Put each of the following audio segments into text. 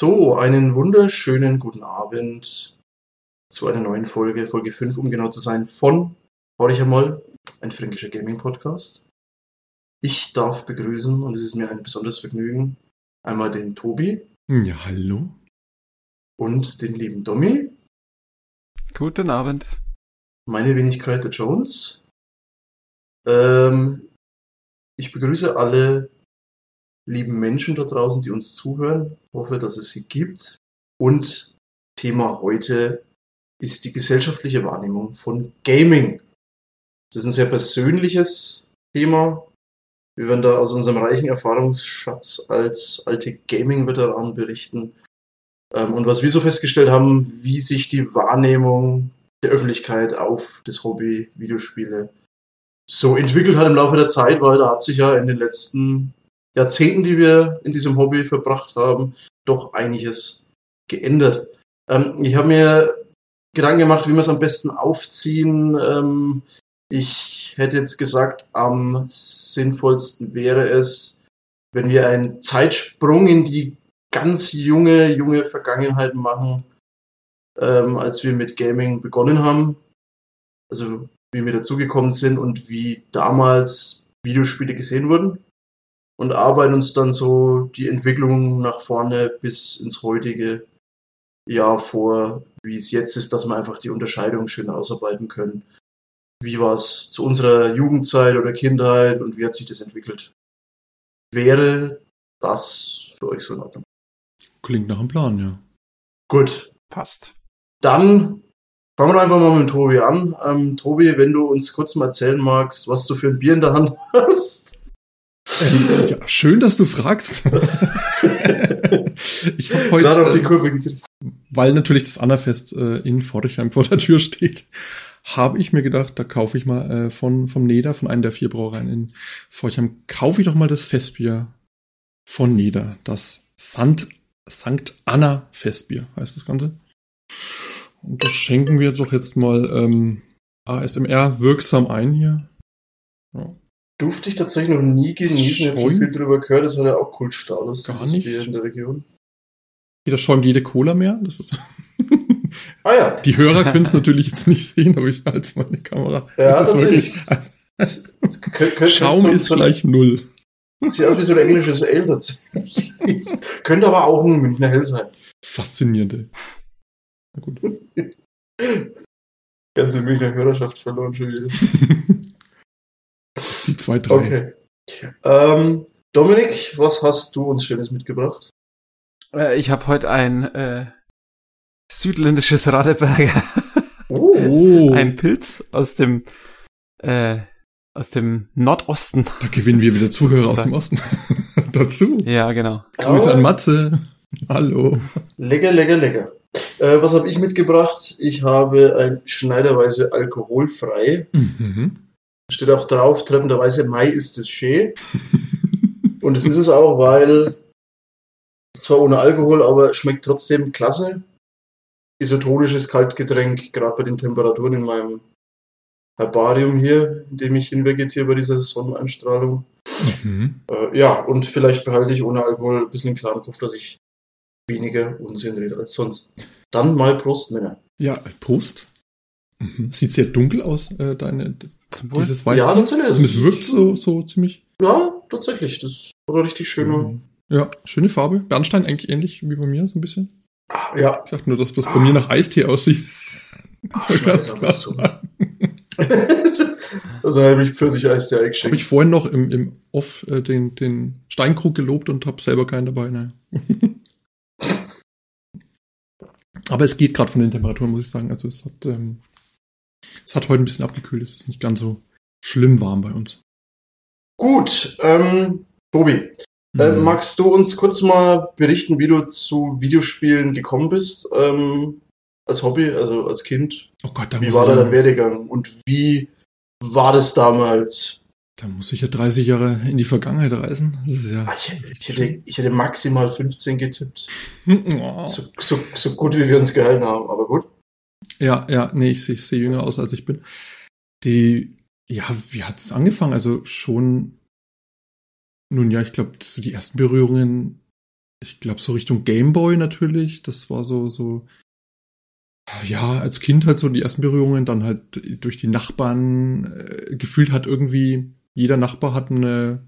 So, einen wunderschönen guten Abend zu einer neuen Folge, Folge 5, um genau zu sein, von Horch einmal, ein fränkischer Gaming-Podcast. Ich darf begrüßen, und es ist mir ein besonderes Vergnügen, einmal den Tobi. Ja, hallo. Und den lieben Domi. Guten Abend. Meine Wenigkeit, der Jones. Ähm, ich begrüße alle lieben Menschen da draußen, die uns zuhören. Ich hoffe, dass es sie gibt. Und Thema heute ist die gesellschaftliche Wahrnehmung von Gaming. Das ist ein sehr persönliches Thema. Wir werden da aus unserem reichen Erfahrungsschatz als alte Gaming-Veteranen berichten. Ähm, und was wir so festgestellt haben, wie sich die Wahrnehmung der Öffentlichkeit auf das Hobby Videospiele so entwickelt hat im Laufe der Zeit, weil da hat sich ja in den letzten Jahrzehnten, die wir in diesem Hobby verbracht haben, doch einiges geändert. Ähm, ich habe mir Gedanken gemacht, wie wir es am besten aufziehen. Ähm, ich hätte jetzt gesagt, am sinnvollsten wäre es, wenn wir einen Zeitsprung in die ganz junge, junge Vergangenheit machen, ähm, als wir mit Gaming begonnen haben. Also wie wir dazugekommen sind und wie damals Videospiele gesehen wurden und arbeiten uns dann so die Entwicklung nach vorne bis ins heutige Jahr vor, wie es jetzt ist, dass wir einfach die Unterscheidung schön ausarbeiten können. Wie war es zu unserer Jugendzeit oder Kindheit und wie hat sich das entwickelt? Wäre das für euch so in Ordnung? Klingt nach einem Plan, ja. Gut. Passt. Dann fangen wir einfach mal mit Tobi an. Ähm, Tobi, wenn du uns kurz mal erzählen magst, was du für ein Bier in der Hand hast. Ja, schön, dass du fragst. ich habe heute, Gerade auf die Kurve gekriegt. weil natürlich das Annafest äh, in Forchheim vor der Tür steht, habe ich mir gedacht, da kaufe ich mal äh, von vom Neder, von einer der vier Brauereien in Forchheim, kaufe ich doch mal das Festbier von Neder, das Sant, Sankt Anna Festbier heißt das Ganze. Und das schenken wir doch jetzt mal ähm, ASMR wirksam ein hier. Ja. Durfte ich tatsächlich noch nie genießen. Ich habe viel drüber gehört, das hat ja auch Kultstatus, Gar nicht. Bier in der Region. Jeder schäumt jede Cola mehr. Das ist Ah ja, Die Hörer können es natürlich jetzt nicht sehen, aber ich halte mal eine Kamera. Ja, Das ist wirklich- Schaum so, ist so, gleich null. Sieht aus wie so ein englisches Ale tatsächlich. Könnte aber auch ein Münchner Hell sein. Faszinierend. ey. Na gut. Ganze Münchner Hörerschaft verloren schon wieder. Zwei, drei. Okay. Ähm, Dominik, was hast du uns Schönes mitgebracht? Äh, ich habe heute ein äh, südländisches Radeberger, Oh, ein Pilz aus dem äh, aus dem Nordosten. da gewinnen wir wieder Zuhörer aus dem Osten. Dazu. Ja, genau. Grüße Ah, an Matze. Hallo. Lecker, lecker, lecker. Äh, was habe ich mitgebracht? Ich habe ein schneiderweise alkoholfrei. Mhm. Steht auch drauf, treffenderweise Mai ist es schön. Und es ist es auch, weil es zwar ohne Alkohol, aber schmeckt trotzdem klasse. Isotonisches Kaltgetränk, gerade bei den Temperaturen in meinem Herbarium hier, in dem ich hinvegetiere bei dieser Sonneneinstrahlung. Mhm. Äh, ja, und vielleicht behalte ich ohne Alkohol ein bisschen klaren Kopf, dass ich weniger Unsinn rede als sonst. Dann mal Prost, Männer. Ja, Prost. Mhm. Sieht sehr dunkel aus, äh, deine, dieses Weiße. Ja, tatsächlich. Also es wirkt so, so ziemlich. Ja, tatsächlich. Das war richtig schöner. Mhm. Ja, schöne Farbe. Bernstein eigentlich ähnlich wie bei mir, so ein bisschen. Ah, ja, Ich dachte nur, dass das bei mir nach Eistee aussieht. Ach, Soll ganz scheiße, klar so. also habe ich Pfirsich-Eis der Habe geschenkt. ich vorhin noch im, im Off äh, den, den Steinkrug gelobt und habe selber keinen dabei. Naja. Aber es geht gerade von den Temperaturen, muss ich sagen. Also es hat, ähm, es hat heute ein bisschen abgekühlt. Es ist nicht ganz so schlimm warm bei uns. Gut, ähm, Tobi, äh, Mhm. magst du uns kurz mal berichten, wie du zu Videospielen gekommen bist? Ähm, als Hobby, also als Kind. oh Gott, da Wie war da dein Werdegang? Und wie war das damals? da muss ich ja 30 Jahre in die Vergangenheit reisen. Ja. Ah, Ich, ich, hätte, ich hätte maximal 15 getippt. Oh. So, so, so gut, wie wir uns gehalten haben, aber gut. Ja, ja, nee, ich sehe ich seh jünger aus, als ich bin. Die, ja, wie hat es angefangen? Also schon, nun ja, ich glaube, so die ersten Berührungen ich glaube, so Richtung Gameboy natürlich. Das war so, so, ja, als Kind halt so die ersten Berührungen, dann halt durch die Nachbarn äh, gefühlt hat irgendwie, jeder Nachbar hat eine,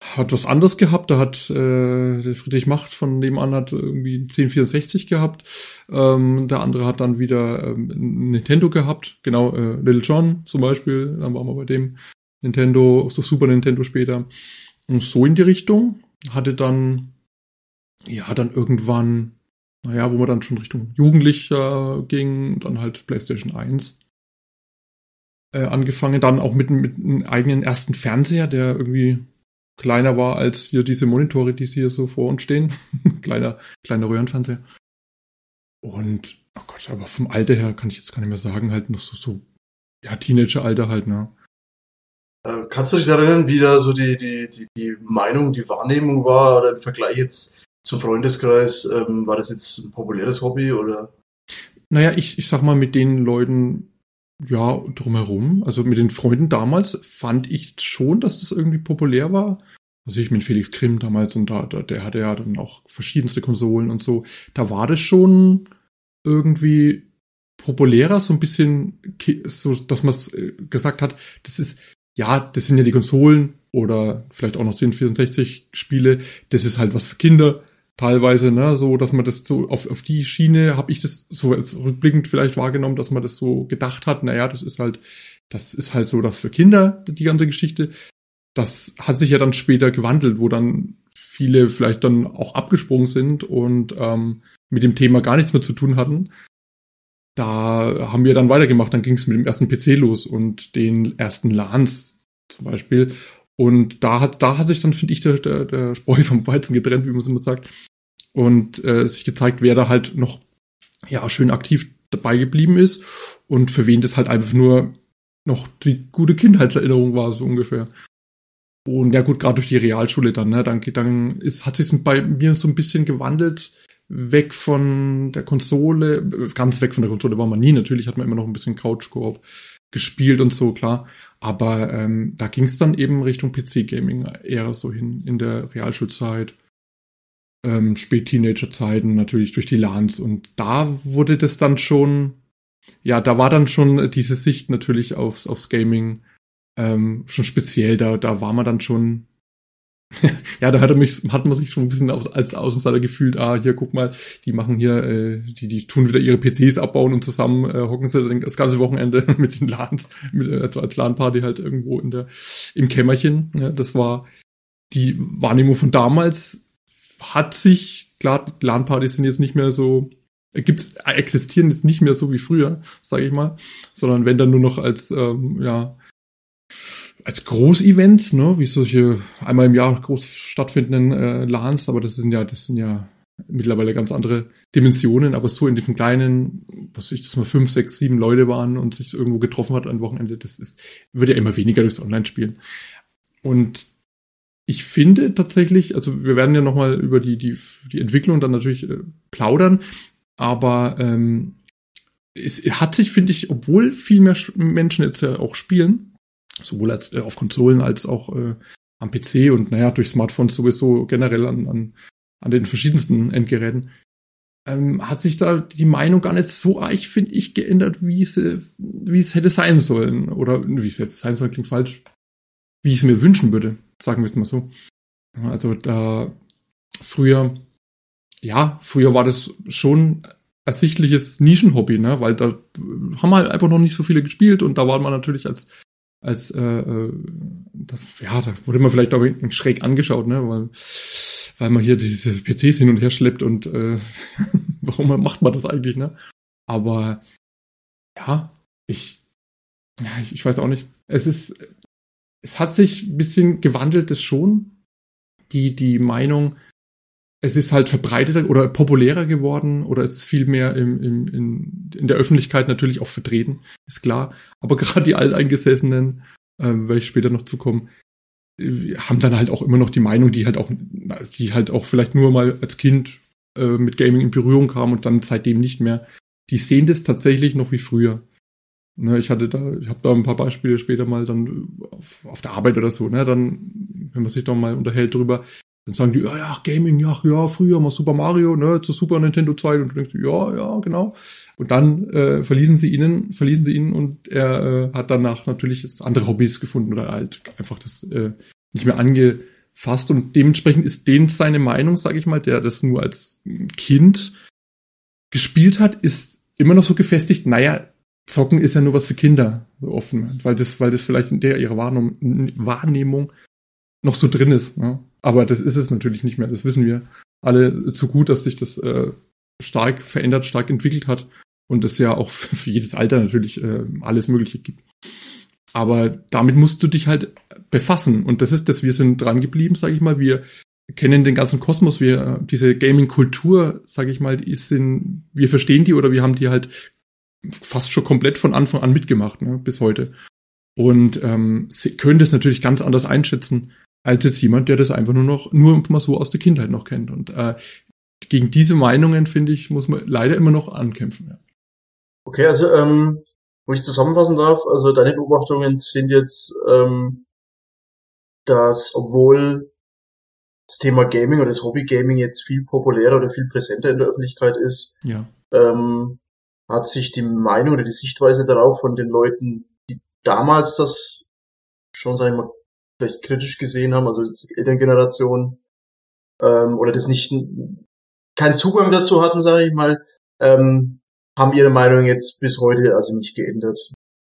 hat was anderes gehabt. Da hat äh, der Friedrich Macht von nebenan hat irgendwie 1064 gehabt. Ähm, der andere hat dann wieder ähm, Nintendo gehabt. Genau, äh, Little John zum Beispiel. Dann waren wir bei dem Nintendo, so Super Nintendo später. Und so in die Richtung. Hatte dann, ja, dann irgendwann, naja, wo man dann schon Richtung Jugendlicher ging, dann halt PlayStation 1 äh, angefangen. Dann auch mit, mit einem eigenen ersten Fernseher, der irgendwie kleiner war als hier diese Monitore, die hier so vor uns stehen. kleiner, kleiner Röhrenfernseher. Und, oh Gott, aber vom Alter her kann ich jetzt gar nicht mehr sagen, halt noch so, so, ja, Teenager-Alter halt, ne? Äh, kannst du dich erinnern, wie da so die, die, die, die Meinung, die Wahrnehmung war oder im Vergleich jetzt zum Freundeskreis? Ähm, war das jetzt ein populäres Hobby oder? Naja, ich, ich sag mal, mit den Leuten, ja, drumherum, also mit den Freunden damals, fand ich schon, dass das irgendwie populär war. Also ich mit Felix Grimm damals und da, da, der hatte ja dann auch verschiedenste Konsolen und so. Da war das schon irgendwie populärer, so ein bisschen, so, dass man äh, gesagt hat, das ist ja, das sind ja die Konsolen oder vielleicht auch noch 1064 Spiele, das ist halt was für Kinder teilweise, ne, so, dass man das so auf, auf die Schiene, habe ich das so als rückblickend vielleicht wahrgenommen, dass man das so gedacht hat, naja, das ist halt, das ist halt so das für Kinder, die ganze Geschichte. Das hat sich ja dann später gewandelt, wo dann viele vielleicht dann auch abgesprungen sind und ähm, mit dem Thema gar nichts mehr zu tun hatten. Da haben wir dann weitergemacht, dann ging es mit dem ersten PC los und den ersten LANs zum Beispiel. Und da hat, da hat sich dann, finde ich, der, der, der Spreu vom Weizen getrennt, wie man es immer sagt. Und äh, sich gezeigt, wer da halt noch ja schön aktiv dabei geblieben ist und für wen das halt einfach nur noch die gute Kindheitserinnerung war, so ungefähr. Und ja gut, gerade durch die Realschule dann, ne, dann, dann ist, hat sich bei mir so ein bisschen gewandelt weg von der Konsole, ganz weg von der Konsole war man nie, natürlich hat man immer noch ein bisschen Couch-Koop gespielt und so, klar. Aber ähm, da ging es dann eben Richtung PC-Gaming eher so hin in der Realschulzeit, ähm, Spät-Teenager-Zeiten, natürlich durch die LANs. Und da wurde das dann schon, ja, da war dann schon diese Sicht natürlich aufs, aufs Gaming ähm, schon speziell. Da, da war man dann schon ja, da hat, er mich, hat man sich schon ein bisschen als Außenseiter gefühlt, ah, hier, guck mal, die machen hier, äh, die, die tun wieder ihre PCs abbauen und zusammen äh, hocken sie das ganze Wochenende mit den LANs, mit, also als LAN-Party halt irgendwo in der, im Kämmerchen. Ja, das war die Wahrnehmung von damals, hat sich, klar, LAN-Partys sind jetzt nicht mehr so, gibt's, existieren jetzt nicht mehr so wie früher, sage ich mal, sondern wenn dann nur noch als, ähm, ja, als Großevents, ne, wie solche einmal im Jahr groß stattfindenden äh, LANs, aber das sind ja, das sind ja mittlerweile ganz andere Dimensionen, aber so in diesen kleinen, was ich, dass mal fünf, sechs, sieben Leute waren und sich irgendwo getroffen hat am Wochenende, das ist, wird ja immer weniger durchs Online-Spielen. Und ich finde tatsächlich, also wir werden ja nochmal über die, die, die Entwicklung dann natürlich äh, plaudern, aber ähm, es hat sich, finde ich, obwohl viel mehr Menschen jetzt ja auch spielen, sowohl als äh, auf Konsolen als auch äh, am PC und naja, durch Smartphones sowieso generell an, an, an den verschiedensten Endgeräten, ähm, hat sich da die Meinung gar nicht so arg, finde ich, geändert, wie es, wie es hätte sein sollen. Oder wie es hätte sein sollen, klingt falsch. Wie ich es mir wünschen würde, sagen wir es mal so. Also da früher, ja, früher war das schon ersichtliches Nischenhobby, ne? weil da haben halt einfach noch nicht so viele gespielt und da war man natürlich als als äh, äh, das, ja, da wurde man vielleicht auch schräg angeschaut, ne, weil, weil man hier diese PCs hin und her schleppt und äh, warum macht man das eigentlich, ne? Aber ja, ich, ja, ich, ich weiß auch nicht. Es ist, es hat sich ein bisschen gewandelt, das schon. Die, die Meinung, es ist halt verbreiteter oder populärer geworden oder es ist viel mehr im, im, in, in der Öffentlichkeit natürlich auch vertreten, ist klar. Aber gerade die Alteingesessenen, äh, werde ich später noch zukommen, äh, haben dann halt auch immer noch die Meinung, die halt auch, die halt auch vielleicht nur mal als Kind äh, mit Gaming in Berührung kam und dann seitdem nicht mehr. Die sehen das tatsächlich noch wie früher. Ne, ich hatte da, ich habe da ein paar Beispiele später mal dann auf, auf der Arbeit oder so, ne, dann, wenn man sich doch mal unterhält drüber, Dann sagen die, ja, ja, Gaming, ja, ja, früher mal Super Mario, ne, zur Super Nintendo Zeit. Und du denkst, ja, ja, genau. Und dann äh, verließen sie ihn, verließen sie ihn und er äh, hat danach natürlich jetzt andere Hobbys gefunden oder halt einfach das äh, nicht mehr angefasst. Und dementsprechend ist den seine Meinung, sage ich mal, der das nur als Kind gespielt hat, ist immer noch so gefestigt, naja, Zocken ist ja nur was für Kinder, so offen, weil das, weil das vielleicht in der ihrer Wahrnehmung, Wahrnehmung noch so drin ist. Ja. Aber das ist es natürlich nicht mehr. Das wissen wir alle zu gut, dass sich das äh, stark verändert, stark entwickelt hat und es ja auch für jedes Alter natürlich äh, alles Mögliche gibt. Aber damit musst du dich halt befassen und das ist das. Wir sind dran geblieben, sage ich mal. Wir kennen den ganzen Kosmos. Wir diese Gaming-Kultur, sage ich mal, ist in, wir verstehen die oder wir haben die halt fast schon komplett von Anfang an mitgemacht, ne, bis heute. Und ähm, sie können das natürlich ganz anders einschätzen als jetzt jemand, der das einfach nur noch nur mal so aus der Kindheit noch kennt. Und äh, gegen diese Meinungen finde ich muss man leider immer noch ankämpfen. Ja. Okay, also ähm, wo ich zusammenfassen darf, also deine Beobachtungen sind jetzt, ähm, dass obwohl das Thema Gaming oder das Hobby Gaming jetzt viel populärer oder viel präsenter in der Öffentlichkeit ist, ja. ähm, hat sich die Meinung oder die Sichtweise darauf von den Leuten, die damals das schon, sag ich mal, vielleicht kritisch gesehen haben, also die Elterngeneration, ähm, oder das nicht keinen Zugang dazu hatten, sage ich mal, ähm, haben ihre Meinung jetzt bis heute also nicht geändert.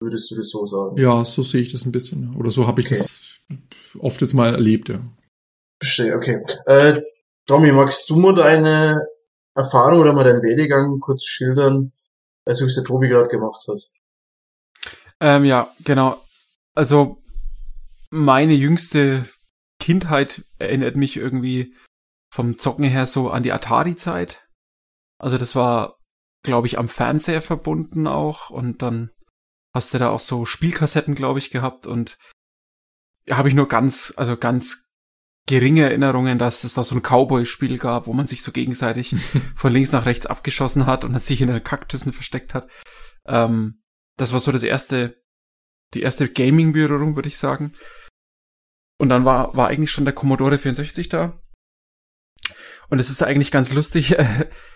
Würdest du das so sagen? Ja, so sehe ich das ein bisschen. Oder so habe ich okay. das oft jetzt mal erlebt, ja. Verstehe, okay. Äh, Tommy, magst du mal deine Erfahrung oder mal deinen Werdegang kurz schildern, also wie es der Tobi gerade gemacht hat. Ähm, ja, genau. Also meine jüngste Kindheit erinnert mich irgendwie vom Zocken her so an die Atari-Zeit. Also das war, glaube ich, am Fernseher verbunden auch und dann hast du da auch so Spielkassetten, glaube ich, gehabt und habe ich nur ganz, also ganz geringe Erinnerungen, dass es da so ein Cowboy-Spiel gab, wo man sich so gegenseitig von links nach rechts abgeschossen hat und sich in den Kaktüssen versteckt hat. Ähm, das war so das erste, die erste Gaming-Berührung, würde ich sagen. Und dann war, war eigentlich schon der Commodore 64 da. Und es ist eigentlich ganz lustig,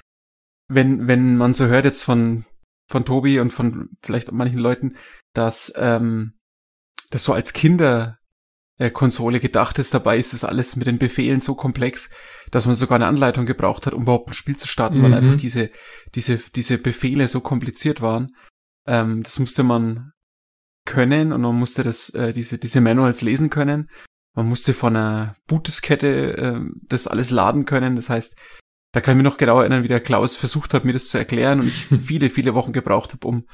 wenn, wenn man so hört jetzt von, von Tobi und von vielleicht manchen Leuten, dass ähm, das so als Kinder äh, Konsole gedacht ist. Dabei ist es alles mit den Befehlen so komplex, dass man sogar eine Anleitung gebraucht hat, um überhaupt ein Spiel zu starten, mhm. weil einfach diese, diese, diese Befehle so kompliziert waren. Ähm, das musste man können und man musste das, äh, diese, diese Manuals lesen können. Man musste von einer Booteskette äh, das alles laden können. Das heißt, da kann ich mich noch genau erinnern, wie der Klaus versucht hat, mir das zu erklären und ich viele, viele Wochen gebraucht habe, um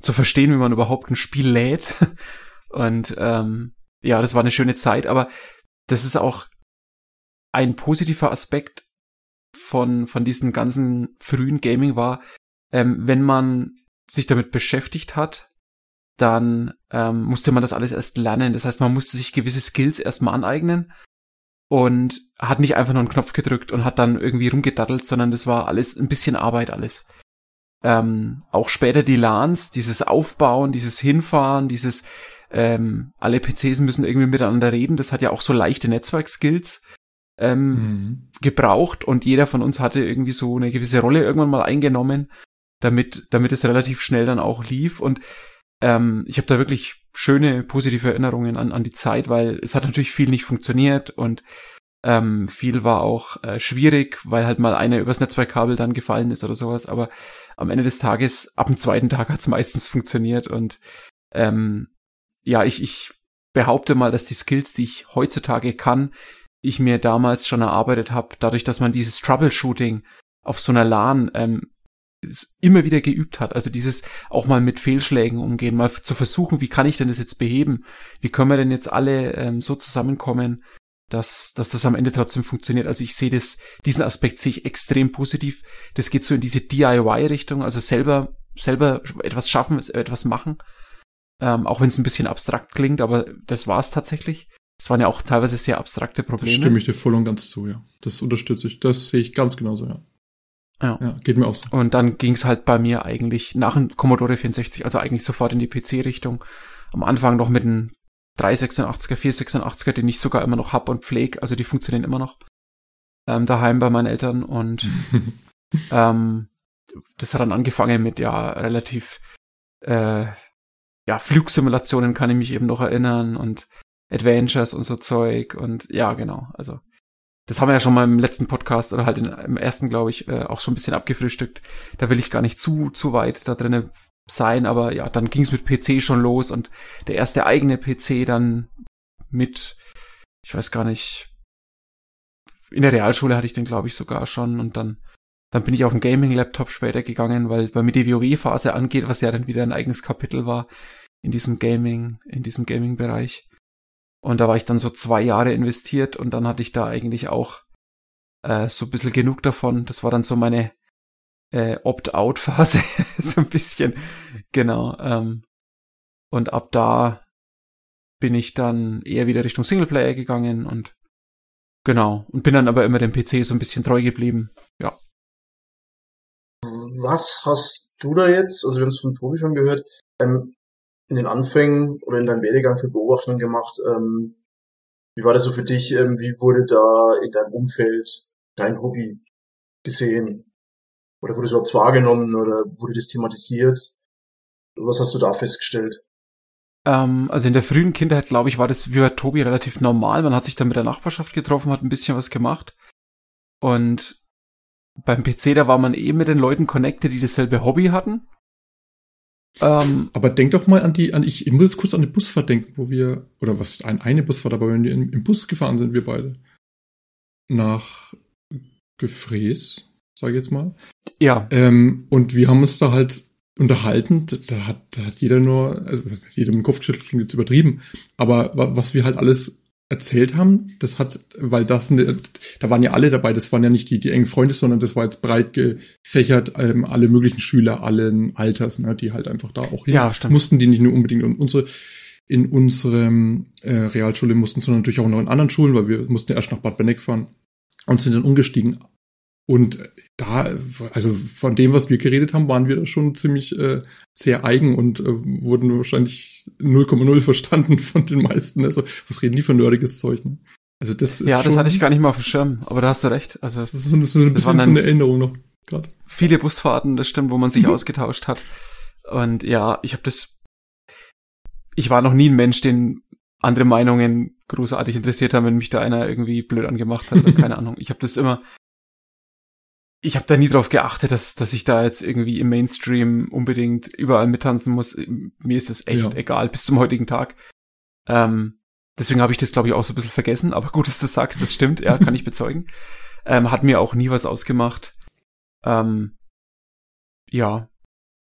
zu verstehen, wie man überhaupt ein Spiel lädt. Und ähm, ja, das war eine schöne Zeit, aber das ist auch ein positiver Aspekt von, von diesen ganzen frühen Gaming war, ähm, wenn man sich damit beschäftigt hat, dann ähm, musste man das alles erst lernen. Das heißt, man musste sich gewisse Skills erstmal aneignen und hat nicht einfach nur einen Knopf gedrückt und hat dann irgendwie rumgedaddelt, sondern das war alles ein bisschen Arbeit alles. Ähm, auch später die LANs, dieses Aufbauen, dieses Hinfahren, dieses ähm, alle PCs müssen irgendwie miteinander reden. Das hat ja auch so leichte Netzwerkskills ähm, mhm. gebraucht und jeder von uns hatte irgendwie so eine gewisse Rolle irgendwann mal eingenommen, damit, damit es relativ schnell dann auch lief. Und ähm, ich habe da wirklich schöne, positive Erinnerungen an, an die Zeit, weil es hat natürlich viel nicht funktioniert und ähm, viel war auch äh, schwierig, weil halt mal einer übers Netzwerkkabel dann gefallen ist oder sowas. Aber am Ende des Tages, ab dem zweiten Tag hat es meistens funktioniert und ähm, ja, ich, ich behaupte mal, dass die Skills, die ich heutzutage kann, ich mir damals schon erarbeitet habe, dadurch, dass man dieses Troubleshooting auf so einer LAN ähm, immer wieder geübt hat. Also dieses auch mal mit Fehlschlägen umgehen, mal zu versuchen, wie kann ich denn das jetzt beheben? Wie können wir denn jetzt alle ähm, so zusammenkommen, dass, dass das am Ende trotzdem funktioniert? Also ich sehe das, diesen Aspekt sehe ich extrem positiv. Das geht so in diese DIY-Richtung, also selber, selber etwas schaffen, etwas machen. Ähm, auch wenn es ein bisschen abstrakt klingt, aber das war es tatsächlich. Es waren ja auch teilweise sehr abstrakte Probleme. Das stimme ich dir voll und ganz zu, ja. Das unterstütze ich. Das sehe ich ganz genauso, ja. Ja. ja geht mir auch so. Und dann ging es halt bei mir eigentlich nach dem Commodore 64, also eigentlich sofort in die PC-Richtung. Am Anfang noch mit einem 386er, 486er, den ich sogar immer noch hab und pflege, also die funktionieren immer noch. ähm, daheim bei meinen Eltern und ähm, das hat dann angefangen mit ja relativ äh, ja Flugsimulationen kann ich mich eben noch erinnern und Adventures und so Zeug und ja genau also das haben wir ja schon mal im letzten Podcast oder halt in, im ersten, glaube ich, äh, auch schon ein bisschen abgefrühstückt. Da will ich gar nicht zu, zu weit da drinnen sein, aber ja, dann ging es mit PC schon los und der erste eigene PC dann mit, ich weiß gar nicht, in der Realschule hatte ich den, glaube ich, sogar schon und dann, dann bin ich auf den Gaming-Laptop später gegangen, weil bei mir die WoW-Phase angeht, was ja dann wieder ein eigenes Kapitel war in diesem Gaming, in diesem Gaming-Bereich. Und da war ich dann so zwei Jahre investiert und dann hatte ich da eigentlich auch äh, so ein bisschen genug davon. Das war dann so meine äh, Opt-out-Phase, so ein bisschen. Genau. Ähm, und ab da bin ich dann eher wieder Richtung Singleplayer gegangen und genau. Und bin dann aber immer dem PC so ein bisschen treu geblieben. Ja. Was hast du da jetzt, also wir haben es von Tobi schon gehört, ähm, in den Anfängen oder in deinem Werdegang für Beobachtungen gemacht? Ähm, wie war das so für dich? Ähm, wie wurde da in deinem Umfeld dein Hobby gesehen? Oder wurde es überhaupt wahrgenommen oder wurde das thematisiert? Was hast du da festgestellt? Ähm, also in der frühen Kindheit, glaube ich, war das wie bei Tobi relativ normal. Man hat sich dann mit der Nachbarschaft getroffen, hat ein bisschen was gemacht. Und beim PC, da war man eh mit den Leuten connected, die dasselbe Hobby hatten. Ähm, aber denk doch mal an die, an ich, ich muss jetzt kurz an die Busfahrt denken, wo wir, oder was, ein, eine Busfahrt, aber wenn wir im, im Bus gefahren sind, wir beide. Nach Gefräß, sage ich jetzt mal. Ja. Ähm, und wir haben uns da halt unterhalten, da hat, da hat jeder nur, also jeder mit dem Kopf geschüttelt, klingt jetzt übertrieben, aber was wir halt alles erzählt haben, das hat, weil das, ne, da waren ja alle dabei, das waren ja nicht die, die engen Freunde, sondern das war jetzt breit gefächert, ähm, alle möglichen Schüler, allen Alters, ne, die halt einfach da auch hin ja, mussten, die nicht nur unbedingt in unsere, in unserem äh, Realschule mussten, sondern natürlich auch noch in anderen Schulen, weil wir mussten ja erst nach Bad Benneck fahren und sind dann umgestiegen. Und da, also von dem, was wir geredet haben, waren wir da schon ziemlich äh, sehr eigen und äh, wurden wahrscheinlich 0,0 verstanden von den meisten. Also, was reden die für nerdiges Zeug? Ne? Also das ist Ja, das hatte ich gar nicht mal auf dem Schirm, aber da hast du recht. Also das ist so, so ein bisschen so eine Erinnerung noch gerade. Viele Busfahrten, das stimmt, wo man sich mhm. ausgetauscht hat. Und ja, ich habe das. Ich war noch nie ein Mensch, den andere Meinungen großartig interessiert haben, wenn mich da einer irgendwie blöd angemacht hat. keine Ahnung. Ich habe das immer ich habe da nie drauf geachtet, dass, dass ich da jetzt irgendwie im Mainstream unbedingt überall mittanzen muss. Mir ist es echt ja. egal bis zum heutigen Tag. Ähm, deswegen habe ich das, glaube ich, auch so ein bisschen vergessen. Aber gut, dass du sagst, das stimmt. Ja, kann ich bezeugen. Ähm, hat mir auch nie was ausgemacht. Ähm, ja,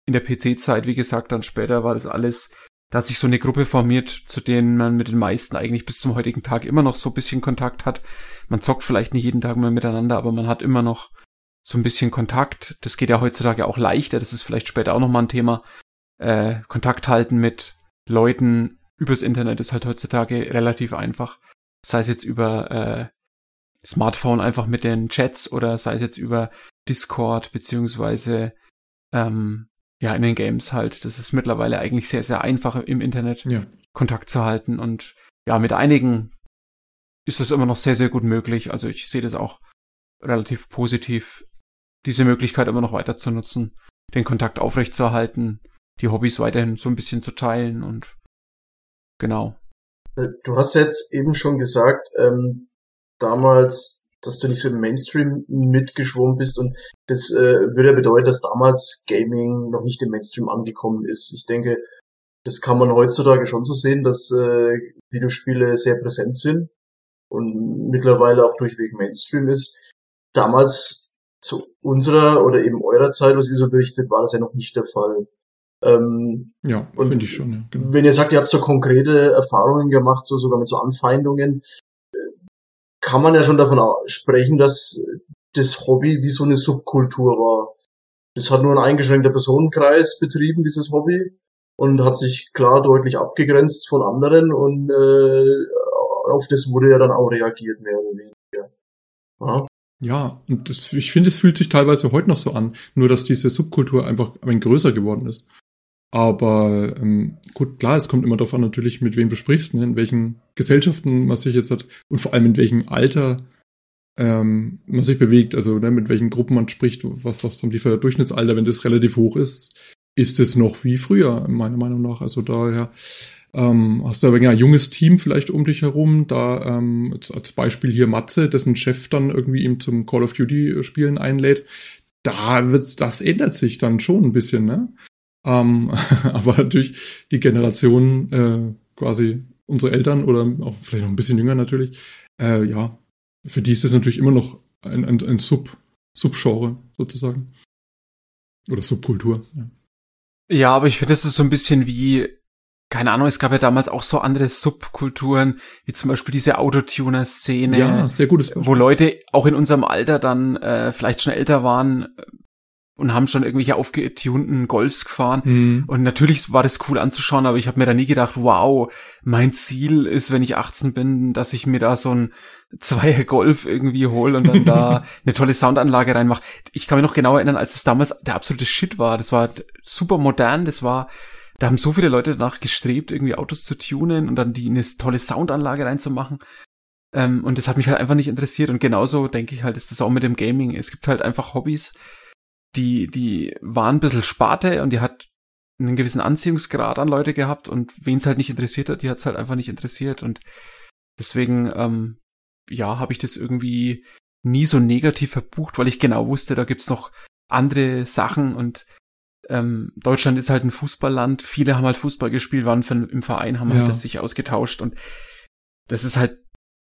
in der PC-Zeit, wie gesagt, dann später war das alles, da hat sich so eine Gruppe formiert, zu denen man mit den meisten eigentlich bis zum heutigen Tag immer noch so ein bisschen Kontakt hat. Man zockt vielleicht nicht jeden Tag mehr miteinander, aber man hat immer noch so ein bisschen Kontakt. Das geht ja heutzutage auch leichter. Das ist vielleicht später auch nochmal ein Thema. Äh, Kontakt halten mit Leuten übers Internet ist halt heutzutage relativ einfach. Sei es jetzt über äh, Smartphone einfach mit den Chats oder sei es jetzt über Discord beziehungsweise ähm, ja in den Games halt. Das ist mittlerweile eigentlich sehr, sehr einfach im Internet ja. Kontakt zu halten und ja, mit einigen ist das immer noch sehr, sehr gut möglich. Also ich sehe das auch relativ positiv diese Möglichkeit immer noch weiter zu nutzen, den Kontakt aufrechtzuerhalten, die Hobbys weiterhin so ein bisschen zu teilen und genau. Äh, du hast jetzt eben schon gesagt, ähm, damals, dass du nicht so im Mainstream mitgeschwommen bist und das äh, würde ja bedeuten, dass damals Gaming noch nicht im Mainstream angekommen ist. Ich denke, das kann man heutzutage schon so sehen, dass äh, Videospiele sehr präsent sind und mittlerweile auch durchweg Mainstream ist. Damals zu unserer oder eben eurer Zeit, was ihr so berichtet, war das ja noch nicht der Fall. Ähm, ja, finde ich schon. Ja, genau. Wenn ihr sagt, ihr habt so konkrete Erfahrungen gemacht, so sogar mit so Anfeindungen, äh, kann man ja schon davon sprechen, dass das Hobby wie so eine Subkultur war. Das hat nur ein eingeschränkter Personenkreis betrieben, dieses Hobby, und hat sich klar deutlich abgegrenzt von anderen und äh, auf das wurde ja dann auch reagiert, mehr oder weniger. Ja. Ja, und das, ich finde, es fühlt sich teilweise heute noch so an, nur dass diese Subkultur einfach ein größer geworden ist. Aber ähm, gut, klar, es kommt immer darauf an, natürlich, mit wem du sprichst, ne, in welchen Gesellschaften man sich jetzt hat und vor allem in welchem Alter ähm, man sich bewegt, also ne, mit welchen Gruppen man spricht, was, was haben die Durchschnittsalter, wenn das relativ hoch ist, ist es noch wie früher, meiner Meinung nach. Also daher ähm, hast du aber ein junges Team vielleicht um dich herum, da ähm, als Beispiel hier Matze, dessen Chef dann irgendwie ihm zum Call of Duty Spielen einlädt, da wird das ändert sich dann schon ein bisschen, ne? Ähm, aber natürlich die Generation äh, quasi unsere Eltern oder auch vielleicht noch ein bisschen jünger natürlich, äh, ja, für die ist es natürlich immer noch ein, ein, ein Sub, Subgenre sozusagen. Oder Subkultur. Ja, ja aber ich finde, das ist so ein bisschen wie, keine Ahnung, es gab ja damals auch so andere Subkulturen, wie zum Beispiel diese Autotuner-Szene. Ja, sehr gutes Beispiel. Wo Leute auch in unserem Alter dann äh, vielleicht schon älter waren, und haben schon irgendwelche aufgetunten Golfs gefahren. Mhm. Und natürlich war das cool anzuschauen, aber ich habe mir da nie gedacht, wow, mein Ziel ist, wenn ich 18 bin, dass ich mir da so ein Zweier Golf irgendwie hole und dann da eine tolle Soundanlage reinmache. Ich kann mich noch genau erinnern, als es damals der absolute Shit war. Das war super modern, das war, da haben so viele Leute danach gestrebt, irgendwie Autos zu tunen und dann die eine tolle Soundanlage reinzumachen. Ähm, und das hat mich halt einfach nicht interessiert. Und genauso denke ich halt, ist das auch mit dem Gaming. Es gibt halt einfach Hobbys, die, die war ein bisschen Sparte und die hat einen gewissen Anziehungsgrad an Leute gehabt und wen es halt nicht interessiert hat, die hat es halt einfach nicht interessiert und deswegen, ähm, ja, habe ich das irgendwie nie so negativ verbucht, weil ich genau wusste, da gibt's noch andere Sachen und ähm, Deutschland ist halt ein Fußballland, viele haben halt Fußball gespielt, waren im Verein, haben halt ja. halt das sich ausgetauscht. Und das ist halt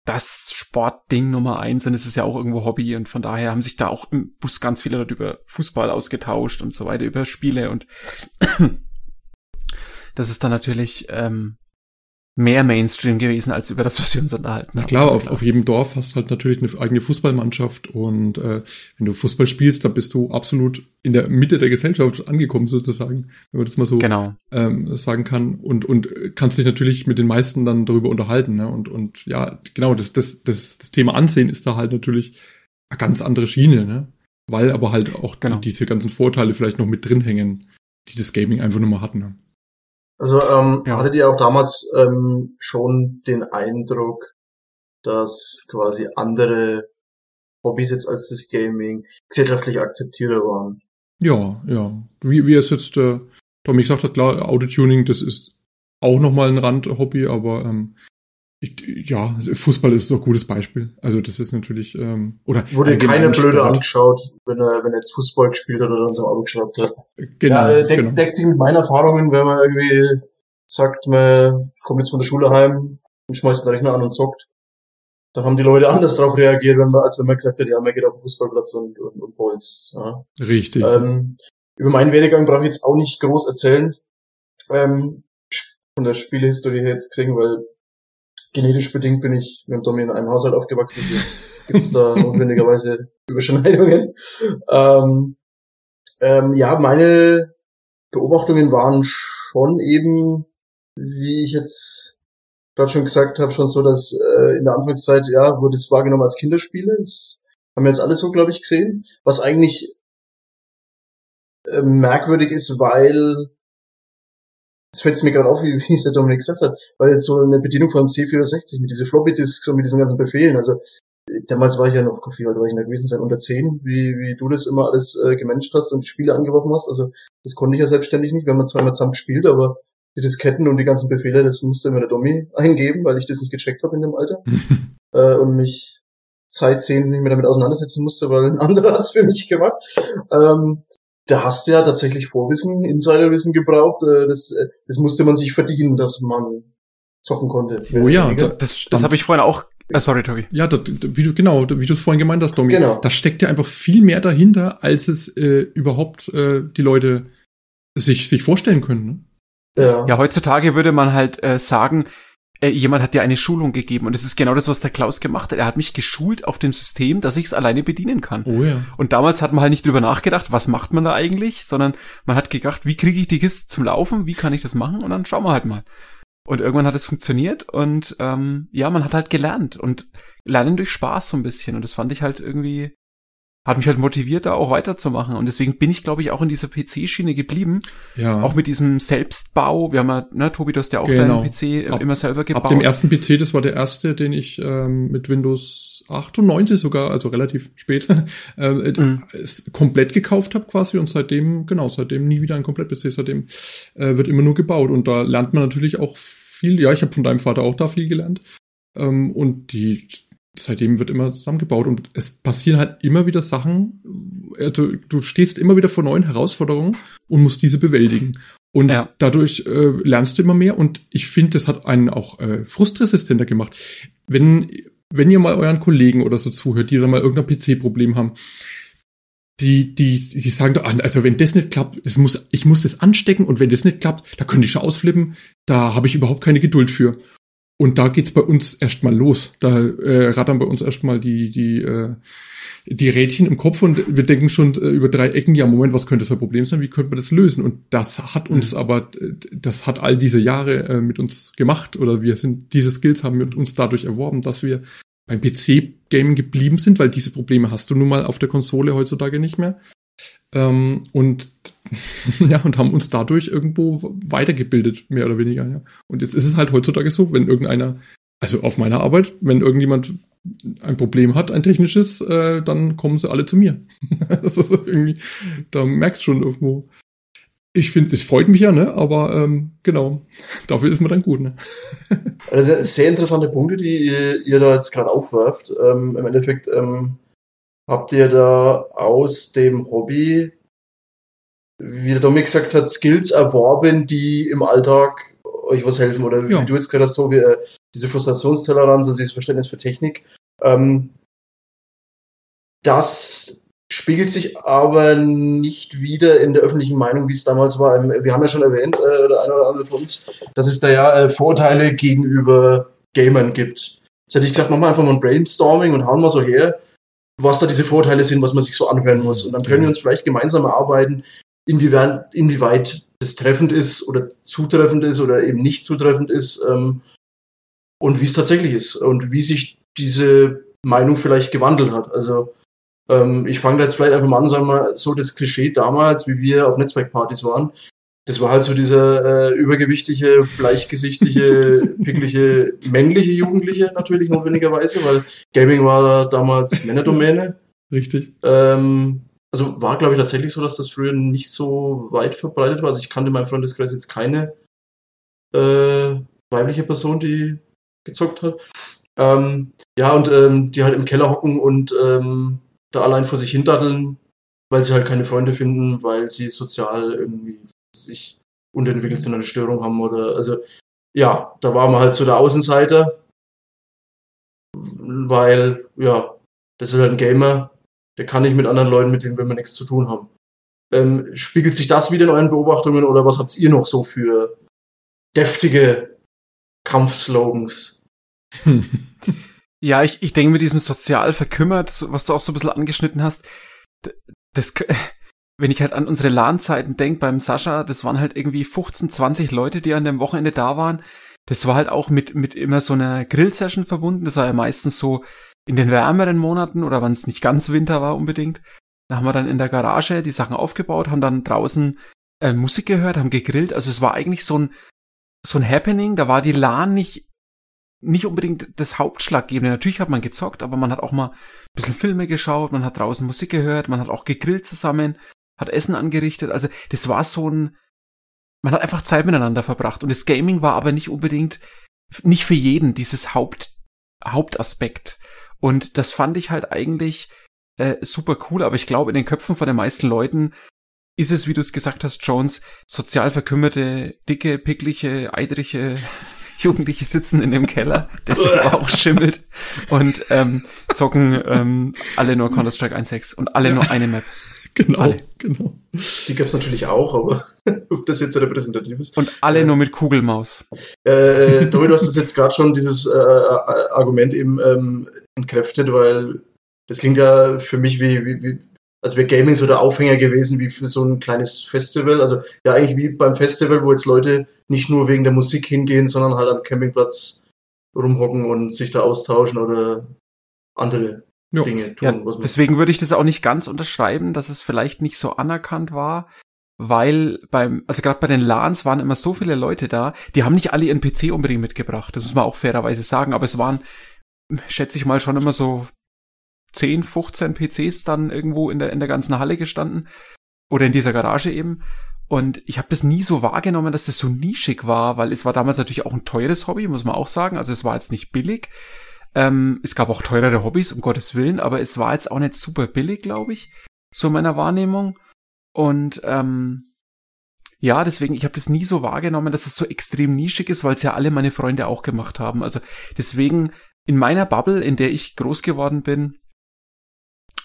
das Sportding Nummer eins. Und es ist ja auch irgendwo Hobby. Und von daher haben sich da auch im Bus ganz viele Leute über Fußball ausgetauscht und so weiter, über Spiele. Und das ist dann natürlich ähm, mehr Mainstream gewesen, als über das, was wir uns unterhalten haben. Na klar, auf, klar. auf jedem Dorf hast du halt natürlich eine eigene Fußballmannschaft und äh, wenn du Fußball spielst, dann bist du absolut in der Mitte der Gesellschaft angekommen sozusagen, wenn man das mal so genau. ähm, sagen kann und und kannst dich natürlich mit den meisten dann darüber unterhalten ne? und und ja, genau, das das das das Thema Ansehen ist da halt natürlich eine ganz andere Schiene, ne? Weil aber halt auch genau. die, diese ganzen Vorteile vielleicht noch mit drin hängen, die das Gaming einfach nur mal hatten. Ne? Also ähm, ja. hattet ihr auch damals ähm, schon den Eindruck, dass quasi andere Hobbys jetzt als das Gaming gesellschaftlich akzeptierter waren? Ja, ja. Wie, wie es jetzt äh, Tommy gesagt hat, klar, Autotuning, das ist auch nochmal ein Randhobby, aber ähm, ich, ja, Fußball ist so ein gutes Beispiel. Also das ist natürlich ähm, oder wurde keine blöde angeschaut, wenn er wenn er jetzt Fußball gespielt hat oder dann so Auto geschraubt hat. Genau, ja, äh, deck, genau. deckt sich mit meinen Erfahrungen, wenn man irgendwie sagt, man kommt jetzt von der Schule heim und schmeißt den Rechner an und zockt. Dann haben die Leute anders darauf reagiert, wenn man, als wenn man gesagt hat, ja, man geht auf den Fußballplatz und, und, und Bolz. Ja. Richtig. Ähm, über meinen Werdegang brauche ich jetzt auch nicht groß erzählen. Ähm, von der Spielehistorie her jetzt gesehen, weil genetisch bedingt bin ich mit Tommy in einem Haushalt aufgewachsen, deswegen gibt es da notwendigerweise Überschneidungen. Ähm, ähm, ja, meine Beobachtungen waren schon eben, wie ich jetzt gerade schon gesagt habe, schon so, dass äh, in der Anfangszeit, ja, wurde es wahrgenommen als Kinderspiele. Das haben wir jetzt alle so, glaube ich, gesehen. Was eigentlich äh, merkwürdig ist, weil Jetzt fällt es mir gerade auf, wie, wie es der Dominik gesagt hat, weil jetzt so eine Bedienung von C64 mit diesen Floppy Disks und mit diesen ganzen Befehlen, also damals war ich ja noch, wie alt war ich da gewesen sein, unter 10, wie, wie du das immer alles äh, gemanagt hast und die Spiele angeworfen hast, also das konnte ich ja selbstständig nicht, wir haben zweimal zusammen gespielt, aber die Disketten und die ganzen Befehle, das musste immer der Domi eingeben, weil ich das nicht gecheckt habe in dem Alter. Äh, und mich Zeit 10 nicht mehr damit auseinandersetzen musste, weil ein anderer hat es für mich gemacht. Ähm, da hast du ja tatsächlich Vorwissen, Insiderwissen gebraucht. Äh, das, äh, das musste man sich verdienen, dass man zocken konnte. Oh ja, das, das, das habe ich vorhin auch. Äh, sorry, Tobi. Ja, das, wie du genau, wie du es vorhin gemeint hast, Domi. Genau. Da steckt ja einfach viel mehr dahinter, als es äh, überhaupt äh, die Leute sich sich vorstellen können. Ne? Ja. ja, heutzutage würde man halt äh, sagen, äh, jemand hat dir eine Schulung gegeben und es ist genau das, was der Klaus gemacht hat. Er hat mich geschult auf dem System, dass ich es alleine bedienen kann. Oh ja. Und damals hat man halt nicht drüber nachgedacht, was macht man da eigentlich, sondern man hat gedacht, wie kriege ich die Kiste zum Laufen, wie kann ich das machen und dann schauen wir halt mal. Und irgendwann hat es funktioniert und ähm, ja, man hat halt gelernt und lernen durch Spaß so ein bisschen und das fand ich halt irgendwie hat mich halt motiviert, da auch weiterzumachen. Und deswegen bin ich, glaube ich, auch in dieser PC-Schiene geblieben. Ja. Auch mit diesem Selbstbau. Wir haben ja, ne, Tobi, du hast ja auch Genau. deinen PC Ab- immer selber gebaut. Ab dem ersten PC, das war der erste, den ich ähm, mit Windows 98 sogar, also relativ spät, äh, Mhm. komplett gekauft habe quasi und seitdem, genau, seitdem nie wieder ein Komplett-PC, seitdem äh, wird immer nur gebaut und da lernt man natürlich auch viel, ja, ich habe von deinem Vater auch da viel gelernt ähm, und die seitdem wird immer zusammengebaut und es passieren halt immer wieder Sachen, also du stehst immer wieder vor neuen Herausforderungen und musst diese bewältigen. Und Ja. dadurch äh, lernst du immer mehr und ich finde, das hat einen auch äh, frustresistenter gemacht. Wenn, wenn ihr mal euren Kollegen oder so zuhört, die dann mal irgendein PC-Problem haben, die, die, die sagen, doch, also wenn das nicht klappt, das muss, ich muss das anstecken und wenn das nicht klappt, da könnte ich schon ausflippen, da habe ich überhaupt keine Geduld für. Und da geht's bei uns erstmal los. Da äh, rattern bei uns erstmal die, die, äh, die Rädchen im Kopf und wir denken schon äh, über drei Ecken, ja, Moment, was könnte das für ein Problem sein? Wie könnte man das lösen? Und das hat uns aber, äh, das hat all diese Jahre äh, mit uns gemacht oder wir sind, diese Skills haben mit uns dadurch erworben, dass wir beim PC-Gaming geblieben sind, weil diese Probleme hast du nun mal auf der Konsole heutzutage nicht mehr. Ähm, und ja, und haben uns dadurch irgendwo weitergebildet, mehr oder weniger, ja. Und jetzt ist es halt heutzutage so, wenn irgendeiner, also auf meiner Arbeit, wenn irgendjemand ein Problem hat, ein technisches, äh, dann kommen sie alle zu mir. das ist irgendwie, da merkst du schon irgendwo. Ich finde, es freut mich ja, ne? Aber ähm, genau, dafür ist man dann gut, ne? Also sehr interessante Punkte, die ihr, ihr da jetzt gerade aufwerft. Ähm, Im Endeffekt ähm, habt ihr da aus dem Hobby, wie der Dominik gesagt hat, Skills erworben, die im Alltag euch was helfen. Oder wie Ja. du jetzt gesagt hast, Tobi, äh, diese Frustrationstoleranz, also dieses Verständnis für Technik. Ähm, das spiegelt sich aber nicht wieder in der öffentlichen Meinung, wie es damals war. Ähm, Wir haben ja schon erwähnt, äh, der eine oder andere von uns, dass es da ja äh, Vorteile gegenüber Gamern gibt. Jetzt hätte ich gesagt, machen wir einfach mal ein Brainstorming und hauen mal so her, was da diese Vorteile sind, was man sich so anhören muss. Und dann können wir uns vielleicht gemeinsam erarbeiten, inwieweit, inwieweit das treffend ist oder zutreffend ist oder eben nicht zutreffend ist ähm, und wie es tatsächlich ist und wie sich diese Meinung vielleicht gewandelt hat. Also ähm, ich fange da jetzt vielleicht einfach mal an, sagen wir mal, so das Klischee damals, wie wir auf Netzwerkpartys waren, das war halt so dieser äh, übergewichtige, bleichgesichtige, picklige, männliche Jugendliche natürlich notwendigerweise, weil Gaming war da damals Männerdomäne. Richtig. Ähm, also war, glaube ich, tatsächlich so, dass das früher nicht so weit verbreitet war. Also ich kannte in meinem Freundeskreis jetzt keine äh, weibliche Person, die gezockt hat. Ähm, ja, und ähm, die halt im Keller hocken und ähm, da allein vor sich hindaddeln, weil sie halt keine Freunde finden, weil sie sozial irgendwie sich unterentwickelt sind, eine Störung haben oder also ja, da war man halt so der Außenseiter, weil ja, das ist halt ein Gamer, der kann nicht mit anderen Leuten, mit denen man nichts zu tun haben. Ähm, spiegelt sich das wieder in euren Beobachtungen oder was habt ihr noch so für deftige Kampfslogans? Ja, ich, ich denke mit diesem sozial verkümmert, was du auch so ein bisschen angeschnitten hast, das, wenn ich halt an unsere LAN-Zeiten denke beim Sascha, das waren halt irgendwie 15, 20 Leute, die an dem Wochenende da waren. Das war halt auch mit, mit immer so einer Grill-Session verbunden. Das war ja meistens so in den wärmeren Monaten oder wenn es nicht ganz Winter war unbedingt. Da haben wir dann in der Garage die Sachen aufgebaut, haben dann draußen äh, Musik gehört, haben gegrillt. Also es war eigentlich so ein, so ein Happening. Da war die LAN nicht nicht unbedingt das Hauptschlaggebende. Natürlich hat man gezockt, aber man hat auch mal ein bisschen Filme geschaut, man hat draußen Musik gehört, man hat auch gegrillt zusammen, hat Essen angerichtet. Also das war so ein, man hat einfach Zeit miteinander verbracht. Und das Gaming war aber nicht unbedingt, nicht für jeden dieses Haupt, Hauptaspekt. Und das fand ich halt eigentlich äh, super cool, aber ich glaube, in den Köpfen von den meisten Leuten ist es, wie du es gesagt hast, Jones, sozial verkümmerte, dicke, pickliche, eidrige Jugendliche sitzen in dem Keller, der sich auch schimmelt und ähm, zocken ähm, alle nur Counter-Strike 1.6 und alle nur eine Map. Genau, Alle. genau. Die gab's natürlich auch, aber ob das jetzt repräsentativ ist. Und alle nur mit Kugelmaus. Äh, Domi, du hast das jetzt gerade schon, dieses äh, äh, Argument eben ähm, entkräftet, weil das klingt ja für mich wie, wie, wie als wäre Gaming so der Aufhänger gewesen wie für so ein kleines Festival. Also ja eigentlich wie beim Festival, wo jetzt Leute nicht nur wegen der Musik hingehen, sondern halt am Campingplatz rumhocken und sich da austauschen oder andere ja. Dinge tun. Ja, deswegen würde ich das auch nicht ganz unterschreiben, dass es vielleicht nicht so anerkannt war, weil beim, also gerade bei den LANs waren immer so viele Leute da, die haben nicht alle ihren PC unbedingt mitgebracht, das muss man auch fairerweise sagen, aber es waren, schätze ich mal, schon immer so 10, 15 PCs dann irgendwo in der, in der ganzen Halle gestanden oder in dieser Garage eben. Und ich habe das nie so wahrgenommen, dass es das so nischig war, weil es war damals natürlich auch ein teures Hobby, muss man auch sagen. Also es war jetzt nicht billig. Ähm, es gab auch teurere Hobbys, um Gottes Willen, aber es war jetzt auch nicht super billig, glaube ich, so in meiner Wahrnehmung. Und ähm, ja, deswegen, ich habe das nie so wahrgenommen, dass es so extrem nischig ist, weil es ja alle meine Freunde auch gemacht haben. Also deswegen in meiner Bubble, in der ich groß geworden bin,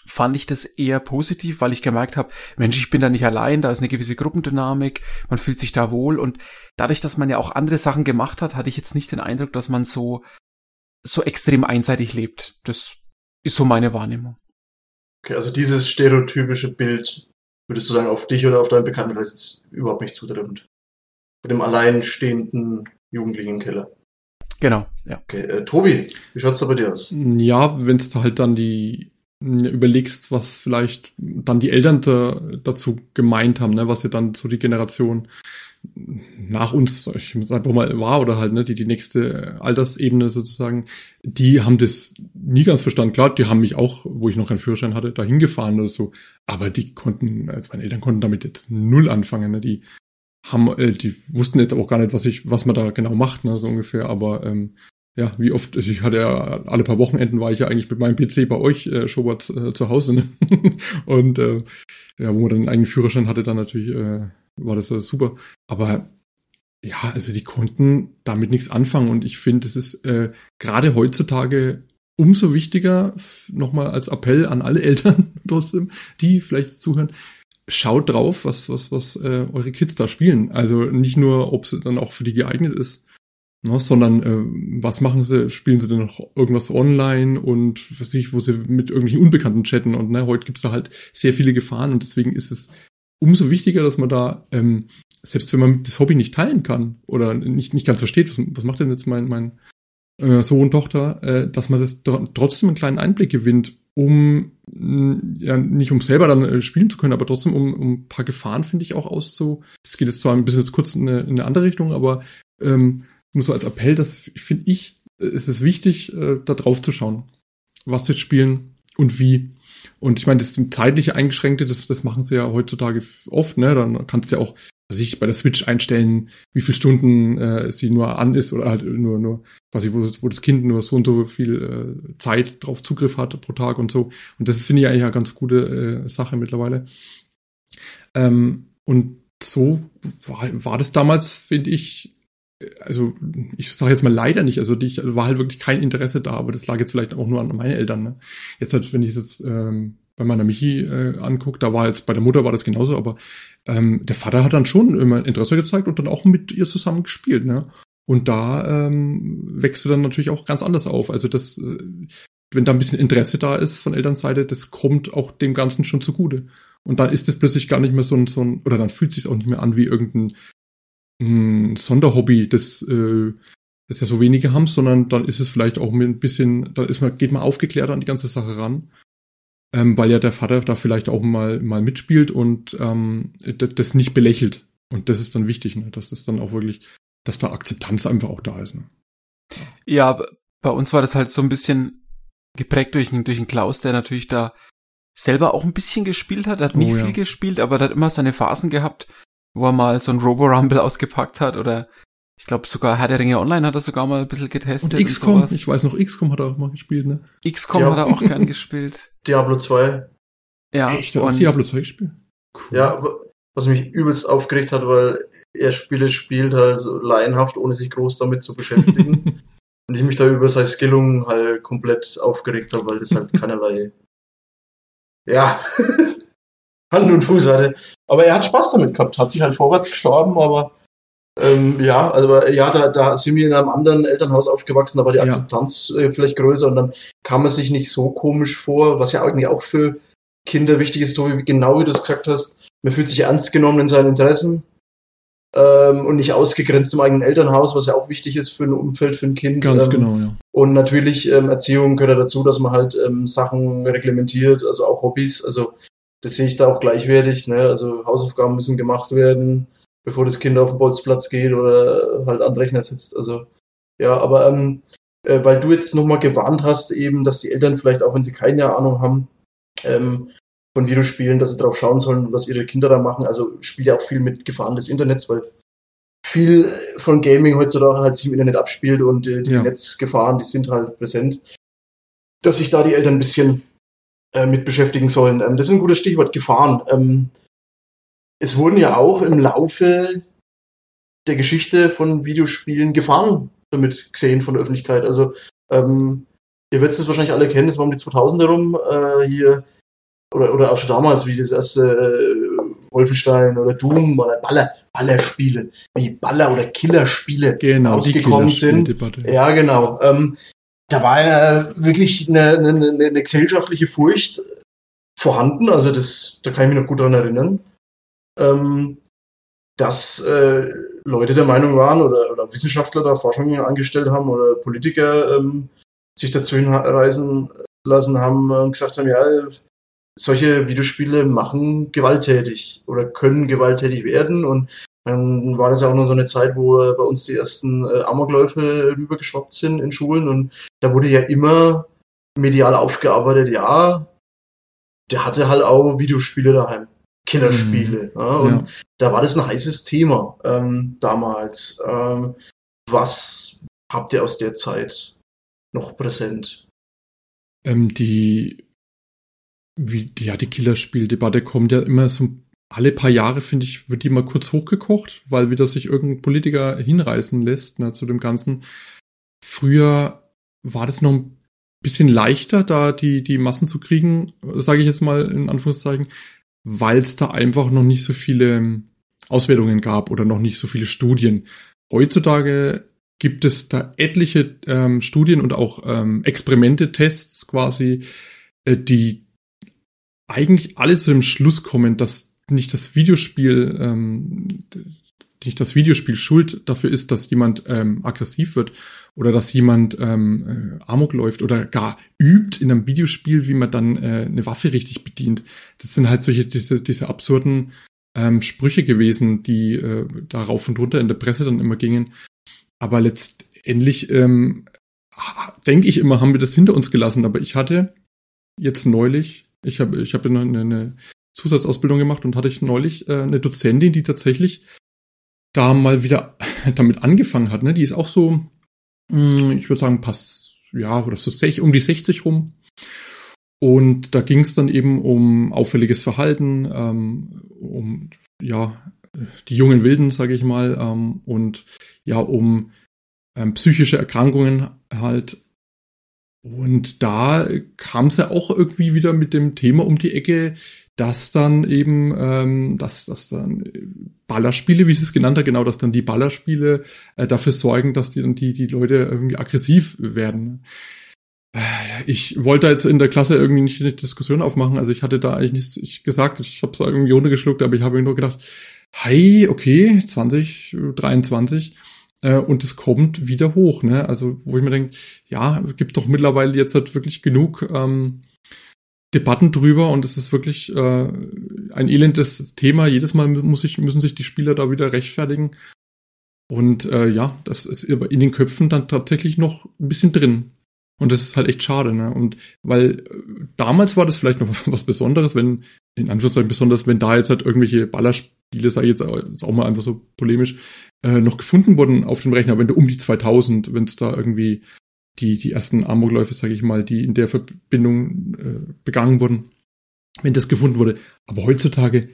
fand ich das eher positiv, weil ich gemerkt habe, Mensch, ich bin da nicht allein, da ist eine gewisse Gruppendynamik, man fühlt sich da wohl und dadurch, dass man ja auch andere Sachen gemacht hat, hatte ich jetzt nicht den Eindruck, dass man so so extrem einseitig lebt. Das ist so meine Wahrnehmung. Okay, also dieses stereotypische Bild würdest du sagen, auf dich oder auf deinen Bekanntenkreis ist überhaupt nicht zutreffend. Mit dem alleinstehenden Jugendlichen Keller. Genau, ja. Okay, äh, Tobi, wie schaut's da bei dir aus? Ja, wenn es halt dann die überlegst, was vielleicht dann die Eltern da, dazu gemeint haben, ne, was ja dann so die Generation nach uns, ich einfach mal war oder halt, ne, die die nächste Altersebene sozusagen, die haben das nie ganz verstanden. Klar, die haben mich auch, wo ich noch keinen Führerschein hatte, dahin gefahren oder so, aber die konnten, also meine Eltern konnten damit jetzt null anfangen, ne, die haben, äh, die wussten jetzt auch gar nicht, was ich, was man da genau macht, ne, so ungefähr, aber ähm, ja, wie oft, also ich hatte ja alle paar Wochenenden war ich ja eigentlich mit meinem PC bei euch, äh, Schobert, äh, zu Hause, ne? Und äh, ja, wo man dann einen eigenen Führerschein hatte, dann natürlich äh, war das äh, super. Aber ja, also die konnten damit nichts anfangen und ich finde, es ist äh, gerade heutzutage umso wichtiger, nochmal als Appell an alle Eltern trotzdem, die vielleicht zuhören, schaut drauf, was, was, was äh, eure Kids da spielen. Also nicht nur, ob es dann auch für die geeignet ist, Ne, sondern äh, was machen sie? Spielen sie denn noch irgendwas online und was ich, wo sie mit irgendwelchen Unbekannten chatten und ne, heute gibt's da halt sehr viele Gefahren und deswegen ist es umso wichtiger, dass man da, ähm, selbst wenn man das Hobby nicht teilen kann oder nicht, nicht ganz versteht, was, was macht denn jetzt mein, mein äh, Sohn, Tochter, äh, dass man das trotzdem einen kleinen Einblick gewinnt, um ja nicht um selber dann äh, spielen zu können, aber trotzdem um, um ein paar Gefahren, finde ich, auch auszu. Das geht jetzt zwar ein bisschen jetzt kurz in eine, in eine andere Richtung, aber ähm, nur so als Appell, das finde ich, ist es wichtig, äh, da drauf zu schauen, was sie spielen und wie. Und ich meine, das zeitliche Eingeschränkte, das, das machen sie ja heutzutage oft, ne? Dann kannst du ja auch sich bei der Switch einstellen, wie viele Stunden äh, sie nur an ist oder halt nur, nur quasi, wo, wo das Kind nur so und so viel äh, Zeit drauf Zugriff hat pro Tag und so. Und das finde ich eigentlich eine ganz gute äh, Sache mittlerweile. Ähm, und so war, war das damals, finde ich, also ich sage jetzt mal leider nicht, also ich also war halt wirklich kein Interesse da, aber das lag jetzt vielleicht auch nur an meine Eltern. Ne? Jetzt halt, wenn ich jetzt ähm, bei meiner Michi äh, angucke, da war jetzt bei der Mutter war das genauso, aber ähm, der Vater hat dann schon immer Interesse gezeigt und dann auch mit ihr zusammen gespielt, ne? Und da ähm, wächst du dann natürlich auch ganz anders auf. Also das, äh, wenn da ein bisschen Interesse da ist von Elternseite, das kommt auch dem Ganzen schon zugute. Und dann ist es plötzlich gar nicht mehr so ein, so ein oder dann fühlt es sich auch nicht mehr an wie irgendein ein Sonderhobby, das, äh, das ja so wenige haben, sondern dann ist es vielleicht auch mit ein bisschen, da ist man, geht man aufgeklärter an die ganze Sache ran. Ähm, weil ja der Vater da vielleicht auch mal, mal mitspielt und ähm, das nicht belächelt. Und das ist dann wichtig, ne? dass es dann auch wirklich, dass da Akzeptanz einfach auch da ist. Ne? Ja, bei uns war das halt so ein bisschen geprägt durch, durch einen Klaus, der natürlich da selber auch ein bisschen gespielt hat. Er hat nie oh, viel ja. gespielt, aber er hat immer seine Phasen gehabt, wo er mal so ein Robo-Rumble ausgepackt hat oder ich glaube sogar Herr der Ringe Online hat er sogar mal ein bisschen getestet. Und XCOM, und ich weiß noch, XCOM hat er auch mal gespielt, ne? XCOM ja. hat er auch gern gespielt. Diablo 2. Ja. Echt, und Diablo 2 gespielt? Cool. Ja, was mich übelst aufgeregt hat, weil er Spiele spielt halt so laienhaft, ohne sich groß damit zu beschäftigen. und ich mich da über seine Skillung halt komplett aufgeregt habe, weil das halt keinerlei ja, Hand und Fuß hatte. Aber er hat Spaß damit gehabt, hat sich halt vorwärts gestorben, aber ähm, ja, also ja, da, da sind wir in einem anderen Elternhaus aufgewachsen, da war die Akzeptanz ja. äh, vielleicht größer und dann kam man sich nicht so komisch vor, was ja eigentlich auch für Kinder wichtig ist, Tobi, genau wie du es gesagt hast, man fühlt sich ernst genommen in seinen Interessen ähm, und nicht ausgegrenzt im eigenen Elternhaus, was ja auch wichtig ist für ein Umfeld, für ein Kind. Ganz ähm, genau, ja. Und natürlich ähm, Erziehung gehört ja dazu, dass man halt ähm, Sachen reglementiert, also auch Hobbys. Also das sehe ich da auch gleichwertig. Ne? Also Hausaufgaben müssen gemacht werden, bevor das Kind auf den Bolzplatz geht oder halt an den Rechner sitzt. Also ja, aber ähm, äh, weil du jetzt nochmal gewarnt hast, eben, dass die Eltern vielleicht auch, wenn sie keine Ahnung haben, ähm, von Videospielen, dass sie darauf schauen sollen, was ihre Kinder da machen. Also spielt ja auch viel mit Gefahren des Internets, weil viel von Gaming heutzutage halt sich im Internet abspielt und äh, die ja. Netzgefahren, die sind halt präsent. Dass sich da die Eltern ein bisschen äh, mit beschäftigen sollen. Ähm, das ist ein gutes Stichwort, Gefahren. Ähm, es wurden ja auch im Laufe der Geschichte von Videospielen Gefahren damit gesehen von der Öffentlichkeit. Also ähm, ihr werdet es wahrscheinlich alle kennen, das war um die 2000er rum, äh, hier, oder, oder auch schon damals, wie das erste äh, Wolfenstein oder Doom oder Baller, Ballerspiele, wie Baller- oder Killerspiele genau, rausgekommen sind. Ja, genau. Ähm, da war ja wirklich eine, eine, eine, gesellschaftliche Furcht vorhanden. Also das, da kann ich mich noch gut daran erinnern, ähm, dass äh, Leute der Meinung waren oder, oder Wissenschaftler da Forschungen angestellt haben oder Politiker ähm, sich dazu hinreisen lassen haben und gesagt haben, ja, solche Videospiele machen gewalttätig oder können gewalttätig werden. Und dann war das ja auch noch so eine Zeit, wo bei uns die ersten äh, Amokläufe rübergeschwappt sind in Schulen. Und da wurde ja immer medial aufgearbeitet, ja, der hatte halt auch Videospiele daheim. Killerspiele. Mhm. Ja, und ja. da war das ein heißes Thema ähm, damals. Ähm, was habt ihr aus der Zeit noch präsent? Ähm, die wie, ja, die Killerspieldebatte kommt ja immer so alle paar Jahre, finde ich, wird die mal kurz hochgekocht, weil wieder sich irgendein Politiker hinreißen lässt ne, zu dem Ganzen. Früher war das noch ein bisschen leichter, da die, die Massen zu kriegen, sage ich jetzt mal in Anführungszeichen, weil es da einfach noch nicht so viele ähm, Auswertungen gab oder noch nicht so viele Studien. Heutzutage gibt es da etliche ähm, Studien und auch ähm, Experimente, Tests quasi, äh, die eigentlich alle zu dem Schluss kommen, dass nicht das Videospiel, ähm, nicht das Videospiel schuld dafür ist, dass jemand ähm, aggressiv wird oder dass jemand ähm, äh, Amok läuft oder gar übt in einem Videospiel, wie man dann äh, eine Waffe richtig bedient. Das sind halt solche diese diese absurden ähm, Sprüche gewesen, die äh, da rauf und runter in der Presse dann immer gingen. Aber letztendlich ähm, denke ich immer, haben wir das hinter uns gelassen. Aber ich hatte jetzt neulich ich habe ich hab eine, eine Zusatzausbildung gemacht und hatte ich neulich äh, eine Dozentin, die tatsächlich da mal wieder damit angefangen hat. Ne? Die ist auch so, ich würde sagen, passt, ja, oder so um die 60 rum. Und da ging es dann eben um auffälliges Verhalten, ähm, um ja die jungen Wilden, sage ich mal, ähm, und ja um ähm, psychische Erkrankungen halt und da kam es ja auch irgendwie wieder mit dem Thema um die Ecke, dass dann eben, ähm, dass, dass dann Ballerspiele, wie sie es genannt hat, genau, dass dann die Ballerspiele äh, dafür sorgen, dass die dann die, die Leute irgendwie aggressiv werden. Äh, ich wollte jetzt in der Klasse irgendwie nicht eine Diskussion aufmachen, also ich hatte da eigentlich nichts gesagt, ich habe es irgendwie runtergeschluckt, aber ich habe nur gedacht, hey, okay, 2023, äh, und es kommt wieder hoch, ne? Also, wo ich mir denke, ja, gibt doch mittlerweile jetzt halt wirklich genug ähm, Debatten drüber und es ist wirklich äh, ein elendes Thema. Jedes Mal muss ich, müssen sich die Spieler da wieder rechtfertigen. Und äh, ja, das ist in den Köpfen dann tatsächlich noch ein bisschen drin. Und das ist halt echt schade, ne? Und weil äh, damals war das vielleicht noch was Besonderes, wenn, in Anführungszeichen besonders, wenn da jetzt halt irgendwelche Ballerspiele, sei jetzt auch mal einfach so polemisch, äh, noch gefunden wurden auf dem Rechner, wenn du um die 2000, wenn es da irgendwie die, die ersten Amokläufe, sage ich mal, die in der Verbindung äh, begangen wurden, wenn das gefunden wurde. Aber heutzutage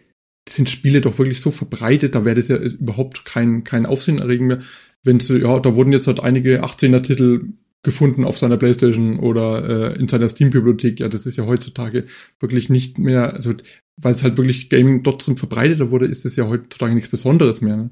sind Spiele doch wirklich so verbreitet, da wäre das ja überhaupt kein, kein Aufsehen erregen mehr. Wenn ja, da wurden jetzt halt einige 18er-Titel gefunden auf seiner Playstation oder äh, in seiner Steam-Bibliothek. Ja, das ist ja heutzutage wirklich nicht mehr, also weil es halt wirklich Gaming dort zum verbreiteter wurde, ist es ja heutzutage nichts Besonderes mehr. Ne?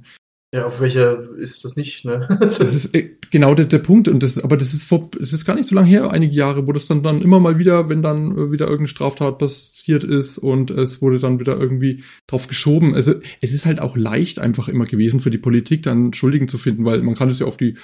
Ja, auf welcher ist das nicht, ne? Das ist äh, genau der, der Punkt. Und das, aber das ist vor, es ist gar nicht so lange her, einige Jahre, wo das dann, dann immer mal wieder, wenn dann äh, wieder irgendeine Straftat passiert ist und es wurde dann wieder irgendwie drauf geschoben. Also es ist halt auch leicht einfach immer gewesen für die Politik, dann Schuldigen zu finden, weil man kann es ja auf die,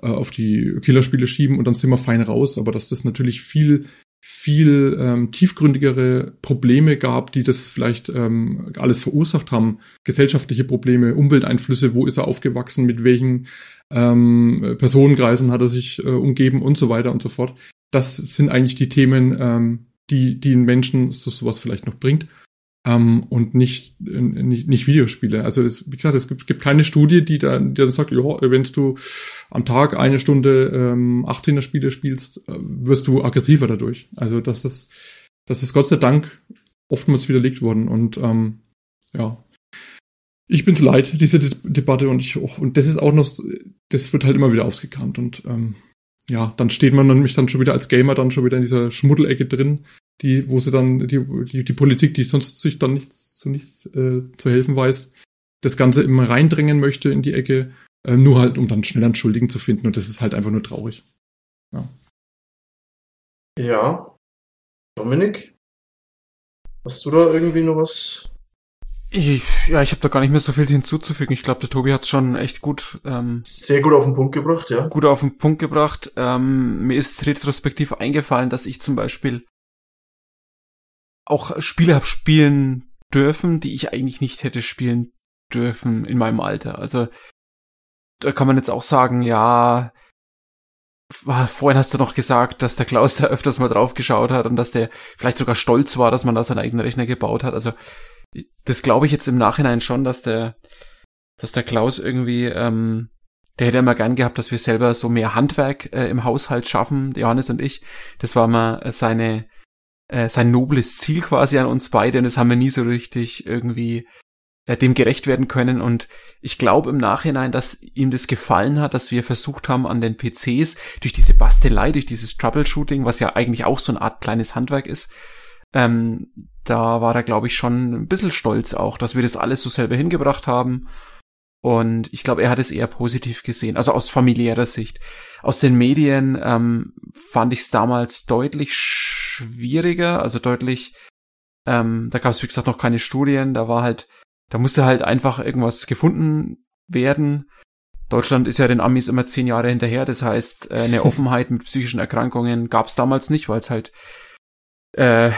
äh, auf die Killerspiele schieben und dann sind wir fein raus. Aber dass das natürlich viel viel ähm, tiefgründigere Probleme gab, die das vielleicht ähm, alles verursacht haben. Gesellschaftliche Probleme, Umwelteinflüsse, wo ist er aufgewachsen, mit welchen ähm, Personenkreisen hat er sich äh, umgeben und so weiter und so fort. Das sind eigentlich die Themen, ähm, die, die einen Menschen so sowas vielleicht noch bringt ähm, und nicht, nicht, nicht Videospiele. Also das, wie gesagt, es gibt, gibt keine Studie, die dann, die dann sagt, ja, wenn du am Tag eine Stunde ähm, 18er Spiele spielst, äh, wirst du aggressiver dadurch. Also das ist, das ist Gott sei Dank oftmals widerlegt worden und ähm, ja. Ich bin's leid, diese De Debatte und ich auch, und das ist auch noch, das wird halt immer wieder ausgekannt und ähm, ja, dann steht man nämlich dann schon wieder als Gamer dann schon wieder in dieser Schmuddelecke drin, die, wo sie dann, die, die, die Politik, die sonst sich dann nichts zu nichts äh, zu helfen weiß, das Ganze immer reindrängen möchte in die Ecke, äh, nur halt, um dann schnell einen Schuldigen zu finden. Und das ist halt einfach nur traurig. Ja. Ja. Dominik? Hast du da irgendwie noch was? Ich, ja, ich habe da gar nicht mehr so viel hinzuzufügen. Ich glaube, der Tobi hat es schon echt gut. Ähm, Sehr gut auf den Punkt gebracht, ja. Gut auf den Punkt gebracht. Ähm, mir ist retrospektiv eingefallen, dass ich zum Beispiel auch Spiele habe spielen dürfen, die ich eigentlich nicht hätte spielen dürfen in meinem Alter. Also da kann man jetzt auch sagen, ja, vorhin hast du noch gesagt, dass der Klaus da öfters mal drauf geschaut hat und dass der vielleicht sogar stolz war, dass man da seinen eigenen Rechner gebaut hat. Also das glaube ich jetzt im Nachhinein schon, dass der, dass der Klaus irgendwie, ähm, der hätte immer gern gehabt, dass wir selber so mehr Handwerk äh, im Haushalt schaffen, Johannes und ich. Das war mal seine äh, sein nobles Ziel quasi an uns beide und das haben wir nie so richtig irgendwie äh, dem gerecht werden können und ich glaube im Nachhinein, dass ihm das gefallen hat, dass wir versucht haben an den PCs durch diese Bastelei, durch dieses Troubleshooting, was ja eigentlich auch so eine Art kleines Handwerk ist, ähm, da war er glaube ich schon ein bisschen stolz auch, dass wir das alles so selber hingebracht haben und ich glaube, er hat es eher positiv gesehen, also aus familiärer Sicht. Aus den Medien ähm, fand ich es damals deutlich schwieriger, also deutlich, ähm, da gab es wie gesagt noch keine Studien, da war halt, da musste halt einfach irgendwas gefunden werden. Deutschland ist ja den Amis immer zehn Jahre hinterher, das heißt, äh, eine Offenheit mit psychischen Erkrankungen gab es damals nicht, weil es halt äh,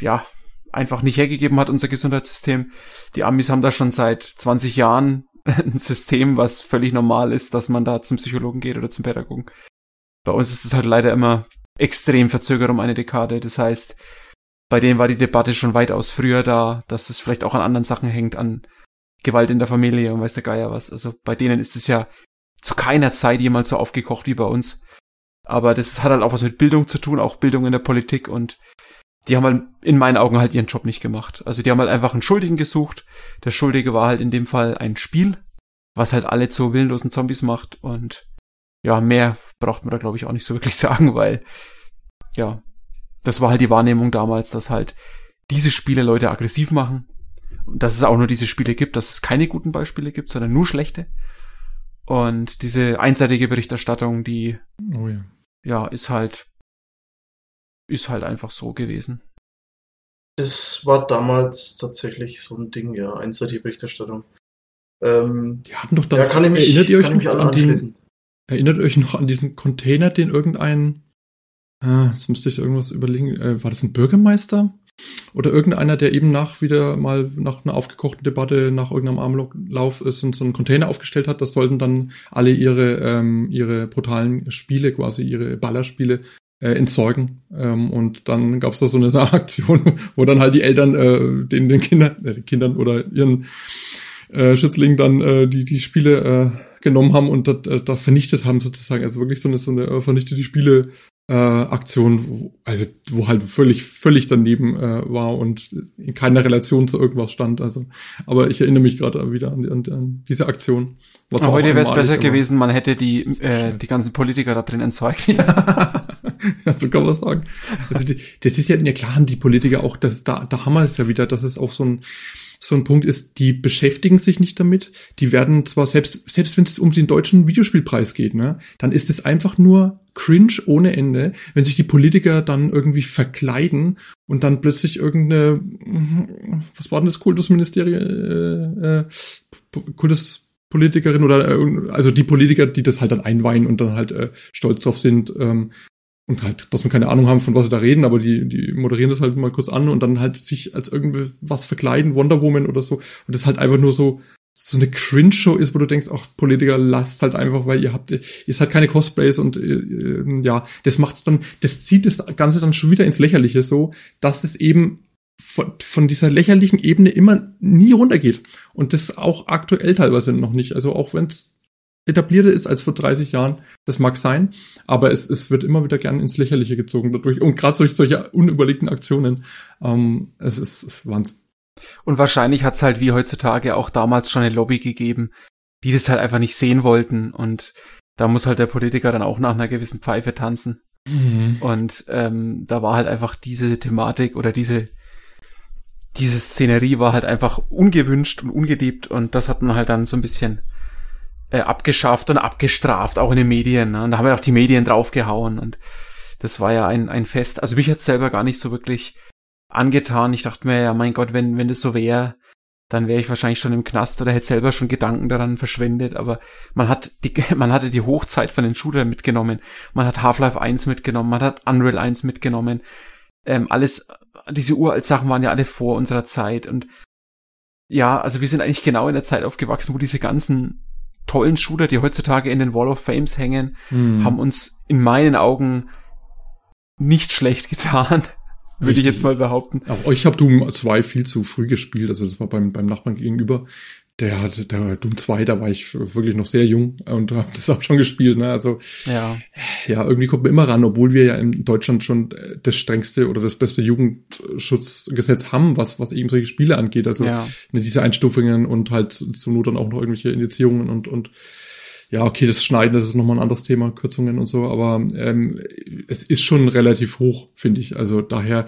ja einfach nicht hergegeben hat, unser Gesundheitssystem. Die Amis haben da schon seit 20 Jahren ein System, was völlig normal ist, dass man da zum Psychologen geht oder zum Pädagogen. Bei uns ist es halt leider immer extrem verzögert um eine Dekade. Das heißt, bei denen war die Debatte schon weitaus früher da, dass es vielleicht auch an anderen Sachen hängt, an Gewalt in der Familie und weiß der Geier was. Also bei denen ist es ja zu keiner Zeit jemals so aufgekocht wie bei uns. Aber das hat halt auch was mit Bildung zu tun, auch Bildung in der Politik und die haben halt in meinen Augen halt ihren Job nicht gemacht. Also die haben halt einfach einen Schuldigen gesucht. Der Schuldige war halt in dem Fall ein Spiel, was halt alle zu willenlosen Zombies macht und ja, mehr braucht man da glaube ich auch nicht so wirklich sagen, weil ja, das war halt die Wahrnehmung damals, dass halt diese Spiele Leute aggressiv machen und dass es auch nur diese Spiele gibt, dass es keine guten Beispiele gibt, sondern nur schlechte. Und diese einseitige Berichterstattung, die oh ja. ja, ist halt ist halt einfach so gewesen. Das war damals tatsächlich so ein Ding, ja, einseitige Berichterstattung. Ähm, die hatten doch dann, ja, kann ich mich, erinnert ihr euch noch an den, Erinnert euch noch an diesen Container, den irgendein, ah, jetzt müsste ich irgendwas überlegen, äh, war das ein Bürgermeister? Oder irgendeiner, der eben nach wieder mal nach einer aufgekochten Debatte, nach irgendeinem Armlauf ist und so einen Container aufgestellt hat, das sollten dann alle ihre, ähm, ihre brutalen Spiele, quasi ihre Ballerspiele äh, entsorgen. Ähm, und dann gab es da so eine Aktion, wo dann halt die Eltern äh, den, den Kindern, äh, den Kindern oder ihren äh, Schützlingen dann äh, die, die Spiele äh, genommen haben und da, da vernichtet haben sozusagen. Also wirklich so eine, so eine äh, vernichtete Spiele äh, Aktion, wo, also wo halt völlig völlig daneben äh, war und in keiner Relation zu irgendwas stand. Also, aber ich erinnere mich gerade wieder an, an, an diese Aktion. Was heute wäre es besser gewesen, man hätte die äh, die ganzen Politiker da drin entzeugt. Ja, so kann man sagen. Also die, das ist ja, ja klar haben die Politiker auch, das da da haben wir es ja wieder, dass es auch so ein so ein Punkt ist, die beschäftigen sich nicht damit. Die werden zwar selbst, selbst wenn es um den deutschen Videospielpreis geht, ne, dann ist es einfach nur cringe ohne Ende, wenn sich die Politiker dann irgendwie verkleiden und dann plötzlich irgendeine, was war denn das Kultusministerium, äh, äh, Kultuspolitikerin oder also die Politiker, die das halt dann einweihen und dann halt äh, stolz drauf sind, ähm, und halt, dass wir keine Ahnung haben, von was sie da reden, aber die, die moderieren das halt mal kurz an und dann halt sich als irgendwie was verkleiden, Wonder Woman oder so. Und das halt einfach nur so, so eine Cringe-Show ist, wo du denkst, ach, Politiker, lasst halt einfach, weil ihr habt, ihr seid keine Cosplays und äh, ja, das macht's dann, das zieht das Ganze dann schon wieder ins Lächerliche so, dass es eben von, von dieser lächerlichen Ebene immer nie runtergeht. Und das auch aktuell teilweise noch nicht. Also auch wenn es etablierter ist als vor 30 Jahren. Das mag sein, aber es, es wird immer wieder gern ins Lächerliche gezogen dadurch. Und gerade durch solche unüberlegten Aktionen. Ähm, es ist, ist Wahnsinn. Und wahrscheinlich hat es halt wie heutzutage auch damals schon eine Lobby gegeben, die das halt einfach nicht sehen wollten. Und da muss halt der Politiker dann auch nach einer gewissen Pfeife tanzen. Mhm. Und ähm, da war halt einfach diese Thematik oder diese diese Szenerie war halt einfach ungewünscht und ungeliebt und das hat man halt dann so ein bisschen äh, abgeschafft und abgestraft, auch in den Medien. Ne? Und da haben ja auch die Medien draufgehauen und das war ja ein, ein Fest. Also mich hat selber gar nicht so wirklich angetan. Ich dachte mir, ja, mein Gott, wenn, wenn das so wäre, dann wäre ich wahrscheinlich schon im Knast oder hätte selber schon Gedanken daran verschwendet. Aber man hat die, man hatte die Hochzeit von den Shootern mitgenommen. Man hat Half-Life 1 mitgenommen. Man hat Unreal 1 mitgenommen. Ähm, alles, diese uralt Sachen waren ja alle vor unserer Zeit und ja, also wir sind eigentlich genau in der Zeit aufgewachsen, wo diese ganzen tollen Shooter, die heutzutage in den Wall of Fames hängen, mhm. haben uns in meinen Augen nicht schlecht getan. Würde ich jetzt mal behaupten. Auch euch habe Doom 2 viel zu früh gespielt. Also das war beim, beim Nachbarn gegenüber. Der hatte, der Doom 2, da war ich wirklich noch sehr jung und habe das auch schon gespielt. Ne? Also ja. ja, irgendwie kommt man immer ran, obwohl wir ja in Deutschland schon das strengste oder das beste Jugendschutzgesetz haben, was, was eben solche Spiele angeht. Also ja. ne, diese Einstufungen und halt zur Not dann auch noch irgendwelche Indizierungen und, und ja, okay, das Schneiden, das ist nochmal ein anderes Thema, Kürzungen und so, aber ähm, es ist schon relativ hoch, finde ich. Also daher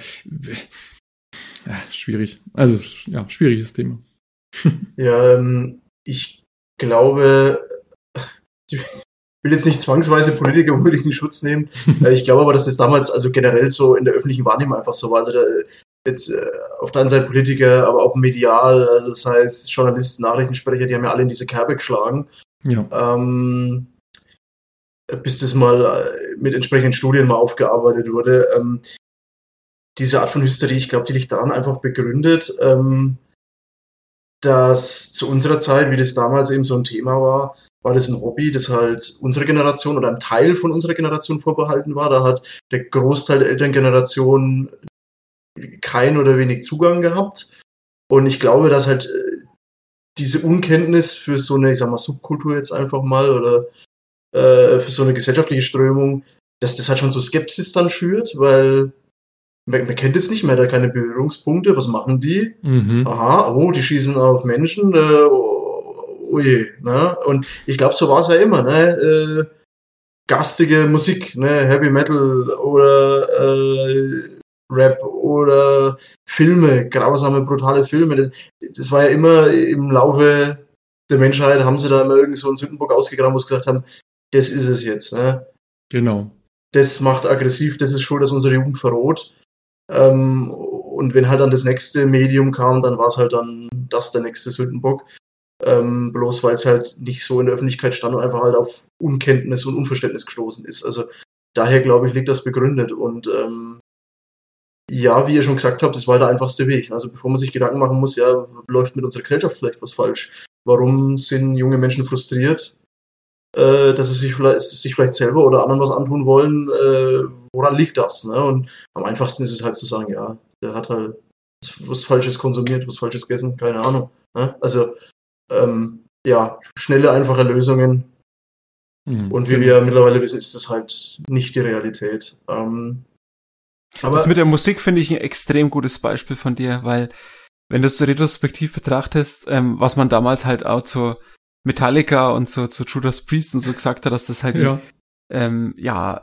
ja, schwierig. Also ja, schwieriges Thema. ja, ähm, ich glaube, ich will jetzt nicht zwangsweise Politiker unbedingt in Schutz nehmen. Äh, ich glaube aber, dass das damals also generell so in der öffentlichen Wahrnehmung einfach so war. Also da, jetzt äh, auf der einen Seite Politiker, aber auch medial, also das heißt Journalisten, Nachrichtensprecher, die haben ja alle in diese Kerbe geschlagen. Ja. Ähm, bis das mal äh, mit entsprechenden Studien mal aufgearbeitet wurde. Ähm, diese Art von Hysterie, ich glaube, die liegt daran einfach begründet, ähm, dass zu unserer Zeit, wie das damals eben so ein Thema war, war das ein Hobby, das halt unserer Generation oder einem Teil von unserer Generation vorbehalten war. Da hat der Großteil der Elterngeneration kein oder wenig Zugang gehabt. Und ich glaube, dass halt äh, diese Unkenntnis für so eine, ich sag mal, Subkultur jetzt einfach mal oder äh, für so eine gesellschaftliche Strömung, dass das halt schon so Skepsis dann schürt, weil man, man kennt es nicht, man hat da keine Berührungspunkte, was machen die? Mhm. Aha, oh, die schießen auf Menschen, äh, oh, oh ne? Und ich glaube, so war es ja immer, ne? Äh, gastige Musik, ne? Heavy Metal oder äh, Rap oder Filme, grausame, brutale Filme. Das, das war ja immer im Laufe der Menschheit, haben sie da immer irgend so einen Sündenbock ausgegraben, wo sie gesagt haben, das ist es jetzt. Ne? Genau. Das macht aggressiv, das ist schuld, dass unsere Jugend verroht. Ähm, und wenn halt dann das nächste Medium kam, dann war es halt dann das der nächste Sündenbock. Ähm, bloß weil es halt nicht so in der Öffentlichkeit stand und einfach halt auf Unkenntnis und Unverständnis gestoßen ist. Also daher glaube ich, liegt das begründet. Und ähm, ja, wie ihr schon gesagt habt, das war der einfachste Weg. Also bevor man sich Gedanken machen muss, ja, läuft mit unserer Gesellschaft vielleicht was falsch? Warum sind junge Menschen frustriert, äh, dass sie sich vielleicht, sich vielleicht selber oder anderen was antun wollen? Äh, woran liegt das? Ne? Und am einfachsten ist es halt zu sagen, ja, der hat halt was Falsches konsumiert, was Falsches gegessen, keine Ahnung. Ne? Also ähm, ja, schnelle, einfache Lösungen. Mhm, Und wie wir mittlerweile wissen, ist das halt nicht die Realität. Ähm, aber das mit der Musik finde ich ein extrem gutes Beispiel von dir, weil wenn du es so retrospektiv betrachtest, ähm, was man damals halt auch zu Metallica und so zu Judas Priest und so gesagt hat, dass das halt ja. ähm, ja,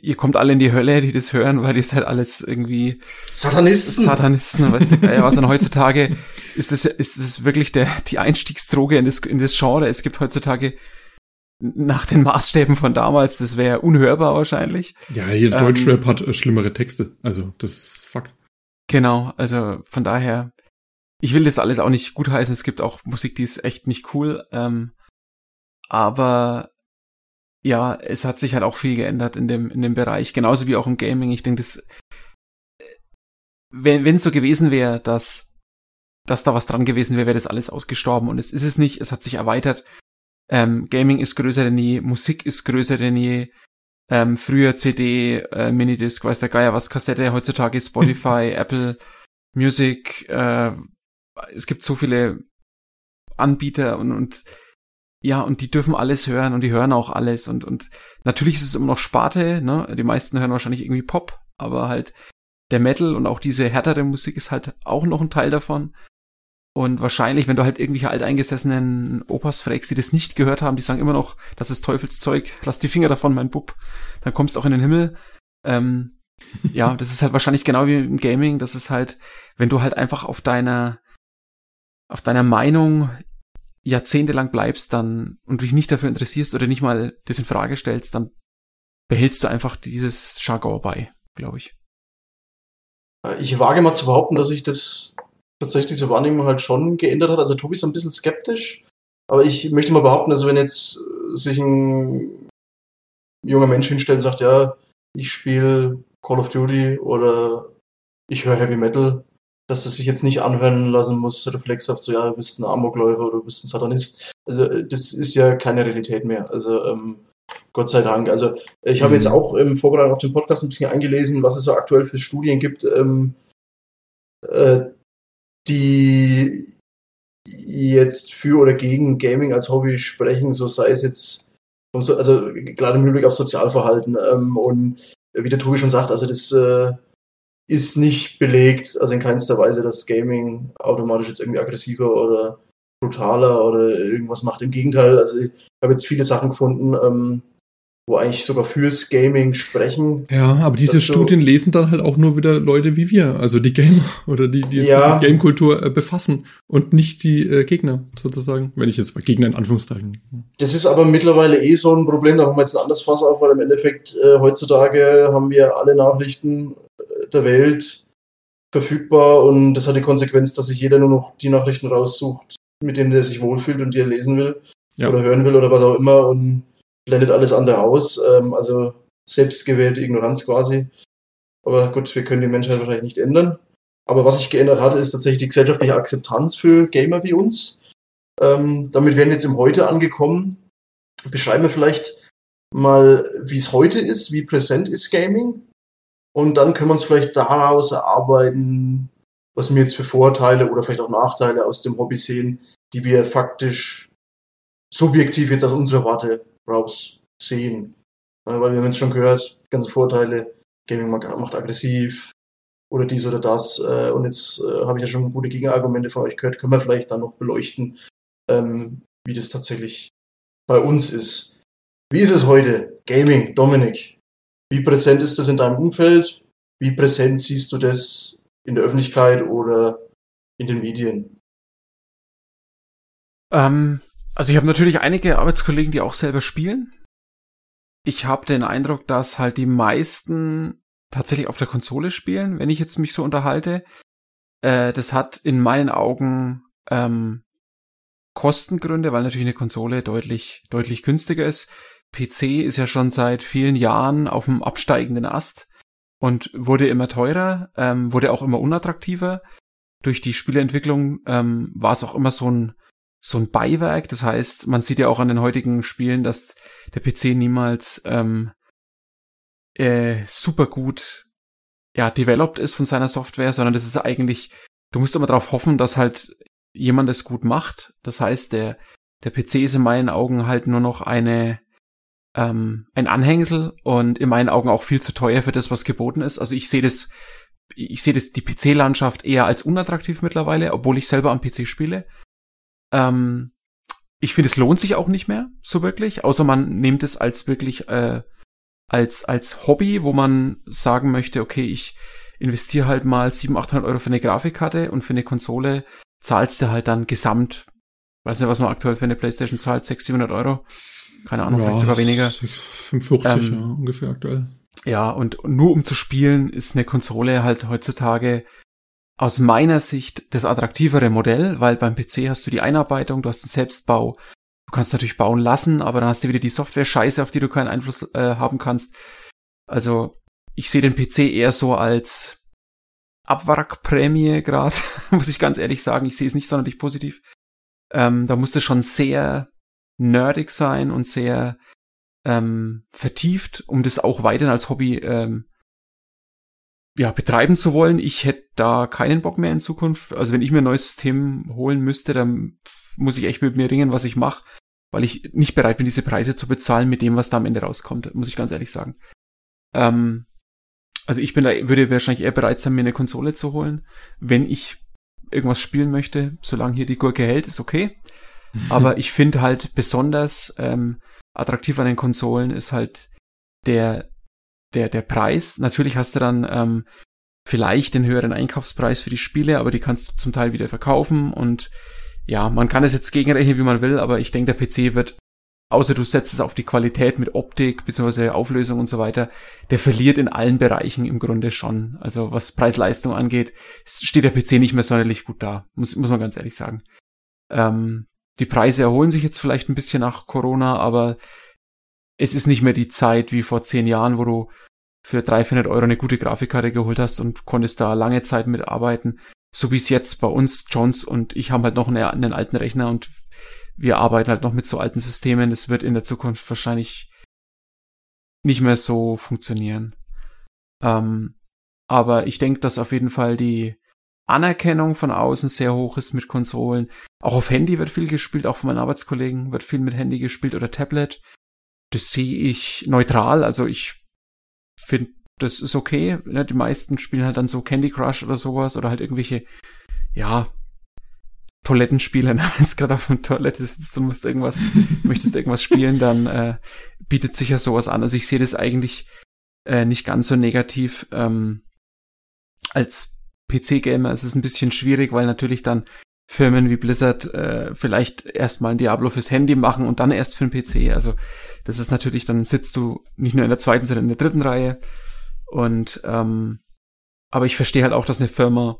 ihr kommt alle in die Hölle, die das hören, weil ihr seid alles irgendwie Satanisten. Satanisten, weißt du, ja, was und heutzutage ist das, ist das wirklich der, die Einstiegsdroge in das, in das Genre. Es gibt heutzutage nach den Maßstäben von damals, das wäre unhörbar wahrscheinlich. Ja, jeder Ähm, Deutschrap hat äh, schlimmere Texte. Also, das ist Fakt. Genau, also von daher, ich will das alles auch nicht gutheißen. Es gibt auch Musik, die ist echt nicht cool. Ähm, aber ja, es hat sich halt auch viel geändert in dem, in dem Bereich, genauso wie auch im Gaming. Ich denke, das, äh, wenn wenn es so gewesen wäre, dass, dass da was dran gewesen wäre, wäre das alles ausgestorben. Und es ist es nicht, es hat sich erweitert. Ähm, Gaming ist größer denn je, Musik ist größer denn je. Ähm, früher CD, äh, Minidisc, weiß der Geier was, Kassette, heutzutage Spotify, Apple Music, äh, es gibt so viele Anbieter und, und ja, und die dürfen alles hören und die hören auch alles und, und natürlich ist es immer noch Sparte, ne? Die meisten hören wahrscheinlich irgendwie Pop, aber halt der Metal und auch diese härtere Musik ist halt auch noch ein Teil davon. Und wahrscheinlich, wenn du halt irgendwelche alteingesessenen Opas fragst, die das nicht gehört haben, die sagen immer noch, das ist Teufelszeug, lass die Finger davon, mein Bub, dann kommst du auch in den Himmel. Ähm, ja, das ist halt wahrscheinlich genau wie im Gaming, das ist halt, wenn du halt einfach auf deiner, auf deiner Meinung jahrzehntelang bleibst, dann und dich nicht dafür interessierst oder nicht mal das in Frage stellst, dann behältst du einfach dieses Jargon bei, glaube ich. Ich wage mal zu behaupten, dass sich das tatsächlich diese Wahrnehmung halt schon geändert hat. Also Tobi ist ein bisschen skeptisch, aber ich möchte mal behaupten, also wenn jetzt äh, sich ein junger Mensch hinstellt und sagt, ja, ich spiele Call of Duty oder ich höre Heavy Metal, dass es sich jetzt nicht anhören lassen muss, reflexhaft so, ja, du bist ein Amokläufer oder du bist ein Satanist. Also äh, das ist ja keine Realität mehr. Also ähm, Gott sei Dank. Also ich habe Mhm. jetzt auch im Vorbereitung auf den Podcast ein bisschen eingelesen, was es so aktuell für Studien gibt, ähm, äh, die jetzt für oder gegen Gaming als Hobby sprechen, so sei es jetzt, also gerade im Hinblick auf Sozialverhalten. Ähm, und wie der Tobi schon sagt, also das äh, ist nicht belegt, also in keinster Weise, dass Gaming automatisch jetzt irgendwie aggressiver oder brutaler oder irgendwas macht. Im Gegenteil, also ich habe jetzt viele Sachen gefunden, ähm, wo eigentlich sogar fürs Gaming sprechen. Ja, aber diese Das so- Studien lesen dann halt auch nur wieder Leute wie wir, also die Gamer oder die, die Ja. mit Gamekultur äh, befassen und nicht die äh, Gegner sozusagen, wenn ich jetzt mal Gegner in Anführungszeichen. Das ist aber mittlerweile eh so ein Problem, da haben wir jetzt ein anderes Fass auf, weil im Endeffekt äh, heutzutage haben wir alle Nachrichten der Welt verfügbar und das hat die Konsequenz, dass sich jeder nur noch die Nachrichten raussucht, mit denen er sich wohlfühlt und die er lesen will Ja. oder hören will oder was auch immer und blendet alles andere aus. Ähm, also selbstgewählte Ignoranz quasi. Aber gut, wir können die Menschheit wahrscheinlich nicht ändern. Aber was sich geändert hat, ist tatsächlich die gesellschaftliche Akzeptanz für Gamer wie uns. Ähm, damit wären wir jetzt im Heute angekommen. Beschreiben wir vielleicht mal, wie es heute ist, wie präsent ist Gaming. Und dann können wir uns vielleicht daraus erarbeiten, was wir jetzt für Vorteile oder vielleicht auch Nachteile aus dem Hobby sehen, die wir faktisch subjektiv jetzt aus unserer Warte raus sehen. Äh, Weil wir haben jetzt schon gehört, die ganzen Vorteile, Gaming macht macht aggressiv oder dies oder das. äh, Und jetzt äh, habe ich ja schon gute Gegenargumente von euch gehört, können wir vielleicht dann noch beleuchten, ähm, wie das tatsächlich bei uns ist. Wie ist es heute? Gaming, Dominik. Wie präsent ist das in deinem Umfeld? Wie präsent siehst du das in der Öffentlichkeit oder in den Medien? Ähm, also ich habe natürlich einige Arbeitskollegen, die auch selber spielen. Ich habe den Eindruck, dass halt die meisten tatsächlich auf der Konsole spielen, wenn ich jetzt mich so unterhalte. Äh, das hat in meinen Augen ähm, Kostengründe, weil natürlich eine Konsole deutlich, deutlich günstiger ist. PC ist ja schon seit vielen Jahren auf dem absteigenden Ast und wurde immer teurer, ähm, wurde auch immer unattraktiver. Durch die Spieleentwicklung ähm, war es auch immer so ein so ein Beiwerk. Das heißt, man sieht ja auch an den heutigen Spielen, dass der PC niemals ähm, äh, super gut ja, developed ist von seiner Software, sondern das ist eigentlich, du musst immer darauf hoffen, dass halt jemand es gut macht. Das heißt, der, der PC ist in meinen Augen halt nur noch eine, ähm, ein Anhängsel und in meinen Augen auch viel zu teuer für das, was geboten ist. Also ich sehe das, ich sehe das, die PC-Landschaft eher als unattraktiv mittlerweile, obwohl ich selber am PC spiele. Ähm, ich finde, es lohnt sich auch nicht mehr so wirklich, außer man nimmt es als wirklich äh, als als Hobby, wo man sagen möchte, okay, ich investiere halt mal 700, 800 Euro für eine Grafikkarte und für eine Konsole zahlst du halt dann gesamt, weiß nicht, was man aktuell für eine Playstation zahlt, 600, 700 Euro. Keine Ahnung, ja, vielleicht sogar weniger. 45 ähm, ja, ungefähr aktuell. Ja, und nur um zu spielen, ist eine Konsole halt heutzutage aus meiner Sicht das attraktivere Modell, weil beim PC hast du die Einarbeitung, du hast den Selbstbau. Du kannst natürlich bauen lassen, aber dann hast du wieder die Software-Scheiße, auf die du keinen Einfluss äh, haben kannst. Also ich sehe den PC eher so als Abwrackprämie gerade, muss ich ganz ehrlich sagen. Ich sehe es nicht sonderlich positiv. Ähm, da musste schon sehr nerdig sein und sehr ähm, vertieft, um das auch weiterhin als Hobby ähm, ja, betreiben zu wollen. Ich hätte da keinen Bock mehr in Zukunft. Also wenn ich mir ein neues System holen müsste, dann muss ich echt mit mir ringen, was ich mache, weil ich nicht bereit bin, diese Preise zu bezahlen mit dem, was da am Ende rauskommt, muss ich ganz ehrlich sagen. Ähm, also ich bin da, würde wahrscheinlich eher bereit sein, mir eine Konsole zu holen, wenn ich irgendwas spielen möchte. Solange hier die Gurke hält, ist okay. Aber ich finde halt besonders ähm, attraktiv an den Konsolen ist halt der, der, der Preis. Natürlich hast du dann ähm, vielleicht den höheren Einkaufspreis für die Spiele, aber die kannst du zum Teil wieder verkaufen und ja, man kann es jetzt gegenrechnen, wie man will, aber ich denke, der PC wird außer du setzt es auf die Qualität mit Optik bzw. Auflösung und so weiter, der verliert in allen Bereichen im Grunde schon. Also was Preis-Leistung angeht, steht der PC nicht mehr sonderlich gut da, muss, muss man ganz ehrlich sagen. Ähm, die Preise erholen sich jetzt vielleicht ein bisschen nach Corona, aber es ist nicht mehr die Zeit wie vor zehn Jahren, wo du für 300, 400 Euro eine gute Grafikkarte geholt hast und konntest da lange Zeit mitarbeiten. So wie es jetzt bei uns, Jones und ich haben halt noch einen, einen alten Rechner und wir arbeiten halt noch mit so alten Systemen. Das wird in der Zukunft wahrscheinlich nicht mehr so funktionieren. Ähm, aber ich denke, dass auf jeden Fall die Anerkennung von außen sehr hoch ist mit Konsolen. Auch auf Handy wird viel gespielt, auch von meinen Arbeitskollegen wird viel mit Handy gespielt oder Tablet. Das sehe ich neutral, also ich finde, das ist okay. Ne? Die meisten spielen halt dann so Candy Crush oder sowas oder halt irgendwelche, ja, Toilettenspiele, wenn es gerade auf der Toilette sitzt und musst irgendwas, möchtest irgendwas spielen, dann äh, bietet sich ja sowas an. Also ich sehe das eigentlich äh, nicht ganz so negativ. Ähm, als PC-Gamer ist es ein bisschen schwierig, weil natürlich dann Firmen wie Blizzard äh, vielleicht erstmal ein Diablo fürs Handy machen und dann erst für den PC. Also das ist natürlich, dann sitzt du nicht nur in der zweiten, sondern in der dritten Reihe. Und ähm, aber ich verstehe halt auch, dass eine Firma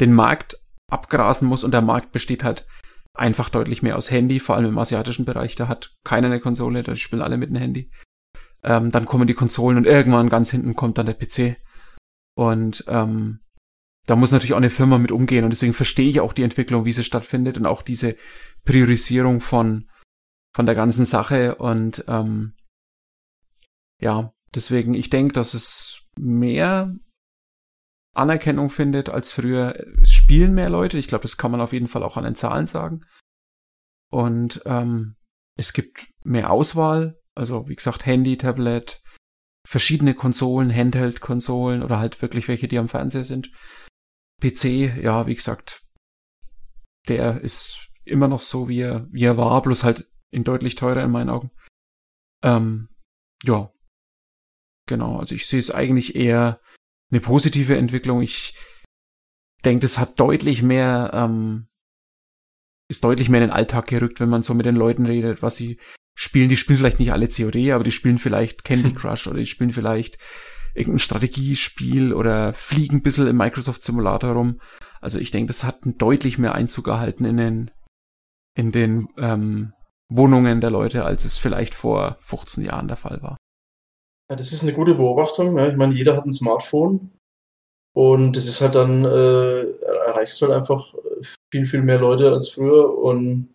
den Markt abgrasen muss und der Markt besteht halt einfach deutlich mehr aus Handy, vor allem im asiatischen Bereich, da hat keiner eine Konsole, da spielen alle mit einem Handy. Ähm, dann kommen die Konsolen und irgendwann ganz hinten kommt dann der PC. Und ähm, da muss natürlich auch eine Firma mit umgehen und deswegen verstehe ich auch die Entwicklung, wie sie stattfindet und auch diese Priorisierung von von der ganzen Sache und ähm, ja, deswegen ich denke, dass es mehr Anerkennung findet als früher. Es spielen mehr Leute. Ich glaube, das kann man auf jeden Fall auch an den Zahlen sagen. Und ähm, es gibt mehr Auswahl. Also wie gesagt, Handy, Tablet, verschiedene Konsolen, Handheld-Konsolen oder halt wirklich welche, die am Fernseher sind. PC, ja, wie gesagt, der ist immer noch so, wie er, wie er war, bloß halt in deutlich teurer in meinen Augen. Ähm, ja, genau. Also ich sehe es eigentlich eher eine positive Entwicklung. Ich denke, das hat deutlich mehr, ähm, ist deutlich mehr in den Alltag gerückt, wenn man so mit den Leuten redet, was sie spielen. Die spielen vielleicht nicht alle COD, aber die spielen vielleicht Candy Crush oder die spielen vielleicht irgendein Strategiespiel oder fliegen ein bisschen im Microsoft Simulator rum. Also ich denke, das hat deutlich mehr Einzug erhalten in den, in den ähm, Wohnungen der Leute, als es vielleicht vor 15 Jahren der Fall war. Ja, das ist eine gute Beobachtung. Ne? Ich meine, jeder hat ein Smartphone und das ist halt dann, äh, erreichst du halt einfach viel, viel mehr Leute als früher und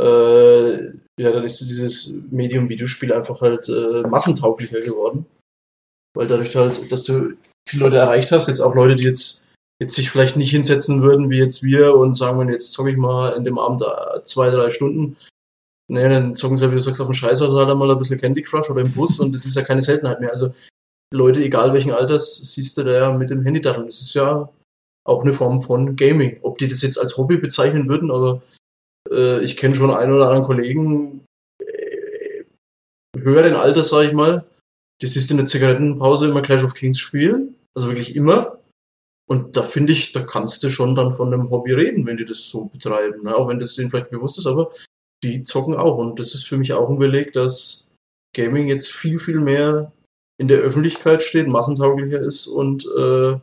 äh, ja, dann ist dieses Medium-Videospiel einfach halt äh, massentauglicher geworden. Weil dadurch halt, dass du viele Leute erreicht hast, jetzt auch Leute, die jetzt, jetzt sich vielleicht nicht hinsetzen würden wie jetzt wir und sagen, jetzt zocke ich mal in dem Abend zwei, drei Stunden, Nee, dann zocken sie, wie du sagst, auf dem Scheißer halt mal ein bisschen Candy Crush oder im Bus und das ist ja keine Seltenheit mehr. Also Leute, egal welchen Alters, siehst du da ja mit dem Handy da. Und das ist ja auch eine Form von Gaming. Ob die das jetzt als Hobby bezeichnen würden, aber äh, ich kenne schon einen oder anderen Kollegen, äh, höheren Alter, sag ich mal, die siehst in der Zigarettenpause immer Clash of Kings spielen. Also wirklich immer. Und da finde ich, da kannst du schon dann von einem Hobby reden, wenn die das so betreiben. Ne? Auch wenn das denen vielleicht bewusst ist, aber die zocken auch. Und das ist für mich auch ein Beleg, dass Gaming jetzt viel, viel mehr in der Öffentlichkeit steht, massentauglicher ist und äh,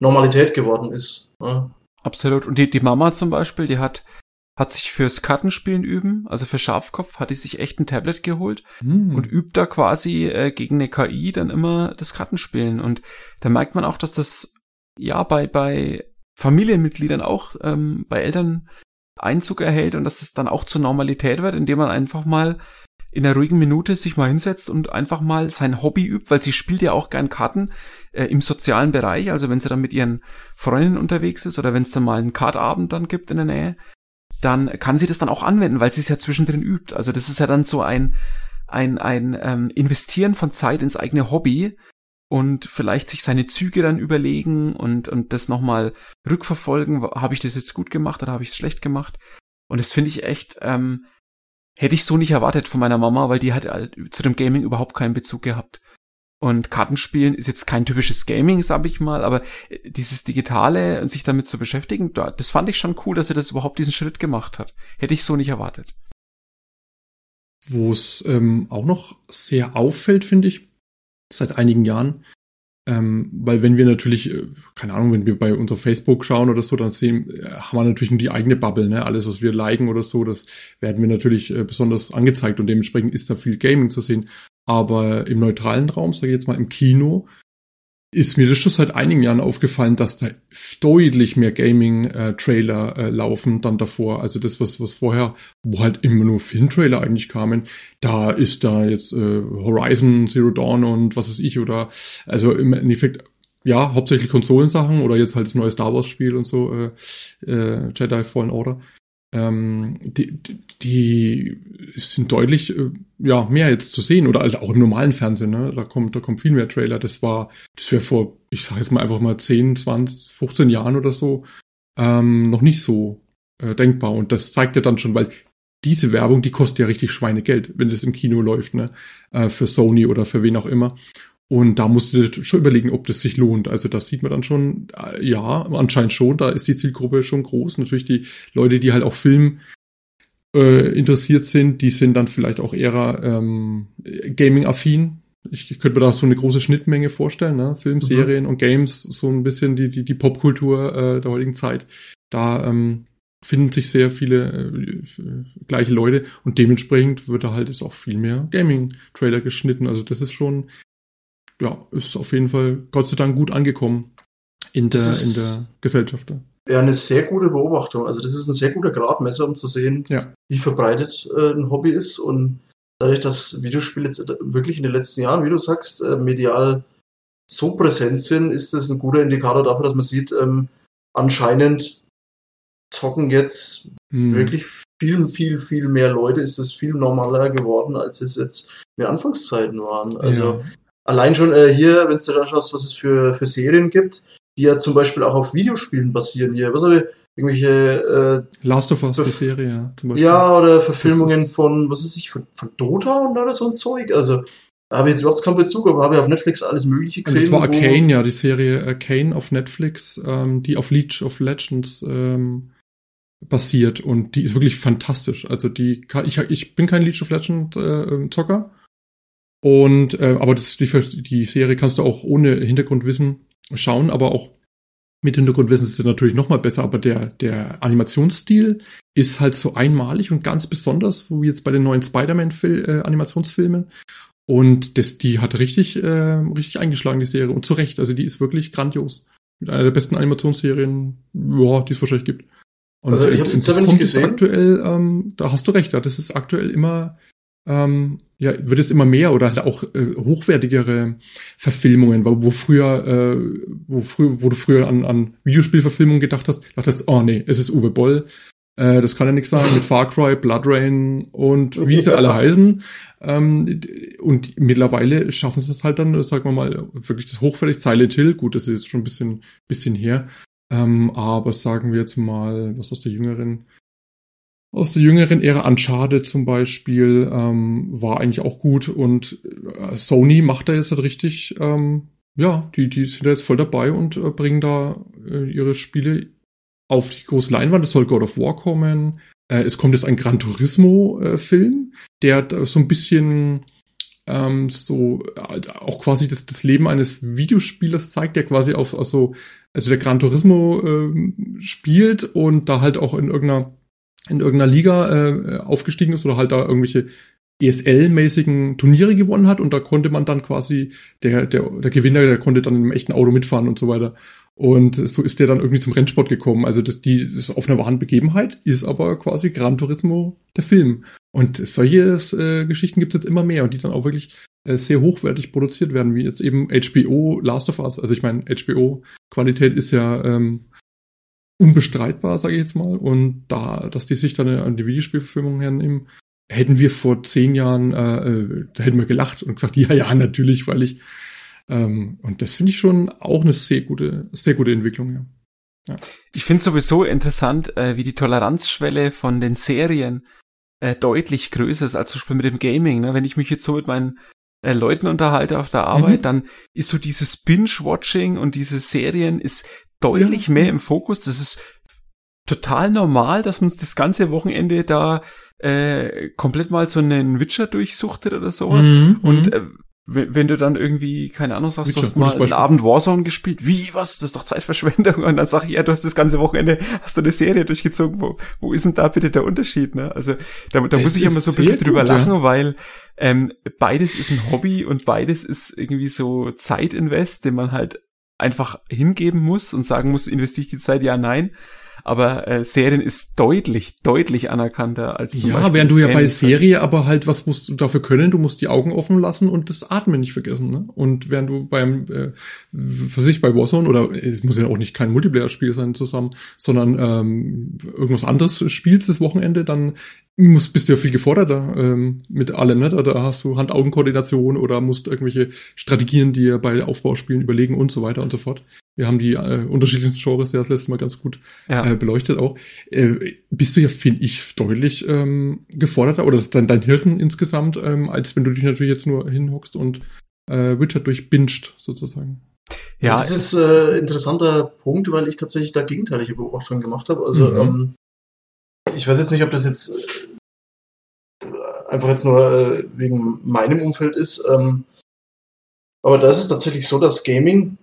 Normalität geworden ist. Ne? Absolut. Und die, die Mama zum Beispiel, die hat, hat sich fürs Kartenspielen üben, also für Schafkopf, hat die sich echt ein Tablet geholt Hm. und übt da quasi äh, gegen eine KI dann immer das Kartenspielen. Und da merkt man auch, dass das ja bei, bei Familienmitgliedern auch, ähm, bei Eltern Einzug erhält und dass es dann auch zur Normalität wird, indem man einfach mal in einer ruhigen Minute sich mal hinsetzt und einfach mal sein Hobby übt, weil sie spielt ja auch gern Karten äh, im sozialen Bereich, also wenn sie dann mit ihren Freundinnen unterwegs ist oder wenn es dann mal einen Kartabend dann gibt in der Nähe, dann kann sie das dann auch anwenden, weil sie es ja zwischendrin übt. Also das ist ja dann so ein ein ein ähm, Investieren von Zeit ins eigene Hobby und vielleicht sich seine Züge dann überlegen und und das nochmal rückverfolgen. Habe ich das jetzt gut gemacht oder habe ich es schlecht gemacht? Und das finde ich echt ähm, hätte ich so nicht erwartet von meiner Mama, weil die hat halt zu dem Gaming überhaupt keinen Bezug gehabt. Und Kartenspielen ist jetzt kein typisches Gaming, sag ich mal, aber äh, dieses Digitale und sich damit zu beschäftigen, da- das fand ich schon cool, dass er das überhaupt diesen Schritt gemacht hat. Hätte ich so nicht erwartet. Wo es ähm, auch noch sehr auffällt, finde ich, seit einigen Jahren, ähm, weil wenn wir natürlich, äh, keine Ahnung, wenn wir bei unser Facebook schauen oder so, dann sehen, äh, haben wir natürlich nur die eigene Bubble, ne? Alles, was wir liken oder so, das werden wir natürlich äh, besonders angezeigt und dementsprechend ist da viel Gaming zu sehen. Aber im neutralen Raum, sage ich jetzt mal im Kino, ist mir das schon seit einigen Jahren aufgefallen, dass da deutlich mehr Gaming-Trailer äh, laufen dann davor. Also das, was, was vorher, wo halt immer nur Filmtrailer eigentlich kamen, da ist da jetzt äh, Horizon Zero Dawn und was weiß ich, oder also im Endeffekt, ja, hauptsächlich Konsolensachen oder jetzt halt das neue Star Wars-Spiel und so, äh, äh, Jedi Fallen Order. Ähm, die, die, sind deutlich äh, ja mehr jetzt zu sehen oder also auch im normalen Fernsehen, ne? Da kommt, da kommt viel mehr Trailer. Das war, das wäre vor, ich sag jetzt mal einfach mal 10, 20, 15 Jahren oder so ähm, noch nicht so äh, denkbar. Und das zeigt ja dann schon, weil diese Werbung, die kostet ja richtig Schweinegeld, wenn das im Kino läuft, ne? Äh, für Sony oder für wen auch immer. Und da musst du dir schon überlegen, ob das sich lohnt. Also das sieht man dann schon, äh, ja, anscheinend schon, da ist die Zielgruppe schon groß. Natürlich die Leute, die halt auch Film äh, interessiert sind, die sind dann vielleicht auch eher ähm, Gaming-affin. Ich, ich könnte mir da so eine große Schnittmenge vorstellen, ne? Film, Serien und Games, so ein bisschen die, die, die Popkultur äh, der heutigen Zeit. Da ähm, finden sich sehr viele äh, gleiche Leute und dementsprechend wird da halt jetzt auch viel mehr Gaming-Trailer geschnitten. Also das ist schon, ja, ist auf jeden Fall Gott sei Dank gut angekommen in der, in der Gesellschaft. Ja, eine sehr gute Beobachtung. Also das ist ein sehr guter Gradmesser, um zu sehen, Ja. wie verbreitet äh, ein Hobby ist. Und dadurch, dass Videospiele jetzt wirklich in den letzten Jahren, wie du sagst, äh, medial so präsent sind, ist das ein guter Indikator dafür, dass man sieht, ähm, anscheinend zocken jetzt Hm. wirklich viel, viel, viel mehr Leute. Ist es viel normaler geworden, als es jetzt in den Anfangszeiten waren. Also ja. Allein schon äh, hier, wenn du da schaust, was es für, für Serien gibt, die ja zum Beispiel auch auf Videospielen basieren hier. Was habe ich? Irgendwelche, Last of Us, die Serie, ja, zum äh, Beispiel. ja, oder Verfilmungen ist- von, was weiß ich, von, von Dota und oder so ein Zeug. Also, habe ich jetzt überhaupt keinen Bezug, aber habe ich auf Netflix alles Mögliche Und gesehen. das war Arcane, ja, die Serie Arcane auf Netflix, ähm, die auf League of Legends ähm, basiert und die ist wirklich fantastisch. Also die kann, ich, ich bin kein League of Legends äh, Zocker und äh, aber das, die, die Serie kannst du auch ohne Hintergrundwissen schauen, aber auch mit Hintergrundwissen ist es natürlich noch mal besser, aber der der Animationsstil ist halt so einmalig und ganz besonders, wo jetzt bei den neuen Spider-Man-Animationsfilmen und das, die hat richtig, äh, richtig eingeschlagen, die Serie. Und zu Recht. Also die ist wirklich grandios. Mit einer der besten Animationsserien, ja, die es wahrscheinlich gibt. Und Also, ich äh, jetzt das selber nicht gesehen. aktuell, ähm, da hast du recht, ja, das ist aktuell immer, ähm, ja, wird es immer mehr oder halt auch äh, hochwertigere Verfilmungen, wo, wo früher, äh, wo früher, wo du früher an, an Videospielverfilmungen gedacht hast, dachtest, oh nee, es ist Uwe Boll, äh, das kann ja nichts sein mit Far Cry, Blood Rain und wie sie alle heißen. Ähm, und mittlerweile schaffen sie es halt dann, sagen wir mal, wirklich das hochwertig. Silent Hill, gut, das ist jetzt schon ein bisschen, bisschen her. Ähm, aber sagen wir jetzt mal, was aus der jüngeren, aus der jüngeren Ära Uncharted zum Beispiel ähm, war eigentlich auch gut und äh, Sony macht da jetzt halt richtig, ähm, ja, die, die sind da jetzt voll dabei und äh, bringen da äh, ihre Spiele auf die große Leinwand. Es soll God of War kommen. Äh, es kommt jetzt ein Gran Turismo-Film, der so ein bisschen ähm, so äh, auch quasi das, das Leben eines Videospielers zeigt, der quasi auf also also der Gran Turismo äh, spielt und da halt auch in irgendeiner in irgendeiner Liga äh, aufgestiegen ist oder halt da irgendwelche ESL-mäßigen Turniere gewonnen hat und da konnte man dann quasi, der, der, der Gewinner, der konnte dann einem echten Auto mitfahren und so weiter. Und so ist der dann irgendwie zum Rennsport gekommen. Also das, die das ist auf einer wahren Begebenheit, ist aber quasi Gran Turismo der Film. Und solche äh, Geschichten gibt es jetzt immer mehr und die dann auch wirklich äh, sehr hochwertig produziert werden, wie jetzt eben HBO Last of Us. Also ich meine, HBO-Qualität ist ja ähm, unbestreitbar, sage ich jetzt mal. Und da, dass die sich dann an die Videospielverfilmung hernehmen, hätten wir vor zehn Jahren, äh, äh, da hätten wir gelacht und gesagt, ja, ja, natürlich, weil ich ähm, und das finde ich schon auch eine sehr gute, sehr gute Entwicklung, ja. ja. Ich finde sowieso interessant, äh, wie die Toleranzschwelle von den Serien äh, deutlich größer ist als zum Beispiel mit dem Gaming. Ne? Wenn ich mich jetzt so mit meinen äh, Leuten unterhalte auf der Arbeit, mhm. dann ist so dieses Binge-Watching und diese Serien ist deutlich ja. mehr im Fokus. Das ist total normal, dass man das ganze Wochenende da äh, komplett mal so einen Witcher durchsuchtet oder sowas. Mhm, und mhm. äh, wenn du dann irgendwie, keine Ahnung, sagst, Witcher, du hast mal einen Abend Warzone gespielt, wie, was, das ist doch Zeitverschwendung und dann sag ich, ja, du hast das ganze Wochenende, hast du eine Serie durchgezogen, wo, wo ist denn da bitte der Unterschied, ne? Also, da, da muss ich immer so ein bisschen drüber gut, lachen, ja. weil ähm, beides ist ein Hobby und beides ist irgendwie so Zeitinvest, den man halt einfach hingeben muss und sagen muss, investiere ich die Zeit, ja, nein aber äh, Serien ist deutlich, deutlich anerkannter als zum Ja, Beispiel während du ja bei Serie aber halt, was musst du dafür können? Du musst die Augen offen lassen und das Atmen nicht vergessen, ne? Und während du beim, äh, was weiß ich, bei Warzone oder es muss ja auch nicht kein Multiplayer-Spiel sein zusammen, sondern ähm, irgendwas anderes spielst das Wochenende, dann musst, bist du ja viel geforderter ähm, mit allem, ne? Da, da hast du Hand-Augen-Koordination oder musst irgendwelche Strategien dir bei Aufbauspielen überlegen und so weiter und so fort. Wir haben die äh, unterschiedlichsten Genres ja das letzte Mal ganz gut ja. äh, beleuchtet auch. Äh, bist du ja, finde ich, deutlich ähm, geforderter oder ist dein, dein Hirn insgesamt, ähm, als wenn du dich natürlich jetzt nur hinhockst und äh, Witcher durchbinscht, sozusagen. Ja, das ist äh, interessanter Punkt, weil ich tatsächlich da gegenteilige Beobachtungen gemacht habe. Also mhm. ähm, ich weiß jetzt nicht, ob das jetzt äh, einfach jetzt nur äh, wegen meinem Umfeld ist. Ähm, aber da ist es tatsächlich so, dass Gaming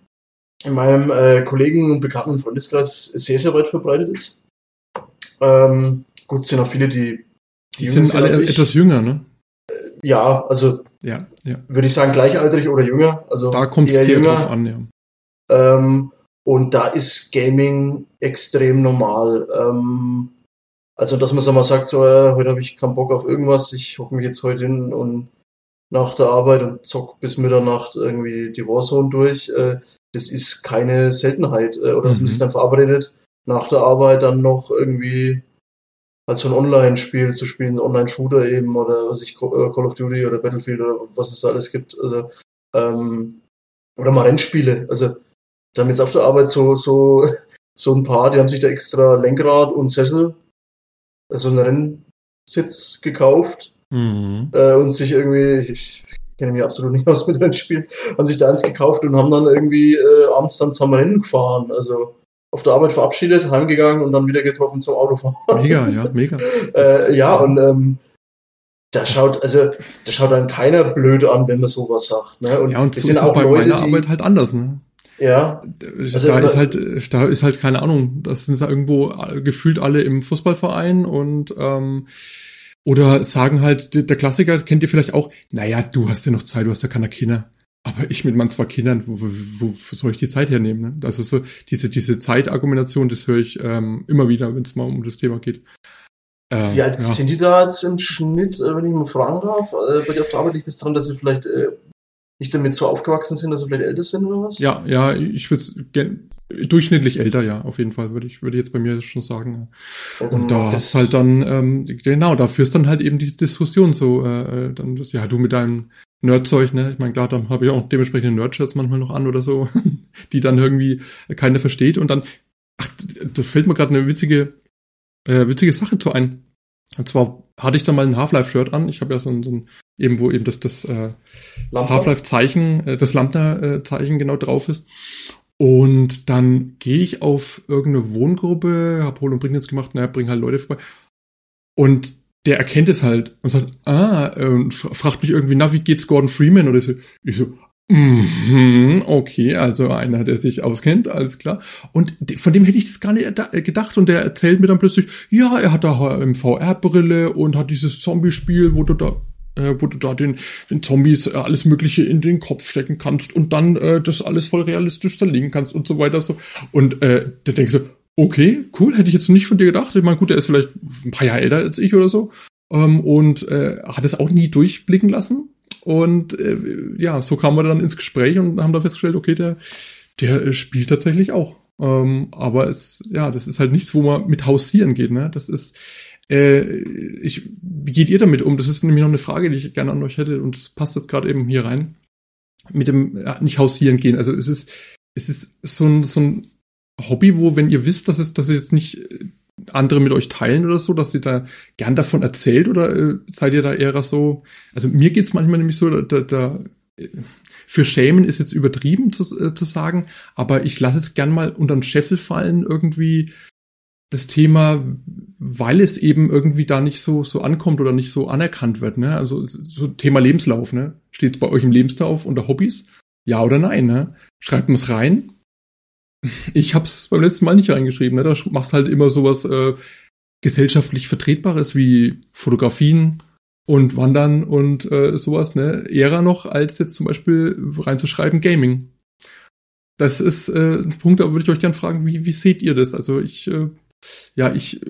in meinem äh, Kollegen- und Bekannten- Freundeskreis sehr, sehr weit verbreitet ist. Ähm, gut, es sind auch viele, die. Die, die sind alle etwas jünger, ne? Äh, ja, also. Ja, ja. Würde ich sagen, gleichaltrig oder jünger. Also da kommt es sehr jünger. drauf an, ja. Ähm, und da ist Gaming extrem normal. Ähm, also, dass man so mal sagt, so, äh, heute habe ich keinen Bock auf irgendwas, ich hocke mich jetzt heute hin und nach der Arbeit und zock bis Mitternacht irgendwie die Warzone durch. Äh, das ist keine Seltenheit. Äh, oder dass man sich mhm. dann verabredet, nach der Arbeit dann noch irgendwie als so ein Online-Spiel zu spielen, Online-Shooter eben oder was ich, äh, Call of Duty oder Battlefield oder was es da alles gibt. Also, ähm, oder mal Rennspiele. Also, da haben jetzt auf der Arbeit so, so, so ein paar, die haben sich da extra Lenkrad und Sessel, also einen Rennsitz gekauft mhm. äh, und sich irgendwie, ich, kenne mich absolut nicht aus mit Rennspielen, haben sich da eins gekauft und haben dann irgendwie äh, abends dann zum Rennen gefahren. Also auf der Arbeit verabschiedet, heimgegangen und dann wieder getroffen zum Autofahren. Mega, ja, mega. äh, ja, und ähm, da schaut, also da schaut dann keiner blöd an, wenn man sowas sagt. Ne? Und ja, und so sind auch bei Leute, meiner die, Arbeit halt anders, ne? Ja. Also, da ist halt, da ist halt keine Ahnung, das sind ja irgendwo gefühlt alle im Fußballverein und ähm, oder sagen halt, der Klassiker kennt ihr vielleicht auch, naja, du hast ja noch Zeit, du hast ja keine Kinder. Aber ich mit meinen zwei Kindern, wo, wo, wo soll ich die Zeit hernehmen? Ne? Also so diese, diese Zeitargumentation, das höre ich ähm, immer wieder, wenn es mal um das Thema geht. Ähm, Wie alt ja. sind die da jetzt im Schnitt, äh, wenn ich mal fragen darf? Äh, bei dir auf der Arbeit liegt es daran, dass sie vielleicht äh, nicht damit so aufgewachsen sind, dass sie vielleicht älter sind oder was? Ja, ja, ich würde durchschnittlich älter, ja, auf jeden Fall, würde ich, würde jetzt bei mir schon sagen. Und, und da hast halt dann, ähm, genau, da führst dann halt eben die Diskussion so, äh, dann das, ja, du mit deinem Nerdzeug, ne? Ich meine, klar, dann habe ich auch dementsprechende Nerdshirts manchmal noch an oder so, die dann irgendwie keiner versteht und dann, ach, da fällt mir gerade eine witzige, äh, witzige Sache zu ein. Und zwar hatte ich dann mal ein Half-Life-Shirt an. Ich habe ja so ein, so ein eben wo eben das, das, äh, das Half-Life-Zeichen, äh, das Lambda-Zeichen genau drauf ist. Und dann gehe ich auf irgendeine Wohngruppe, hab Hol und Bring jetzt gemacht, naja, bring halt Leute vorbei. Und der erkennt es halt und sagt, ah, äh, und fragt mich irgendwie, na, wie geht's Gordon Freeman? Oder so. Ich so, Mhm, okay, also einer, der sich auskennt, alles klar. Und von dem hätte ich das gar nicht gedacht. Und der erzählt mir dann plötzlich, ja, er hat da VR-Brille und hat dieses Zombie-Spiel, wo du da äh, wo du da den, den Zombies äh, alles Mögliche in den Kopf stecken kannst und dann äh, das alles voll realistisch zerlegen kannst und so weiter. so. Und äh, der denkt so, okay, cool, hätte ich jetzt nicht von dir gedacht. Ich meine, gut, der ist vielleicht ein paar Jahre älter als ich oder so. Ähm, und äh, hat es auch nie durchblicken lassen. Und äh, ja, so kamen wir dann ins Gespräch und haben da festgestellt, okay, der, der spielt tatsächlich auch. Ähm, aber es, ja, das ist halt nichts, wo man mit hausieren geht, ne? Das ist, äh, ich, wie geht ihr damit um? Das ist nämlich noch eine Frage, die ich gerne an euch hätte und das passt jetzt gerade eben hier rein. Mit dem ja, nicht hausieren gehen. Also es ist, es ist so ein, so ein Hobby, wo, wenn ihr wisst, dass es, dass es jetzt nicht andere mit euch teilen oder so, dass ihr da gern davon erzählt oder äh, seid ihr da eher so? Also mir geht's manchmal nämlich so, da, da für Schämen ist jetzt übertrieben zu, äh, zu sagen, aber ich lasse es gern mal unter den Scheffel fallen irgendwie das Thema, weil es eben irgendwie da nicht so so ankommt oder nicht so anerkannt wird. Ne? Also so Thema Lebenslauf, ne? Steht bei euch im Lebenslauf unter Hobbys? Ja oder nein? Ne? Schreibt man es rein? Ich hab's beim letzten Mal nicht reingeschrieben. Ne? Da machst halt immer sowas äh, gesellschaftlich Vertretbares wie Fotografien und Wandern und äh, sowas, ne? Eher noch, als jetzt zum Beispiel reinzuschreiben Gaming. Das ist äh, ein Punkt, da würde ich euch gerne fragen, wie, wie seht ihr das? Also ich, äh, ja, ich,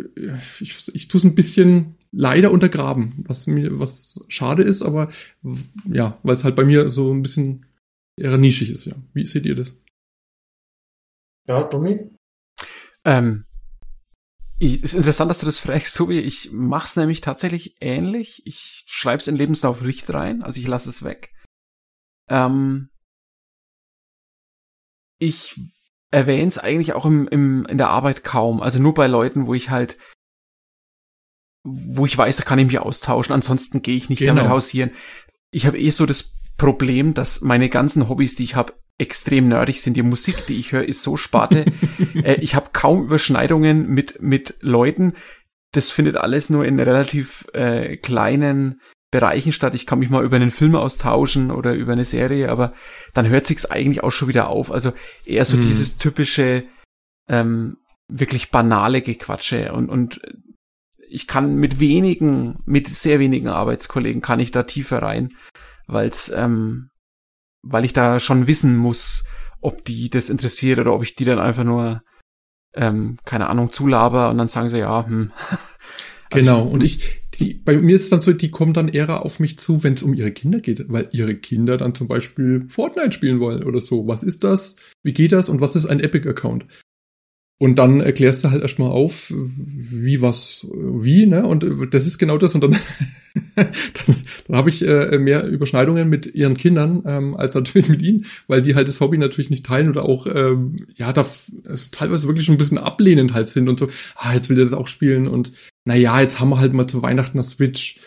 ich, ich tue es ein bisschen leider untergraben, was mir, was schade ist, aber ja, weil es halt bei mir so ein bisschen eher nischig ist, ja. Wie seht ihr das? Ja, Domi? Ähm, ich, ist interessant, dass du das fragst, so wie ich mach's nämlich tatsächlich ähnlich. Ich schreib's in Lebenslauf nicht rein, also ich lasse es weg. Ähm, ich erwähne es eigentlich auch im, im, in der Arbeit kaum. Also nur bei Leuten, wo ich halt, wo ich weiß, da kann ich mich austauschen. Ansonsten gehe ich nicht genau. damit hausieren. Ich habe eh so das Problem, dass meine ganzen Hobbys, die ich habe, extrem nerdig sind. Die Musik, die ich höre, ist so Sparte. äh, ich habe kaum Überschneidungen mit, mit Leuten. Das findet alles nur in relativ äh, kleinen Bereichen statt. Ich kann mich mal über einen Film austauschen oder über eine Serie, aber dann hört sich's eigentlich auch schon wieder auf. Also eher so hm. dieses typische, ähm, wirklich banale Gequatsche und, und ich kann mit wenigen, mit sehr wenigen Arbeitskollegen kann ich da tiefer rein, weil's ähm, weil ich da schon wissen muss, ob die das interessiert oder ob ich die dann einfach nur, ähm, keine Ahnung, zulaber und dann sagen sie, ja, hm. Also genau, und ich, die, bei mir ist es dann so, die kommen dann eher auf mich zu, wenn es um ihre Kinder geht, weil ihre Kinder dann zum Beispiel Fortnite spielen wollen oder so. Was ist das? Wie geht das? Und was ist ein Epic-Account? Und dann erklärst du halt erstmal auf, wie was, wie, ne? Und das ist genau das. Und dann, dann, dann habe ich äh, mehr Überschneidungen mit ihren Kindern ähm, als natürlich mit ihnen, weil die halt das Hobby natürlich nicht teilen oder auch, ähm, ja, da also teilweise wirklich schon ein bisschen ablehnend halt sind und so, ah, jetzt will der das auch spielen und naja, jetzt haben wir halt mal zu Weihnachten eine Switch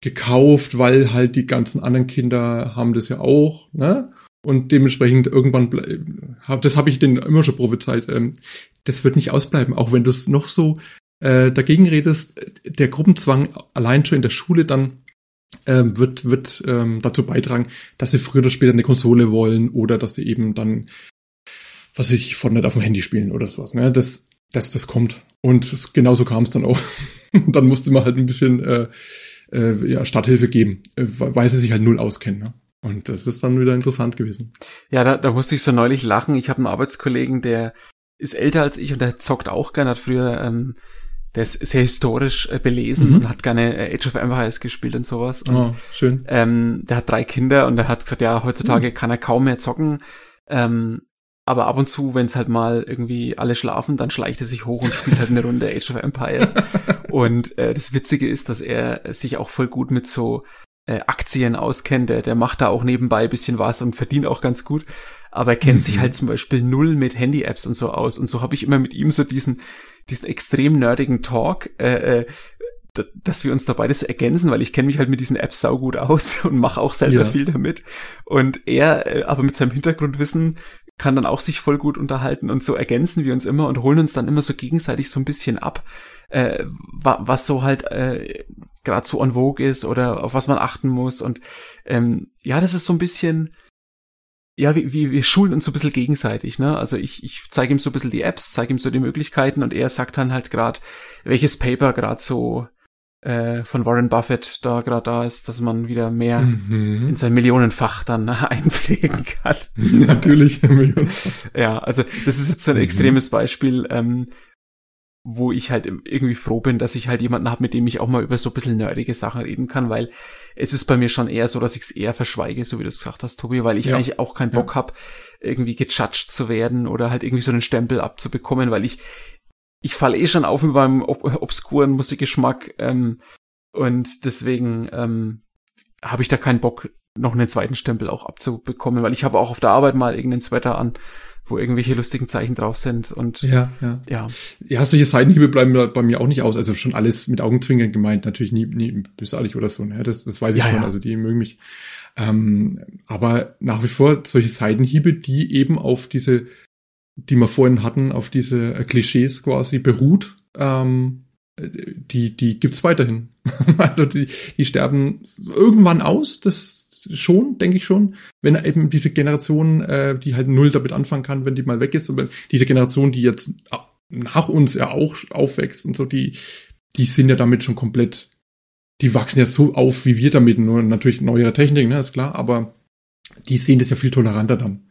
gekauft, weil halt die ganzen anderen Kinder haben das ja auch, ne? Und dementsprechend irgendwann, das habe ich denen immer schon prophezeit, ähm, das wird nicht ausbleiben, auch wenn du es noch so äh, dagegen redest. Der Gruppenzwang allein schon in der Schule dann ähm, wird, wird ähm, dazu beitragen, dass sie früher oder später eine Konsole wollen oder dass sie eben dann, was weiß ich, Fortnite auf dem Handy spielen oder sowas. Ne? Das, das, das kommt. Und das, genauso kam es dann auch. dann musste man halt ein bisschen äh, äh, ja, Starthilfe geben, äh, weil sie sich halt null auskennen. Ne? Und das ist dann wieder interessant gewesen. Ja, da, da musste ich so neulich lachen. Ich habe einen Arbeitskollegen, der ist älter als ich und der zockt auch gerne, hat früher, ähm, der ist sehr historisch äh, belesen mhm. und hat gerne äh, Age of Empires gespielt und sowas. Und, oh, schön. Ähm, der hat drei Kinder und der hat gesagt, ja, heutzutage mhm. kann er kaum mehr zocken. Ähm, aber ab und zu, wenn es halt mal irgendwie alle schlafen, dann schleicht er sich hoch und spielt halt eine Runde Age of Empires. und äh, das Witzige ist, dass er sich auch voll gut mit so äh, Aktien auskennt. Der, der macht da auch nebenbei bisschen was und verdient auch ganz gut aber er kennt mhm. sich halt zum Beispiel null mit Handy-Apps und so aus. Und so habe ich immer mit ihm so diesen, diesen extrem nerdigen Talk. Äh, äh, dass wir uns da beides ergänzen, weil ich kenne mich halt mit diesen Apps saugut aus und mache auch selber ja. viel damit. Und er äh, aber mit seinem Hintergrundwissen kann dann auch sich voll gut unterhalten und so ergänzen wir uns immer und holen uns dann immer so gegenseitig so ein bisschen ab, äh, was so halt äh, gerade so on vogue ist oder auf was man achten muss. Und ähm, ja, das ist so ein bisschen, ja, wie, wie wir schulen uns so ein bisschen gegenseitig, ne? Also ich, ich zeige ihm so ein bisschen die Apps, zeige ihm so die Möglichkeiten und er sagt dann halt gerade, welches Paper gerade so äh, von Warren Buffett da gerade da ist, dass man wieder mehr mhm. in sein Millionenfach dann einpflegen kann. Natürlich. ja, also das ist jetzt so ein mhm. extremes Beispiel, ähm, wo ich halt irgendwie froh bin, dass ich halt jemanden habe, mit dem ich auch mal über so ein bisschen nerdige Sachen reden kann, weil es ist bei mir schon eher so, dass ich es eher verschweige, so wie du es gesagt hast, Tobi, weil ich ja. eigentlich auch keinen Bock ja. habe, irgendwie gejudged zu werden oder halt irgendwie so einen Stempel abzubekommen, weil ich ich falle eh schon auf mit meinem ob obskuren Musikgeschmack ähm, und deswegen ähm, habe ich da keinen Bock, noch einen zweiten Stempel auch abzubekommen, weil ich habe auch auf der Arbeit mal irgendeinen Sweater an, wo irgendwelche lustigen Zeichen drauf sind und ja, ja. Ja, ja solche Seitenhiebe bleiben bei mir auch nicht aus, also schon alles mit Augenzwinkern gemeint, natürlich nie, nie bösartig oder so, ne? das, das weiß ich ja, schon, ja. also die mögen mich. Ähm, aber nach wie vor solche Seitenhiebe, die eben auf diese die wir vorhin hatten, auf diese äh, Klischees quasi beruht, ähm, die, die gibt's weiterhin. also die, die sterben irgendwann aus, das schon, denke ich schon, wenn eben diese Generation, äh, die halt null damit anfangen kann, wenn die mal weg ist, aber diese Generation, die jetzt nach uns ja auch aufwächst und so, die, die sind ja damit schon komplett, die wachsen ja so auf wie wir damit, nur natürlich neuere Technik, ne, ist klar, aber die sehen das ja viel toleranter dann.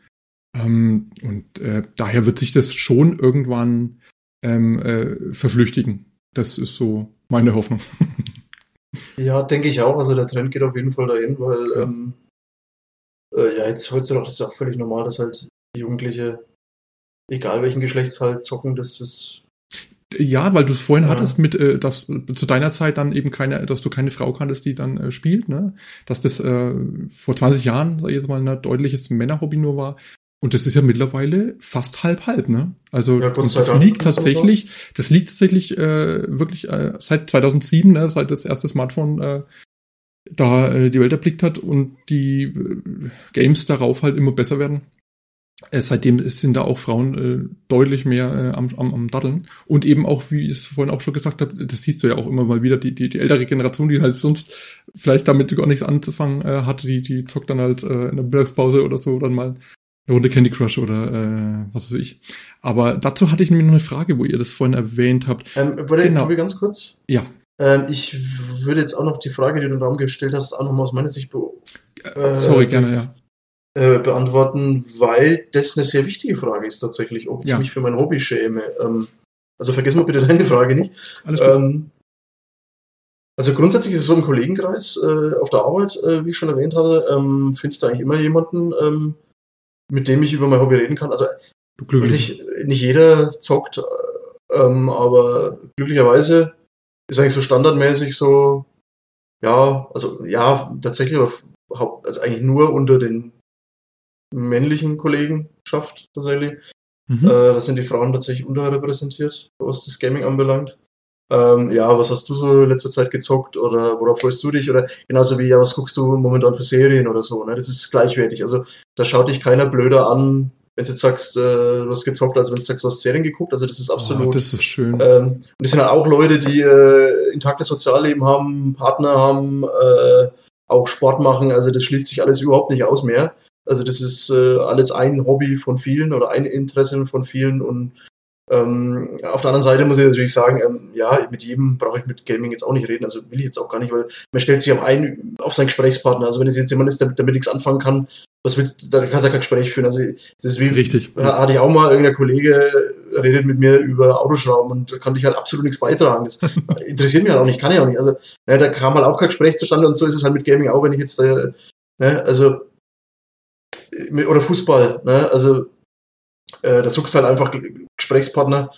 Ähm, und äh, daher wird sich das schon irgendwann ähm, äh, verflüchtigen. Das ist so meine Hoffnung. ja, denke ich auch. Also der Trend geht auf jeden Fall dahin, weil ja, ähm, äh, ja jetzt heutzutage ist es auch völlig normal, dass halt Jugendliche, egal welchen Geschlechts halt zocken, das ist ja, weil du es vorhin ja. hattest mit, äh, dass zu deiner Zeit dann eben keine, dass du keine Frau kanntest, die dann äh, spielt, ne? Dass das äh, vor 20 Jahren, sag ich jetzt mal, ein deutliches Männerhobby nur war. Und das ist ja mittlerweile fast halb halb, ne? Also ja, das liegt tatsächlich, das liegt tatsächlich äh, wirklich äh, seit 2007, ne, seit das erste Smartphone äh, da äh, die Welt erblickt hat und die äh, Games darauf halt immer besser werden. Äh, seitdem sind da auch Frauen äh, deutlich mehr äh, am, am, am Daddeln. Und eben auch, wie ich es vorhin auch schon gesagt habe, das siehst du ja auch immer mal wieder, die, die, die ältere Generation, die halt sonst vielleicht damit gar nichts anzufangen äh, hat, die, die zockt dann halt äh, in der Mittagspause oder so dann mal eine Runde Candy Crush oder äh, was weiß ich. Aber dazu hatte ich mir noch eine Frage, wo ihr das vorhin erwähnt habt. Ähm, warte, genau. ganz kurz? Ja. Ähm, ich würde jetzt auch noch die Frage, die du im Raum gestellt hast, auch nochmal aus meiner Sicht be äh, Sorry, gerne, ja. Äh, beantworten, weil das eine sehr wichtige Frage ist tatsächlich, ob ja. ich mich für mein Hobby schäme. Ähm, also vergessen wir bitte deine Frage nicht. Alles gut. Ähm, also grundsätzlich ist es so im Kollegenkreis äh, auf der Arbeit, äh, wie ich schon erwähnt hatte, ähm, finde ich da eigentlich immer jemanden, ähm, mit dem ich über mein Hobby reden kann. Also, also ich, nicht jeder zockt, ähm, aber glücklicherweise ist eigentlich so standardmäßig so, ja, also ja, tatsächlich, aber also eigentlich nur unter den männlichen Kollegen schafft, tatsächlich. Mhm. Äh, da sind die Frauen tatsächlich unterrepräsentiert, was das Gaming anbelangt. Ähm, ja, was hast du so in letzter Zeit gezockt oder worauf freust du dich? Oder genauso wie, ja, was guckst du momentan für Serien oder so? Ne? Das ist gleichwertig. Also da schaut dich keiner blöder an, wenn du jetzt sagst, äh, du hast gezockt, als wenn du sagst, du hast Serien geguckt. Also das ist absolut. Oh, das ist schön. Ähm, und das sind halt auch Leute, die äh, intaktes Sozialleben haben, Partner haben, äh, auch Sport machen. Also das schließt sich alles überhaupt nicht aus mehr. Also das ist äh, alles ein Hobby von vielen oder ein Interesse von vielen und ähm, auf der anderen Seite muss ich natürlich sagen, ähm, ja, mit jedem brauche ich mit Gaming jetzt auch nicht reden, also will ich jetzt auch gar nicht, weil man stellt sich auch ein auf seinen Gesprächspartner. Also wenn es jetzt jemand ist, der damit nichts anfangen kann, was willst du, da kannst du ja kein Gespräch führen. Also das ist wie, Richtig. hatte ich auch mal, irgendein Kollege redet mit mir über Autoschrauben und da konnte ich halt absolut nichts beitragen. Das interessiert mich halt auch nicht, kann ich auch nicht. Also ne, da kam halt auch kein Gespräch zustande und so ist es halt mit Gaming auch, wenn ich jetzt, äh, ne, also oder Fußball, ne, also äh, da suchst halt einfach Gesprächspartner,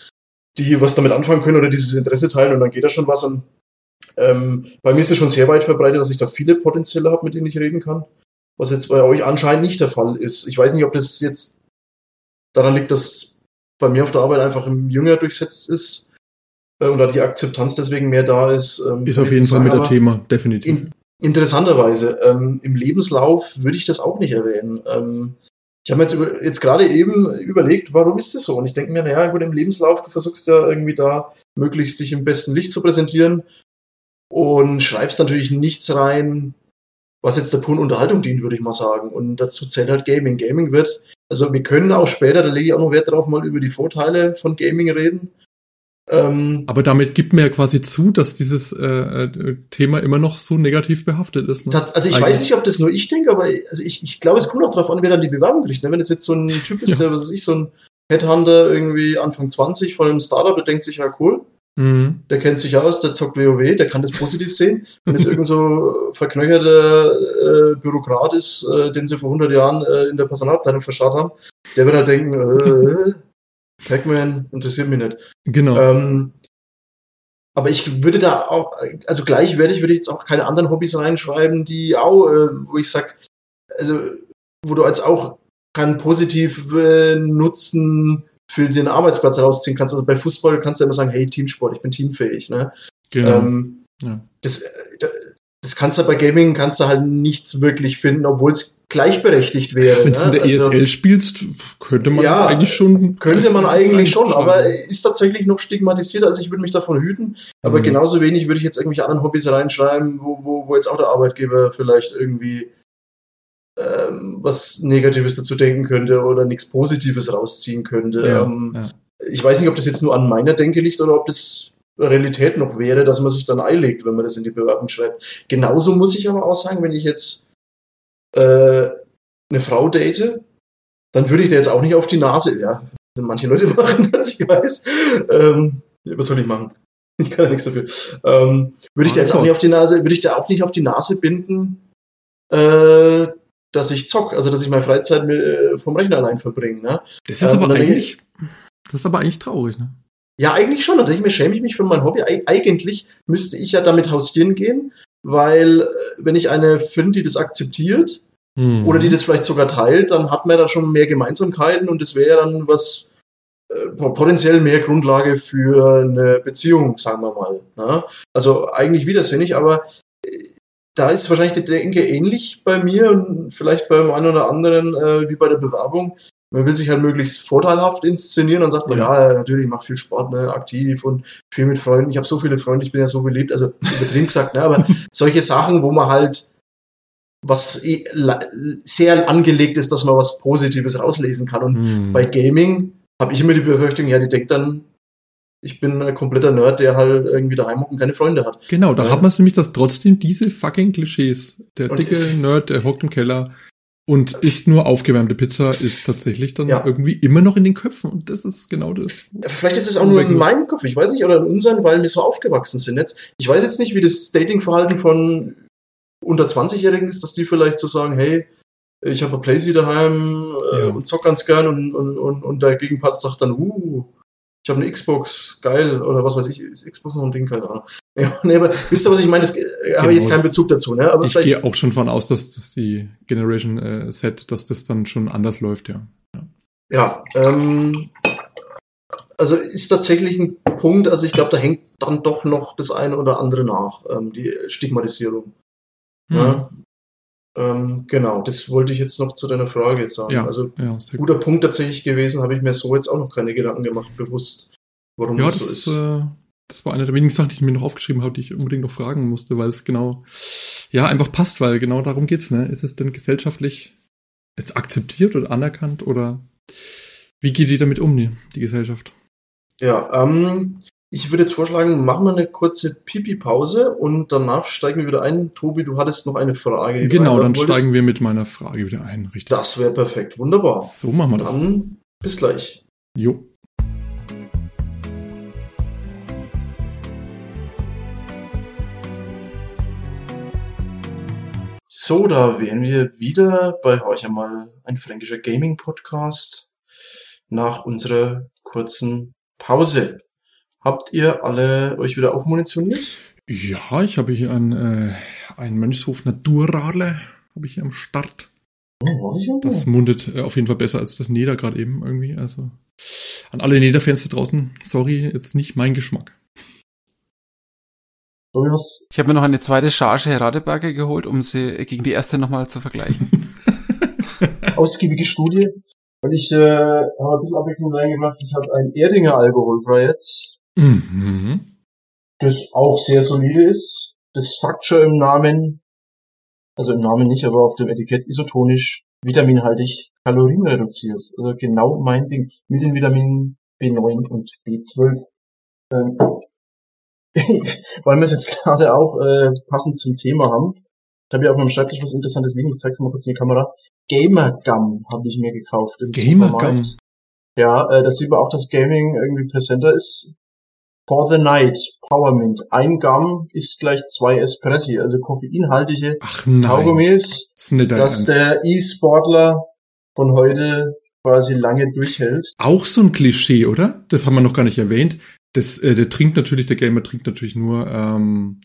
die was damit anfangen können oder dieses Interesse teilen und dann geht da schon was. Und, ähm, bei mir ist es schon sehr weit verbreitet, dass ich da viele Potenziale habe, mit denen ich reden kann. Was jetzt bei euch anscheinend nicht der Fall ist. Ich weiß nicht, ob das jetzt daran liegt, dass bei mir auf der Arbeit einfach im Jünger durchsetzt ist. äh, und da die Akzeptanz deswegen mehr da ist. Ähm, Ist auf jeden Fall mit der Thema, definitiv. In, interessanterweise, ähm, im Lebenslauf würde ich das auch nicht erwähnen. Ähm, ich habe mir jetzt, über, jetzt gerade eben überlegt, warum ist das so? Und ich denke mir, naja, gut, im Lebenslauf, du versuchst ja irgendwie da möglichst dich im besten Licht zu präsentieren und schreibst natürlich nichts rein, was jetzt der puren Unterhaltung dient, würde ich mal sagen. Und dazu zählt halt Gaming. Gaming wird, also wir können auch später, da lege ich auch noch Wert drauf, mal über die Vorteile von Gaming reden. Ähm, Aber damit gibt mir ja quasi zu, dass dieses äh, äh, Thema immer noch so negativ behaftet ist. Ne? Also ich Eigentlich. weiß nicht, ob das nur ich denke, aber also ich, ich glaube, es kommt auch darauf an, wer dann die Bewerbung kriegt. Ne? Wenn es jetzt so ein Typ ist, Ja. der, was weiß ich, so ein Headhunter irgendwie Anfang 20 von einem Startup, der denkt sich, ja cool, Mhm. der kennt sich aus, der zockt WoW, der kann das positiv sehen. Wenn es irgend so verknöcherter äh, Bürokrat ist, äh, den sie vor 100 Jahren äh, in der Personalabteilung verscharrt haben, der wird halt denken, äh, Pac-Man interessiert mich nicht. Genau. Ähm, aber ich würde da auch, also gleichwertig würde ich jetzt auch keine anderen Hobbys reinschreiben, die auch, äh, wo ich sag, also wo du als auch keinen positiven Nutzen für den Arbeitsplatz herausziehen kannst. Also bei Fußball kannst du immer sagen, hey, Teamsport, ich bin teamfähig. Ne? genau. Ähm, Ja. das, das kannst du bei Gaming kannst du halt nichts wirklich finden, obwohl es gleichberechtigt wäre. Wenn du in ne? der Also- ESL spielst, könnte man Ja, das eigentlich schon. könnte man eigentlich schon, aber ist tatsächlich noch stigmatisiert, also ich würde mich davon hüten. Aber Mhm. genauso wenig würde ich jetzt irgendwelche anderen Hobbys reinschreiben, wo, wo, wo jetzt auch der Arbeitgeber vielleicht irgendwie ähm, was Negatives dazu denken könnte oder nichts Positives rausziehen könnte. ja, Ähm, ja. Ich weiß nicht, ob das jetzt nur an meiner Denke liegt oder ob das Realität noch wäre, dass man sich dann einlegt, wenn man das in die Bewerbung schreibt. Genauso muss ich aber auch sagen, wenn ich jetzt äh, eine Frau date, dann würde ich da jetzt auch nicht auf die Nase, ja, manche Leute machen das, ich weiß. Ähm, was soll ich machen? Ich kann ja nichts dafür. Ähm, würde ich da jetzt auch nicht auf die Nase, würde ich da auch nicht auf die Nase binden, äh, dass ich zock, also dass ich meine Freizeit mit, äh, vom Rechner allein verbringe. Ne? Das ist Ähm, aber eigentlich. Das ist aber eigentlich traurig, ne? Ja, eigentlich schon. Da denke ich mir, schäme ich mich für mein Hobby. Eig eigentlich müsste ich ja damit hausieren gehen, weil äh, wenn ich eine finde, die das akzeptiert Mhm. oder die das vielleicht sogar teilt, dann hat man da schon mehr Gemeinsamkeiten und das wäre dann was äh, potenziell mehr Grundlage für eine Beziehung, sagen wir mal. Ne? Also eigentlich widersinnig, aber äh, da ist wahrscheinlich die Denke ähnlich bei mir und vielleicht beim einen oder anderen äh, wie bei der Bewerbung. Man will sich halt möglichst vorteilhaft inszenieren und sagt man, ja, natürlich, ich mache viel Sport, ne, aktiv und viel mit Freunden. Ich habe so viele Freunde, ich bin ja so beliebt, also übertrieben gesagt, ne, aber solche Sachen, wo man halt was eh sehr angelegt ist, dass man was Positives rauslesen kann. Und Mhm. bei Gaming habe ich immer die Befürchtung, ja, die denkt dann, ich bin ein kompletter Nerd, der halt irgendwie daheim hockt und keine Freunde hat. Genau, da Ja. hat man es nämlich, dass trotzdem diese fucking Klischees, der dicke Nerd, der hockt im Keller und isst nur aufgewärmte Pizza, ist tatsächlich dann Ja. irgendwie immer noch in den Köpfen. Und das ist genau das. Vielleicht ist es auch nur in meinem Kopf, ich weiß nicht, oder in unseren, weil wir so aufgewachsen sind jetzt. Ich weiß jetzt nicht, wie das Datingverhalten von unter 20-Jährigen ist, dass die vielleicht so sagen, hey, ich habe ein Playsee daheim äh, Ja. und zock ganz gern und, und, und, und der Gegenpart sagt dann, uh, ich habe eine Xbox, geil, oder was weiß ich, ist Xbox noch ein Ding, keine Ahnung. Ja, nee, aber wisst ihr, was ich meine? Das äh, habe ich jetzt keinen das- Bezug dazu, ne? Aber Ich gehe auch schon von aus, dass das die Generation äh, Set, dass das dann schon anders läuft, ja. Ja, ähm, also ist tatsächlich ein Punkt, also ich glaube, da hängt dann doch noch das eine oder andere nach, ähm, die Stigmatisierung. Hm. Ja? Ähm, genau, das wollte ich jetzt noch zu deiner Frage jetzt sagen. Ja, Also ja, sehr gut. guter Punkt tatsächlich gewesen, habe ich mir so jetzt auch noch keine Gedanken gemacht, bewusst, warum Ja, das, das, so ist. äh, das war eine der wenigen Sachen, die ich mir noch aufgeschrieben habe, die ich unbedingt noch fragen musste, weil es genau, ja, einfach passt, weil genau darum geht's, ne? Ist es denn gesellschaftlich jetzt akzeptiert oder anerkannt oder wie geht die damit um, die, die Gesellschaft? Ja, ähm, ich würde jetzt vorschlagen, machen wir eine kurze Pipi-Pause und danach steigen wir wieder ein. Tobi, du hattest noch eine Frage. Genau, dann wolltest. steigen wir mit meiner Frage wieder ein, richtig? Das wäre perfekt, wunderbar. So machen wir das. Dann bis gleich. Jo. So, da wären wir wieder bei euch einmal ein fränkischer Gaming-Podcast nach unserer kurzen Pause. Habt ihr alle euch wieder aufmunitioniert? Ja, ich habe hier einen, äh, einen Mönchshof Naturradler, habe ich hier am Start. Oh, Das mundet äh, auf jeden Fall besser als das Neder gerade eben irgendwie. Also an alle Neder-Fans da draußen, sorry, jetzt nicht mein Geschmack. Ich habe mir noch eine zweite Charge Radeberger geholt, um sie gegen die erste nochmal zu vergleichen. Ausgiebige Studie. Und ich äh, habe ein bisschen Abwechslung reingebracht. Ich habe ein Erdinger alkoholfrei jetzt. Mhm. Das auch sehr solide ist. Das sagt schon im Namen, also im Namen nicht, aber auf dem Etikett isotonisch, vitaminhaltig, kalorienreduziert. Also genau mein Ding. Mit den Vitaminen B9 und B12. Ähm, weil wir es jetzt gerade auch äh, passend zum Thema haben. Ich habe ja auf meinem Schreibtisch was Interessantes liegen. Ich zeig's mal kurz in die Kamera. Gamer Gum habe ich mir gekauft. Gamer Gum? Ja, äh, sieht man auch, dass Gaming irgendwie präsenter ist. For the Night, Powermint. Ein Gum ist gleich zwei Espressi, also koffeinhaltige Ach nein. Kaugummis, das dass der E-Sportler von heute quasi lange durchhält. Auch so ein Klischee, oder? Das haben wir noch gar nicht erwähnt. Das, äh, der trinkt natürlich, der Gamer trinkt natürlich nur, ähm,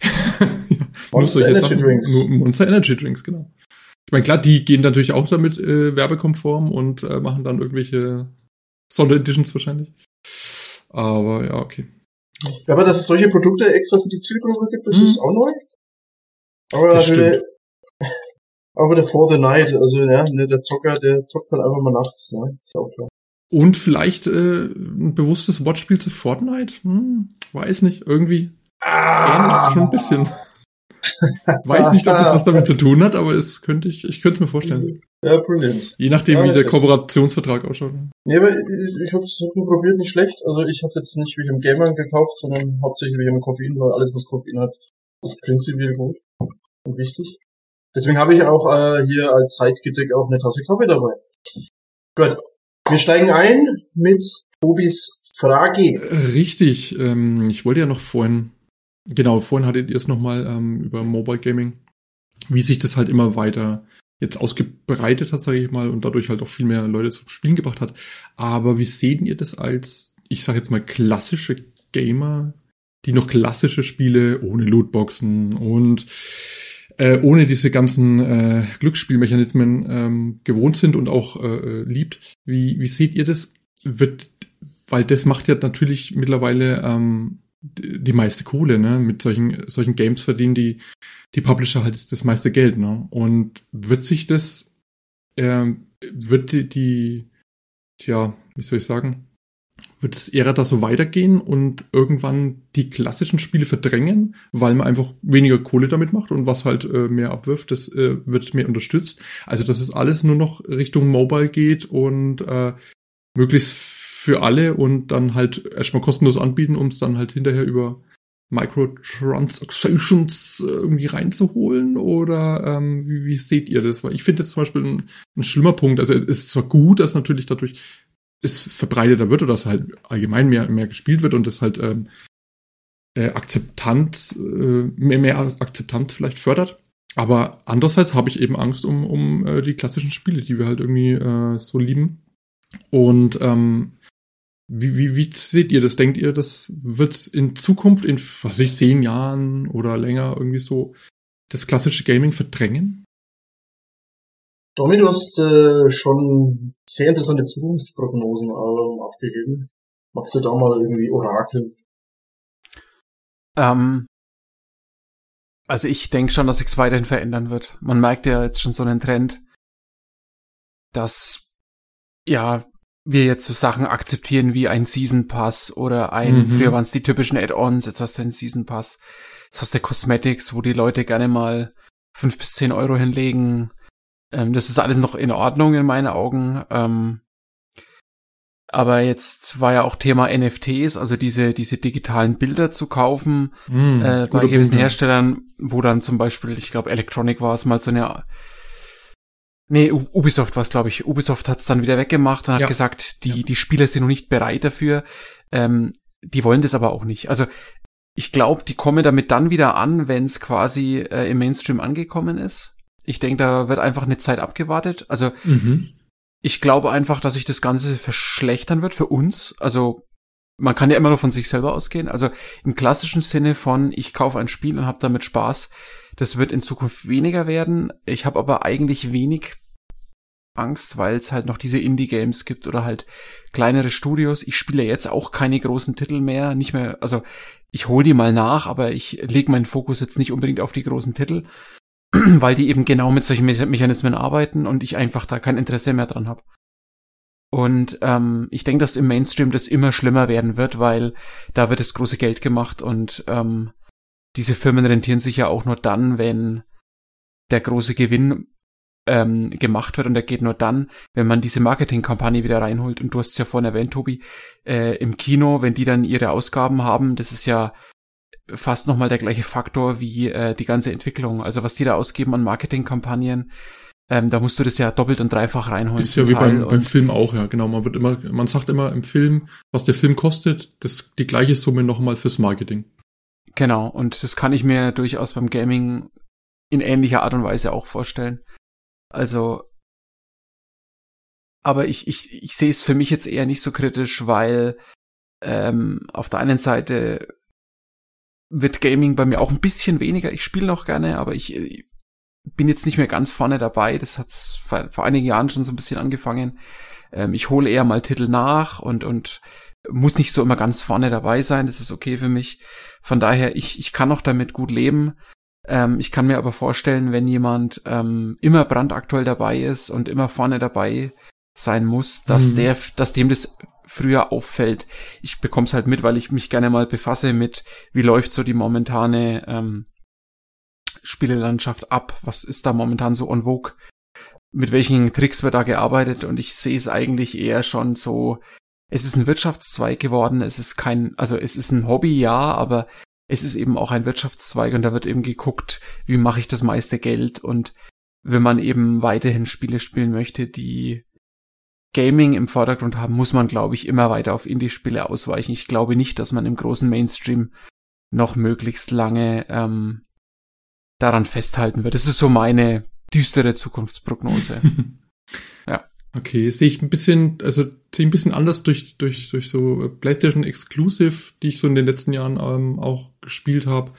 Monster Energy Sachen, Drinks. Nur Monster Energy Drinks, genau. Ich meine, klar, die gehen natürlich auch damit äh, werbekonform und äh, machen dann irgendwelche Sondereditions wahrscheinlich. Aber ja, okay. Ja, aber dass es solche Produkte extra für die Zielgruppe gibt, das hm. ist auch neu. Aber das wieder, auch wieder For the Night, also ja, ne, der Zocker, der zockt halt einfach mal nachts, ne? Ist auch klar. Und vielleicht äh, ein bewusstes Wortspiel zu Fortnite? Hm, weiß nicht, irgendwie. Ah. Ähnelt schon ein bisschen. Weiß nicht, ob das was damit zu tun hat, aber es könnte ich, ich könnte es mir vorstellen. Ja, brillant. Je nachdem, ja, wie der Kooperationsvertrag ausschaut. Nee, aber ich, ich habe es probiert, nicht schlecht. Also ich habe es jetzt nicht wie im Gamer gekauft, sondern hauptsächlich wie im Koffein, weil alles, was Koffein hat, ist prinzipiell gut und wichtig. Deswegen habe ich auch äh, hier als Sidegedeck auch eine Tasse Kaffee dabei. Gut. Wir steigen ein mit Tobis Frage. Richtig. Ähm, ich wollte ja noch vorhin Genau, vorhin hattet ihr es nochmal ähm, über Mobile Gaming, wie sich das halt immer weiter jetzt ausgebreitet hat, sage ich mal, und dadurch halt auch viel mehr Leute zum Spielen gebracht hat. Aber wie seht ihr das als, ich sage jetzt mal, klassische Gamer, die noch klassische Spiele ohne Lootboxen und äh, ohne diese ganzen äh, Glücksspielmechanismen ähm, gewohnt sind und auch äh, äh liebt. Wie, wie seht ihr das? Wird, weil das macht ja natürlich mittlerweile ähm, die meiste Kohle, ne? Mit solchen, solchen Games verdienen die, die Publisher halt das meiste Geld, ne? Und wird sich das, äh, wird die, die, tja, wie soll ich sagen, wird es eher da so weitergehen und irgendwann die klassischen Spiele verdrängen, weil man einfach weniger Kohle damit macht und was halt äh, mehr abwirft, das äh, wird mehr unterstützt. Also dass es alles nur noch Richtung Mobile geht und äh, möglichst für alle und dann halt erstmal kostenlos anbieten, um es dann halt hinterher über Microtransactions irgendwie reinzuholen? Oder ähm, wie, wie seht ihr das? Weil ich finde das zum Beispiel ein, ein schlimmer Punkt. Also es ist zwar gut, dass natürlich dadurch es verbreiteter wird oder dass halt allgemein mehr, mehr gespielt wird und das halt ähm, äh, Akzeptanz, äh, mehr, mehr Akzeptanz vielleicht fördert. Aber andererseits habe ich eben Angst um, um äh, die klassischen Spiele, die wir halt irgendwie äh, so lieben. Und ähm, wie, wie, wie seht ihr das? Denkt ihr, das wird in Zukunft, in, was weiß ich, zehn Jahren oder länger irgendwie so das klassische Gaming verdrängen? Domi, du hast äh, schon sehr interessante Zukunftsprognosen äh, abgegeben. Machst du da mal irgendwie Orakel? Ähm, also ich denke schon, dass sich's weiterhin verändern wird. Man merkt ja jetzt schon so einen Trend, dass ja wir jetzt so Sachen akzeptieren wie ein Season Pass oder ein, mhm. früher waren es die typischen Add-ons, jetzt hast du einen Season Pass. Jetzt hast du Cosmetics, wo die Leute gerne mal fünf bis zehn Euro hinlegen. Ähm, das ist alles noch in Ordnung in meinen Augen. Ähm, aber jetzt war ja auch Thema NFTs, also diese, diese digitalen Bilder zu kaufen mm, äh, bei gewissen Herstellern, wo dann zum Beispiel, ich glaube, Electronic war es mal so eine Nee, Ubisoft war es, glaube ich. Ubisoft hat es dann wieder weggemacht und hat ja. gesagt, die, ja. die Spieler sind noch nicht bereit dafür. Ähm, die wollen das aber auch nicht. Also ich glaube, die kommen damit dann wieder an, wenn es quasi äh, im Mainstream angekommen ist. Ich denke, da wird einfach eine Zeit abgewartet. Also mhm. ich glaube einfach, dass sich das Ganze verschlechtern wird für uns. Also man kann ja immer nur von sich selber ausgehen. Also im klassischen Sinne von, ich kaufe ein Spiel und habe damit Spaß. Das wird in Zukunft weniger werden. Ich habe aber eigentlich wenig Angst, weil es halt noch diese Indie-Games gibt oder halt kleinere Studios. Ich spiele jetzt auch keine großen Titel mehr, nicht mehr, also ich hole die mal nach, aber ich lege meinen Fokus jetzt nicht unbedingt auf die großen Titel, weil die eben genau mit solchen Me Mechanismen arbeiten und ich einfach da kein Interesse mehr dran habe. Und ähm, ich denke, dass im Mainstream das immer schlimmer werden wird, weil da wird das große Geld gemacht und ähm, diese Firmen rentieren sich ja auch nur dann, wenn der große Gewinn ähm, gemacht wird und der geht nur dann, wenn man diese Marketingkampagne wieder reinholt. Und du hast es ja vorhin erwähnt, Tobi, äh, im Kino, wenn die dann ihre Ausgaben haben, das ist ja fast nochmal der gleiche Faktor wie äh, die ganze Entwicklung. Also was die da ausgeben an Marketingkampagnen, ähm, da musst du das ja doppelt und dreifach reinholen. Ist ja wie beim, beim Film auch, ja, genau. Man wird immer, man sagt immer im Film, was der Film kostet, das die gleiche Summe nochmal fürs Marketing. Genau, und das kann ich mir durchaus beim Gaming in ähnlicher Art und Weise auch vorstellen. Also, aber ich, ich, ich sehe es für mich jetzt eher nicht so kritisch, weil ähm, auf der einen Seite wird Gaming bei mir auch ein bisschen weniger. Ich spiele noch gerne, aber ich, ich bin jetzt nicht mehr ganz vorne dabei. Das hat vor, vor einigen Jahren schon so ein bisschen angefangen. Ähm, ich hole eher mal Titel nach und, und muss nicht so immer ganz vorne dabei sein. Das ist okay für mich. Von daher, ich, ich kann auch damit gut leben. Ähm, ich kann mir aber vorstellen, wenn jemand ähm, immer brandaktuell dabei ist und immer vorne dabei sein muss, dass mhm. der, dass dem das früher auffällt. Ich bekomme es halt mit, weil ich mich gerne mal befasse mit, wie läuft so die momentane ähm, Spielelandschaft ab? Was ist da momentan so on vogue? Mit welchen Tricks wird da gearbeitet? Und ich sehe es eigentlich eher schon so, es ist ein Wirtschaftszweig geworden, es ist kein, also es ist ein Hobby, ja, aber es ist eben auch ein Wirtschaftszweig und da wird eben geguckt, wie mache ich das meiste Geld und wenn man eben weiterhin Spiele spielen möchte, die Gaming im Vordergrund haben, muss man, glaube ich, immer weiter auf Indie-Spiele ausweichen. Ich glaube nicht, dass man im großen Mainstream noch möglichst lange ähm, daran festhalten wird. Das ist so meine düstere Zukunftsprognose. ja. Okay, sehe ich ein bisschen, also sehe ich ein bisschen anders durch, durch, durch so PlayStation Exclusive, die ich so in den letzten Jahren ähm, auch gespielt habe.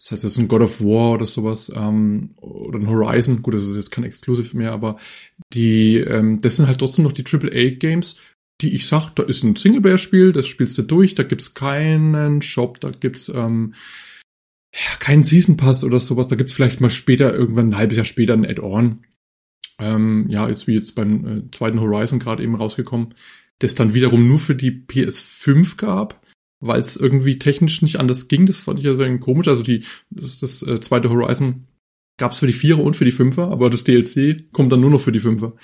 Das heißt, das ist ein God of War oder sowas, ähm, oder ein Horizon, gut, das ist jetzt kein Exclusive mehr, aber die, ähm, das sind halt trotzdem noch die AAA-Games, die ich sag, da ist ein Singleplayer-Spiel, das spielst du durch, da gibt's keinen Shop, da gibt's ähm, ja, keinen Season Pass oder sowas, da gibt's vielleicht mal später, irgendwann ein halbes Jahr später ein Add-on. Ähm, ja, jetzt wie jetzt beim äh, zweiten Horizon gerade eben rausgekommen, das dann wiederum nur für die PS5 gab, weil es irgendwie technisch nicht anders ging. Das fand ich ja sehr komisch. Also die, das, das äh, zweite Horizon gab es für die Vierer und für die Fünfer, aber das DLC kommt dann nur noch für die Fünfer.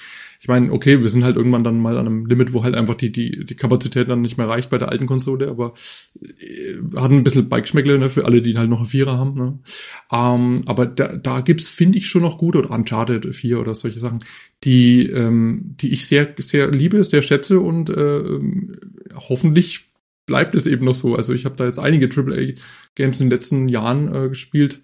Ich meine, okay, wir sind halt irgendwann dann mal an einem Limit, wo halt einfach die, die, die Kapazität dann nicht mehr reicht bei der alten Konsole, aber äh, hat ein bisschen Bikeschmeckle ne, für alle, die halt noch einen Vierer haben. Ne? Ähm, aber da, da gibt's, finde ich, schon noch gut, oder Uncharted 4 oder solche Sachen, die, ähm, die ich sehr, sehr liebe, sehr schätze und äh, hoffentlich bleibt es eben noch so. Also ich habe da jetzt einige AAA-Games in den letzten Jahren äh, gespielt,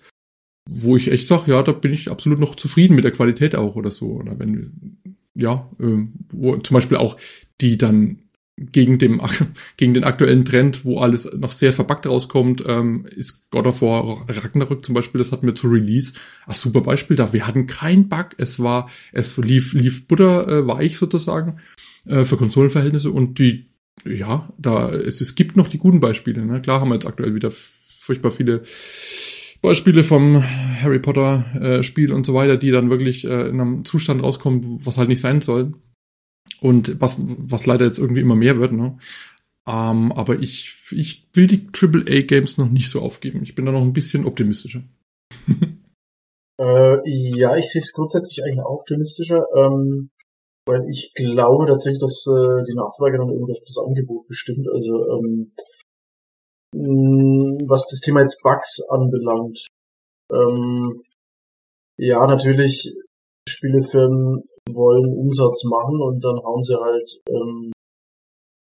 wo ich echt sage, ja, da bin ich absolut noch zufrieden mit der Qualität auch oder so. Oder wenn, ja, äh, wo zum Beispiel auch die dann gegen, dem, gegen den aktuellen Trend, wo alles noch sehr verbuggt rauskommt, ähm, ist God of War Ragnarök zum Beispiel, das hatten wir zu Release. Ach, super Beispiel da. Wir hatten keinen Bug. Es war, es lief, lief Butter äh, weich sozusagen äh, für Konsolenverhältnisse und die, ja, da, es, es gibt noch die guten Beispiele. Ne? Klar haben wir jetzt aktuell wieder furchtbar viele Beispiele vom Harry Potter äh, Spiel und so weiter, die dann wirklich äh, in einem Zustand rauskommen, was halt nicht sein soll. Und was, was leider jetzt irgendwie immer mehr wird, ne? Ähm, aber ich, ich will die AAA-Games noch nicht so aufgeben. Ich bin da noch ein bisschen optimistischer. äh, ja, ich sehe es grundsätzlich eigentlich optimistischer, ähm, weil ich glaube tatsächlich, dass äh, die Nachfrage dann irgendwas das Angebot bestimmt. Also ähm, was das Thema jetzt Bugs anbelangt. Ähm, ja, natürlich, Spielefirmen wollen Umsatz machen und dann hauen sie halt ähm,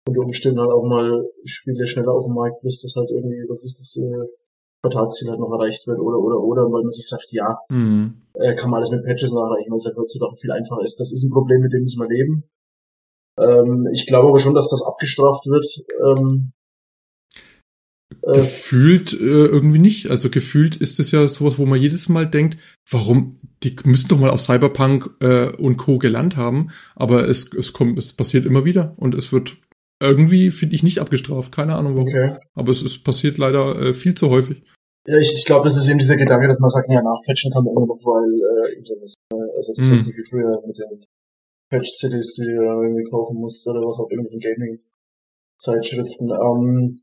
unter Umständen halt auch mal Spiele schneller auf den Markt, bis das halt irgendwie, was ich das äh, Quartalsziel halt noch erreicht wird oder oder oder, weil man sich sagt, ja, mhm. äh, kann man alles mit Patches nachreichen, weil es halt heutzutage viel einfacher ist. Das ist ein Problem, mit dem müssen wir leben. Ähm, ich glaube aber schon, dass das abgestraft wird, ähm, Äh, gefühlt äh, irgendwie nicht. Also gefühlt ist es ja sowas, wo man jedes Mal denkt, warum, die müssen doch mal aus Cyberpunk äh, und Co. gelernt haben, aber es, es kommt, es passiert immer wieder und es wird irgendwie, finde ich, nicht abgestraft. Keine Ahnung warum. Okay. Aber es ist passiert leider äh, viel zu häufig. Ja, ich, ich glaube, das ist eben dieser Gedanke, dass man sagt, ja, nachpatchen kann man immer noch, weil äh, Internet. Also das mm. ist jetzt wie früher mit den Patch-CDs, die du irgendwie kaufen musst oder was auf irgendwelchen Gaming-Zeitschriften. Ähm,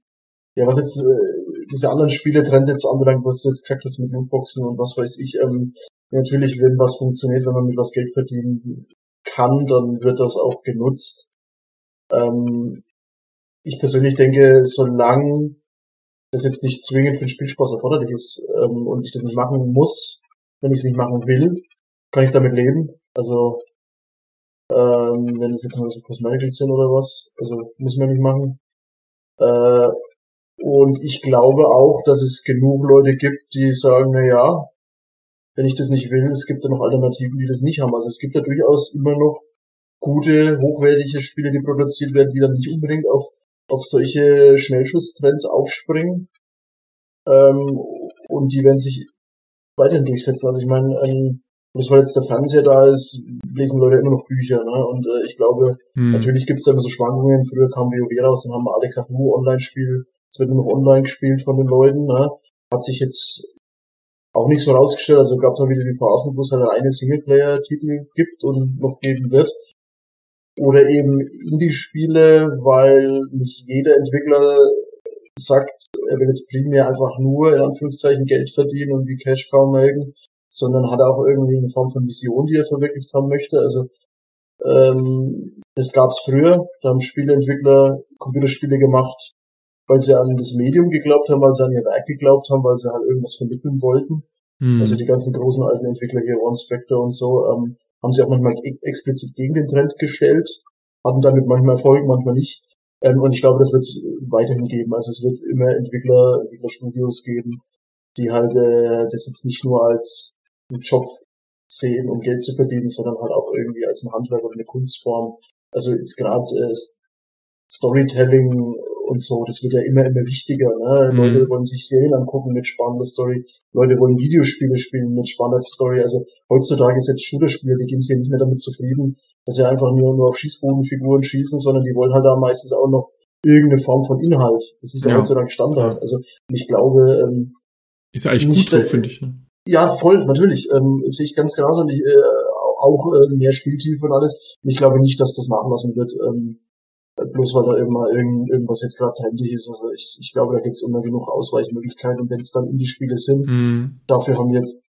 ja, was jetzt äh, diese anderen Spiele Trends jetzt anbelangt, was du jetzt gesagt hast mit Lootboxen und was weiß ich, ähm, natürlich, wenn was funktioniert, wenn man mit was Geld verdienen kann, dann wird das auch genutzt. Ähm, ich persönlich denke, solange das jetzt nicht zwingend für den Spielspaß erforderlich ist ähm, und ich das nicht machen muss, wenn ich es nicht machen will, kann ich damit leben. Also ähm, wenn es jetzt nur so Cosmeticals sind oder was, also muss man nicht machen. Äh, und ich glaube auch, dass es genug Leute gibt, die sagen, na ja, wenn ich das nicht will, es gibt ja noch Alternativen, die das nicht haben. Also es gibt ja durchaus immer noch gute, hochwertige Spiele, die produziert werden, die dann nicht unbedingt auf, auf solche Schnellschusstrends aufspringen. Ähm, und die werden sich weiterhin durchsetzen. Also ich meine, ähm, bloß weil jetzt der Fernseher da ist, lesen Leute immer noch Bücher. Ne? Und äh, ich glaube, hm. natürlich gibt es da immer so Schwankungen. Früher kam WoW raus, dann haben wir alle gesagt, nur Online-Spiel es wird nur noch online gespielt von den Leuten. Ne? Hat sich jetzt auch nicht so rausgestellt. Also gab es wieder die Phasen, wo es halt eine Singleplayer-Titel gibt und noch geben wird. Oder eben Indie-Spiele, weil nicht jeder Entwickler sagt, er will jetzt primär einfach nur in Anführungszeichen Geld verdienen und wie Cash Cow melden, sondern hat auch irgendwie eine Form von Vision, die er verwirklicht haben möchte. Also ähm, das gab es früher, da haben Spieleentwickler Computerspiele gemacht, weil sie an das Medium geglaubt haben, weil sie an ihr Werk geglaubt haben, weil sie halt irgendwas vermitteln wollten. Mhm. Also die ganzen großen alten Entwickler hier, One Spectre und so, ähm, haben sie auch manchmal explizit gegen den Trend gestellt, hatten damit manchmal Erfolg, manchmal nicht. Ähm, und ich glaube, das wird es weiterhin geben. Also es wird immer Entwickler, Entwicklerstudios geben, die halt äh, das jetzt nicht nur als einen Job sehen, um Geld zu verdienen, sondern halt auch irgendwie als ein Handwerk oder eine Kunstform. Also jetzt gerade äh, Storytelling und so, das wird ja immer, immer wichtiger. Ne? Mhm. Leute wollen sich Serien angucken mit spannender Story, Leute wollen Videospiele spielen mit spannender Story. Also heutzutage ist jetzt Shooter-Spiele, die geben sich ja nicht mehr damit zufrieden, dass sie einfach nur, nur auf Schießbodenfiguren schießen, sondern die wollen halt da meistens auch noch irgendeine Form von Inhalt. Das ist ja, ja. heutzutage Standard. Ja. Also ich glaube, ähm, ist ja eigentlich gut so, finde ich. Ne? Ja, voll, natürlich. Ähm, sehe ich ganz genauso. Und ich, äh, auch äh, mehr Spieltiefe und alles. Und ich glaube nicht, dass das nachlassen wird. Ähm, bloß weil da immer irgend, irgendwas jetzt gerade trendy ist. Also ich, ich glaube, da gibt's immer genug Ausweichmöglichkeiten. Und wenn es dann Indie-Spiele sind, mhm. dafür haben wir jetzt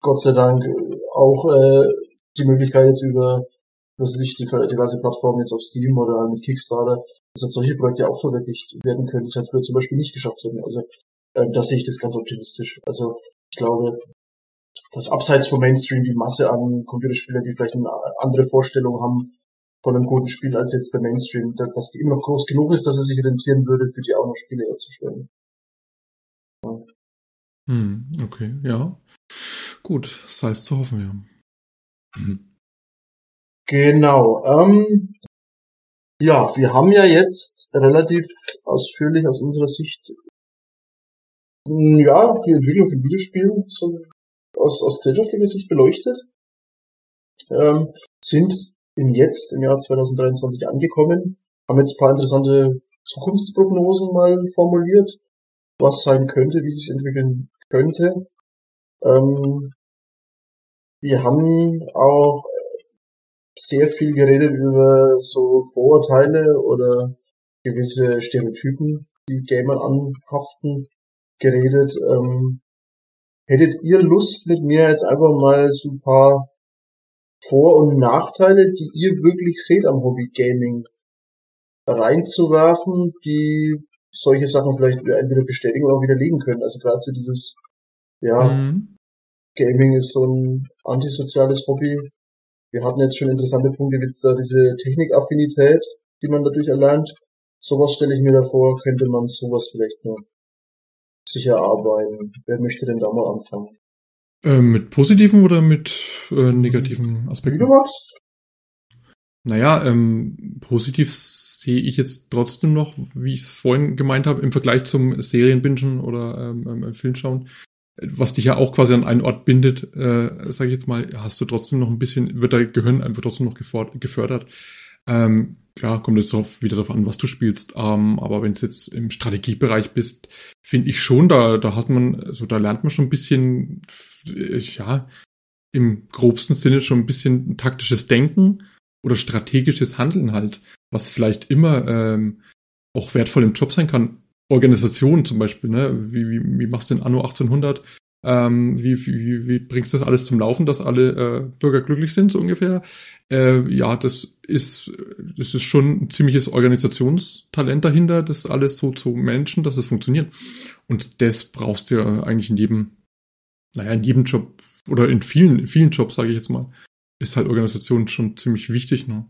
Gott sei Dank auch äh, die Möglichkeit jetzt über was weiß ich, die diverse Plattformen jetzt auf Steam oder mit Kickstarter, dass jetzt solche Projekte auch verwirklicht werden können, das halt früher zum Beispiel nicht geschafft hätten. Also äh, da sehe ich das ganz optimistisch. Also ich glaube, dass abseits vom Mainstream die Masse an Computerspielern, die vielleicht eine andere Vorstellung haben, von einem guten Spiel als jetzt der Mainstream, dass die immer noch groß genug ist, dass es sich rentieren würde, für die auch noch Spiele herzustellen. Ja. Hm, okay, ja. Gut, das heißt zu hoffen, ja. Mhm. Genau. Ähm, ja, wir haben ja jetzt relativ ausführlich aus unserer Sicht hm, ja, die Entwicklung von Videospielen so aus, aus gesellschaftlicher Sicht beleuchtet. Ähm, sind bin jetzt im Jahr 2023 angekommen, haben jetzt ein paar interessante Zukunftsprognosen mal formuliert, was sein könnte, wie sich entwickeln könnte. Ähm, wir haben auch sehr viel geredet über so Vorurteile oder gewisse Stereotypen, die Gamern anhaften, geredet. Ähm, hättet ihr Lust mit mir jetzt einfach mal so ein paar vor- und Nachteile, die ihr wirklich seht am Hobby Gaming reinzuwerfen, die solche Sachen vielleicht entweder bestätigen oder widerlegen können. Also gerade so dieses, ja, mhm. Gaming ist so ein antisoziales Hobby. Wir hatten jetzt schon interessante Punkte, wie da diese Technikaffinität, die man dadurch erlernt. Sowas stelle ich mir davor, könnte man sowas vielleicht noch sich erarbeiten. Wer möchte denn da mal anfangen? Äh, mit positiven oder mit äh, negativen Aspekten? Wie du magst. Naja, ähm, positiv sehe ich jetzt trotzdem noch, wie ich es vorhin gemeint habe, im Vergleich zum Serienbingen oder ähm, ähm, Filmschauen, was dich ja auch quasi an einen Ort bindet, äh, sage ich jetzt mal, hast du trotzdem noch ein bisschen, wird dein Gehirn einfach trotzdem noch gefördert. Ähm, klar, kommt jetzt auch wieder darauf an, was du spielst. Ähm, aber wenn du jetzt im Strategiebereich bist, finde ich schon, da, da hat man, also da lernt man schon ein bisschen, ja, im grobsten Sinne schon ein bisschen taktisches Denken oder strategisches Handeln halt, was vielleicht immer ähm, auch wertvoll im Job sein kann. Organisation zum Beispiel, ne? Wie, wie, wie machst du denn Anno 1800? Ähm, wie, wie, wie bringst du das alles zum Laufen, dass alle äh, Bürger glücklich sind, so ungefähr? Äh, ja, das ist, das ist schon ein ziemliches Organisationstalent dahinter, das alles so zu managen, dass es funktioniert. Und das brauchst du ja eigentlich in jedem, naja, in jedem Job oder in vielen, in vielen Jobs, sage ich jetzt mal, ist halt Organisation schon ziemlich wichtig. Ne?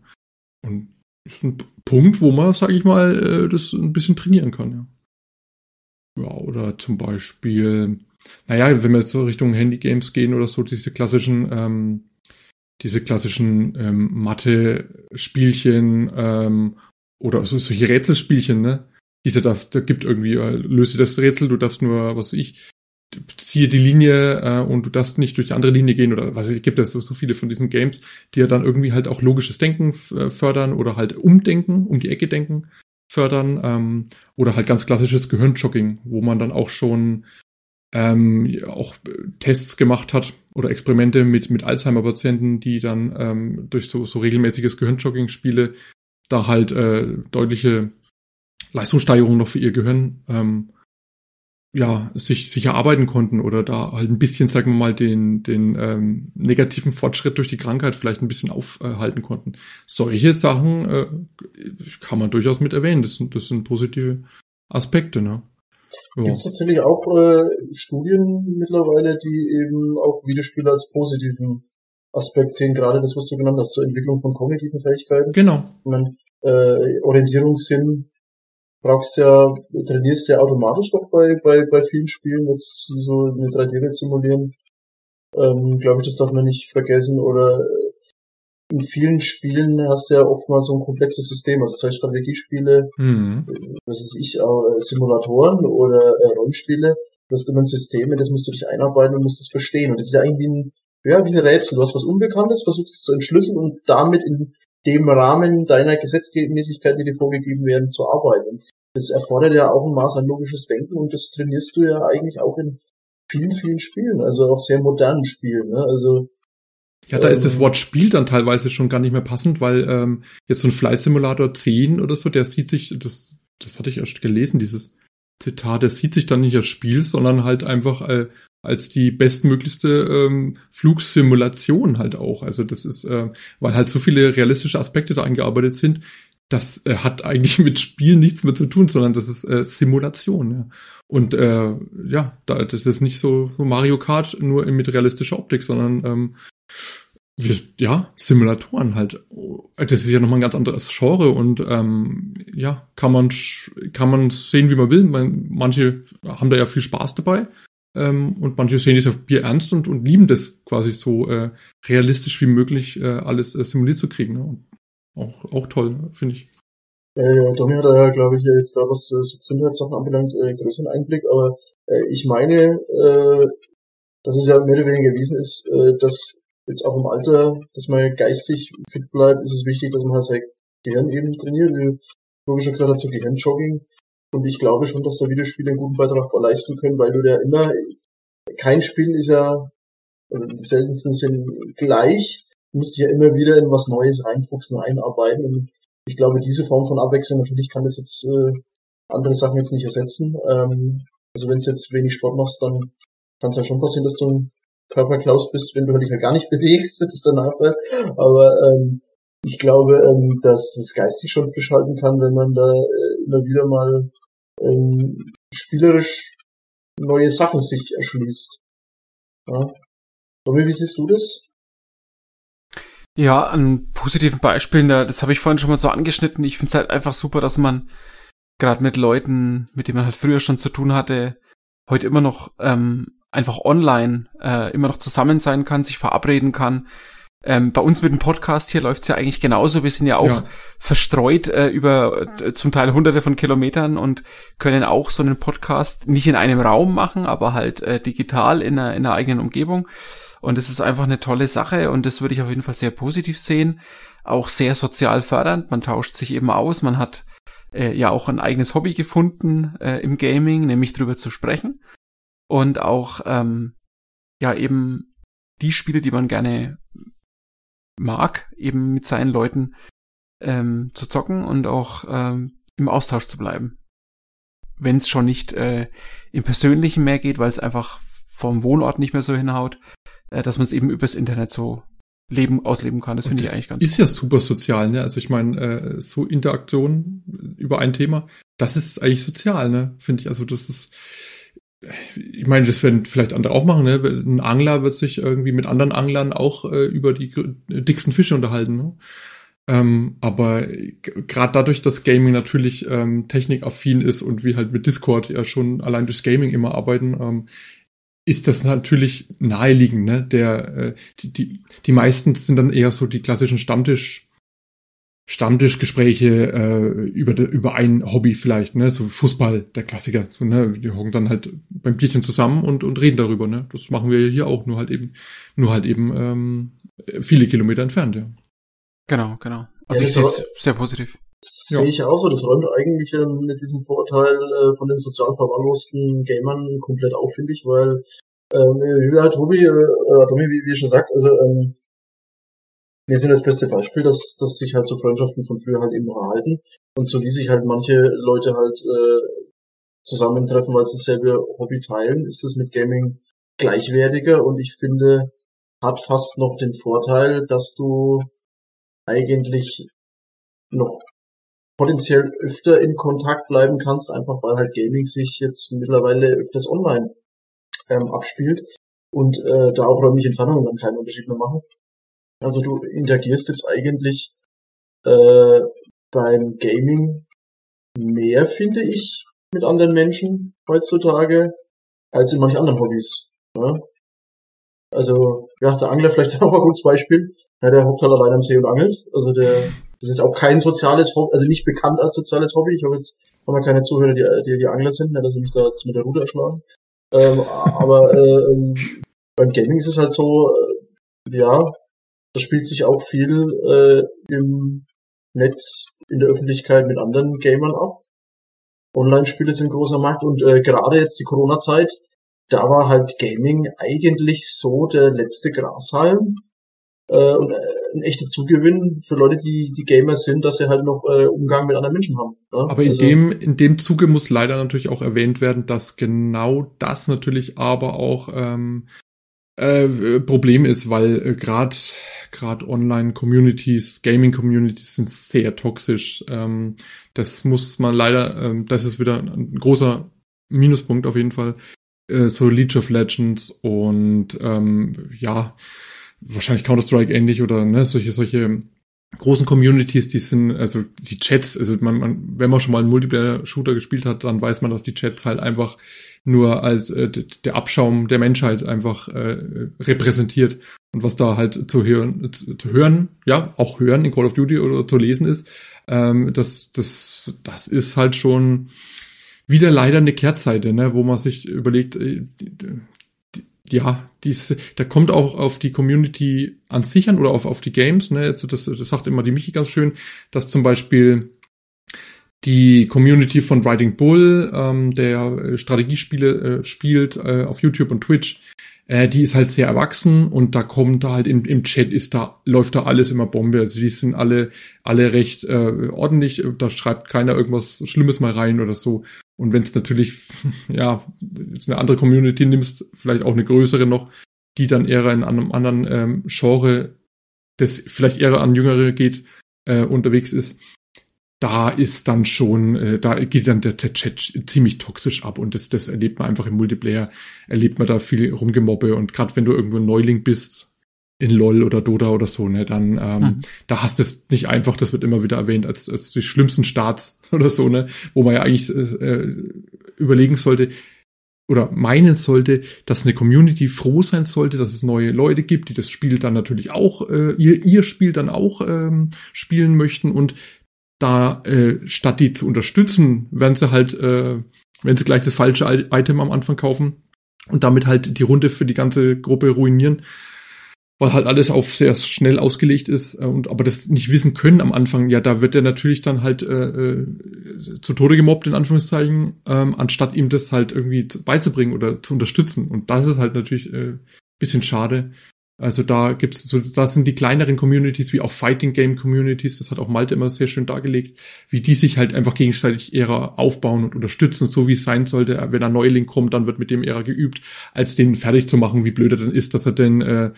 Und ist ein Punkt, wo man, sage ich mal, äh, das ein bisschen trainieren kann. Ja. Ja, oder zum Beispiel, naja, wenn wir jetzt so Richtung Handy-Games gehen oder so, diese klassischen, ähm, diese klassischen ähm, Mathe-Spielchen ähm, oder so, solche Rätselspielchen, ne? Diese da, da gibt irgendwie, äh, löse das Rätsel, du darfst nur, was ich, ziehe die Linie äh, und du darfst nicht durch die andere Linie gehen oder was es gibt es so, so viele von diesen Games, die ja dann irgendwie halt auch logisches Denken äh, fördern oder halt umdenken, um die Ecke denken fördern ähm, oder halt ganz klassisches Gehirnjogging, wo man dann auch schon ähm, auch Tests gemacht hat oder Experimente mit, mit Alzheimer-Patienten, die dann ähm, durch so, so regelmäßiges Gehirnjogging-Spiele da halt äh, deutliche Leistungssteigerung noch für ihr Gehirn ähm, ja, sich, sich erarbeiten konnten oder da halt ein bisschen, sagen wir mal, den, den ähm, negativen Fortschritt durch die Krankheit vielleicht ein bisschen aufhalten konnten. Solche Sachen äh, kann man durchaus mit erwähnen. Das sind, das sind positive Aspekte, ne? Ja. Gibt es tatsächlich auch äh, Studien mittlerweile, die eben auch Videospiele als positiven Aspekt sehen, gerade das, was du genannt hast, zur Entwicklung von kognitiven Fähigkeiten. Genau. Ich meine, äh, Orientierungssinn brauchst ja, trainierst ja automatisch doch bei, bei, bei vielen Spielen, jetzt so eine 3D-Welt simulieren. Ähm, glaube ich, das darf man nicht vergessen. Oder äh, in vielen Spielen hast du ja oftmals so ein komplexes System, also das heißt Strategiespiele, mhm. was ist ich, auch, äh, Simulatoren oder äh, Rollenspiele, du hast immer ein System, in das musst du dich einarbeiten und musst es verstehen. Und das ist ja irgendwie ein, ja, wie ein Rätsel. Du hast was Unbekanntes, versuchst es zu entschlüsseln und damit in dem Rahmen deiner Gesetzmäßigkeiten, die dir vorgegeben werden, zu arbeiten. Das erfordert ja auch ein Maß an logisches Denken und das trainierst du ja eigentlich auch in vielen, vielen Spielen, also auch sehr modernen Spielen. Ne? Also ja, da ähm, ist das ähm, Wort Spiel dann teilweise schon gar nicht mehr passend, weil ähm, jetzt so ein Fleißsimulator 10 oder so, der sieht sich, das, das hatte ich erst gelesen, dieses Zitat, der sieht sich dann nicht als Spiel, sondern halt einfach äh, als die bestmöglichste ähm, Flugsimulation halt auch. Also das ist, äh, weil halt so viele realistische Aspekte da eingearbeitet sind, das äh, hat eigentlich mit Spielen nichts mehr zu tun, sondern das ist äh, Simulation. Ja. Und äh, ja, da, das ist nicht so, so Mario Kart nur mit realistischer Optik, sondern ähm, wir, ja, Simulatoren halt. Das ist ja nochmal ein ganz anderes Genre und ähm, ja, kann man kann man sehen, wie man will. Man, manche haben da ja viel Spaß dabei ähm, und manche sehen das ja Bier ernst und, und lieben das quasi so äh, realistisch wie möglich äh, alles äh, simuliert zu kriegen. Ne? Auch, auch toll, finde ich. Äh, Domi hat da, glaube ich, jetzt gerade was äh, so Gesundheitssachen anbelangt, äh, größeren Einblick, aber äh, ich meine, äh, dass es ja mehr oder weniger erwiesen ist, äh, dass jetzt auch im Alter, dass man geistig fit bleibt, ist es wichtig, dass man halt sein Gehirn eben trainiert, wie Tobi schon gesagt hat, so Gehirnjogging. Und ich glaube schon, dass da Videospiele einen guten Beitrag leisten können, weil du ja immer, kein Spiel ist ja, im seltensten Sinn gleich. Du musst dich ja immer wieder in was Neues reinfuchsen, einarbeiten. Und ich glaube, diese Form von Abwechslung, natürlich kann das jetzt äh, andere Sachen jetzt nicht ersetzen. Ähm, also wenn du jetzt wenig Sport machst, dann kann es ja schon passieren, dass du Körperklaus bist, wenn du dich ja gar nicht bewegst, ist der Nachteil. Aber ähm, ich glaube, ähm, dass es geistig schon frisch halten kann, wenn man da äh, immer wieder mal ähm, spielerisch neue Sachen sich erschließt. Ja. Tommy, wie siehst du das? Ja, an positiven Beispielen, das habe ich vorhin schon mal so angeschnitten. Ich finde es halt einfach super, dass man gerade mit Leuten, mit denen man halt früher schon zu tun hatte, heute immer noch ähm, einfach online äh, immer noch zusammen sein kann, sich verabreden kann, Ähm, bei uns mit dem Podcast hier läuft's ja eigentlich genauso. Wir sind ja auch ja. verstreut äh, über äh, zum Teil hunderte von Kilometern und können auch so einen Podcast nicht in einem Raum machen, aber halt äh, digital in einer, in einer eigenen Umgebung. Und es ist einfach eine tolle Sache und das würde ich auf jeden Fall sehr positiv sehen. Auch sehr sozial fördernd. Man tauscht sich eben aus. Man hat äh, ja auch ein eigenes Hobby gefunden äh, im Gaming, nämlich drüber zu sprechen. Und auch ähm, ja eben die Spiele, die man gerne mag, eben mit seinen Leuten ähm, zu zocken und auch ähm, im Austausch zu bleiben. Wenn es schon nicht äh, im Persönlichen mehr geht, weil es einfach vom Wohnort nicht mehr so hinhaut, äh, dass man es eben übers Internet so leben, ausleben kann. Das finde ich eigentlich ganz Ist cool. ja super sozial, ne? Also ich meine, äh, so Interaktion über ein Thema, das ist eigentlich sozial, ne? Finde ich. Also das ist, ich meine, das werden vielleicht andere auch machen, ne? Ein Angler wird sich irgendwie mit anderen Anglern auch äh, über die dicksten Fische unterhalten, ne? Ähm, aber gerade dadurch, dass Gaming natürlich ähm, technikaffin ist und wir halt mit Discord ja schon allein durchs Gaming immer arbeiten, ähm, ist das natürlich naheliegend, ne? Der, äh, die, die, die meisten sind dann eher so die klassischen Stammtisch, Stammtischgespräche äh, über, über ein Hobby vielleicht, ne? So Fußball, der Klassiker. So, ne? Die hocken dann halt beim Bierchen zusammen und, und reden darüber, ne? Das machen wir hier auch, nur halt eben, nur halt eben ähm, viele Kilometer entfernt, ja. Genau, genau. Also ja, ich sehe es sehr positiv. Ja. Sehe ich auch so. Das räumt eigentlich ähm, mit diesem Vorteil äh, von den sozial verwahrlosten Gamern komplett auf, finde ich, weil ähm, wie halt Tobi, äh, Domi, wie, wie schon sagt, also ähm, wir sind das beste Beispiel, dass, dass sich halt so Freundschaften von früher halt eben noch erhalten und so wie sich halt manche Leute halt äh, zusammentreffen, weil sie dasselbe Hobby teilen, ist das mit Gaming gleichwertiger und ich finde, hat fast noch den Vorteil, dass du eigentlich noch potenziell öfter in Kontakt bleiben kannst, einfach weil halt Gaming sich jetzt mittlerweile öfters online ähm, abspielt und äh, da auch räumliche Entfernungen dann keinen Unterschied mehr machen. Also du interagierst jetzt eigentlich äh, beim Gaming mehr, finde ich, mit anderen Menschen heutzutage, als in manchen anderen Hobbys. Ja? Also, ja, der Angler vielleicht auch ein gutes Beispiel. Ja, der hockt halt allein am See und angelt. Also der das ist jetzt auch kein soziales Hobby, also nicht bekannt als soziales Hobby. Ich habe jetzt haben wir keine Zuhörer, die, die, die Angler sind, ne, dass sie mich da jetzt mit der Rute erschlagen. Ähm, aber äh, ähm, beim Gaming ist es halt so, äh, ja, da spielt sich auch viel äh, im Netz, in der Öffentlichkeit mit anderen Gamern ab. Online-Spiele sind großer Markt und äh, gerade jetzt die Corona-Zeit, da war halt Gaming eigentlich so der letzte Grashalm äh, und äh, ein echter Zugewinn für Leute, die die Gamer sind, dass sie halt noch äh, Umgang mit anderen Menschen haben. Ne? Aber in also, dem in dem Zuge muss leider natürlich auch erwähnt werden, dass genau das natürlich aber auch ähm, äh, Problem ist, weil äh, gerade gerade Online-Communities, Gaming-Communities sind sehr toxisch. Ähm, das muss man leider, ähm, das ist wieder ein großer Minuspunkt auf jeden Fall. Äh, so League of Legends und ähm, ja, wahrscheinlich Counter-Strike ähnlich oder ne, solche, solche großen Communities, die sind, also die Chats, also man, man, wenn man schon mal einen Multiplayer-Shooter gespielt hat, dann weiß man, dass die Chats halt einfach nur als äh, der Abschaum der Menschheit einfach äh, repräsentiert. Und was da halt zu hören, zu, zu hören, ja, auch hören in Call of Duty oder zu lesen ist, ähm, das, das, das ist halt schon wieder leider eine Kehrtseite, ne, wo man sich überlegt, äh, ja, dies, da kommt auch auf die Community an sich an oder auf, auf die Games. Ne? Jetzt, das, das sagt immer die Michi ganz schön, dass zum Beispiel die Community von Riding Bull, ähm, der Strategiespiele äh, spielt äh, auf YouTube und Twitch, äh, die ist halt sehr erwachsen und da kommt da halt im, im Chat ist da läuft da alles immer Bombe. Also die sind alle alle recht äh, ordentlich. Da schreibt keiner irgendwas Schlimmes mal rein oder so. Und wenn es natürlich, ja, jetzt eine andere Community nimmst, vielleicht auch eine größere noch, die dann eher in einem anderen ähm, Genre, das vielleicht eher an Jüngere geht, äh, unterwegs ist, da ist dann schon, äh, da geht dann der, Chat ziemlich toxisch ab und das, das erlebt man einfach im Multiplayer, erlebt man da viel Rumgemobbe und gerade wenn du irgendwo ein Neuling bist, in LOL oder Dota oder so, ne, dann ähm, mhm. da hast du es nicht einfach, das wird immer wieder erwähnt, als, als die schlimmsten Starts oder so, ne, wo man ja eigentlich äh, überlegen sollte, oder meinen sollte, dass eine Community froh sein sollte, dass es neue Leute gibt, die das Spiel dann natürlich auch, äh, ihr, ihr Spiel dann auch ähm, spielen möchten und da äh, statt die zu unterstützen, werden sie halt, äh, wenn sie gleich das falsche Item am Anfang kaufen und damit halt die Runde für die ganze Gruppe ruinieren, weil halt alles auf sehr schnell ausgelegt ist äh, und aber das nicht wissen können am Anfang, ja, da wird er natürlich dann halt äh, äh, zu Tode gemobbt in Anführungszeichen, ähm, anstatt ihm das halt irgendwie beizubringen oder zu unterstützen. Und das ist halt natürlich äh, bisschen schade. Also da gibt's so, da sind die kleineren Communities wie auch Fighting Game Communities, das hat auch Malte immer sehr schön dargelegt, wie die sich halt einfach gegenseitig eher aufbauen und unterstützen, so wie es sein sollte. Wenn ein Neuling kommt, dann wird mit dem eher geübt, als den fertig zu machen, wie blöd er dann ist, dass er denn äh,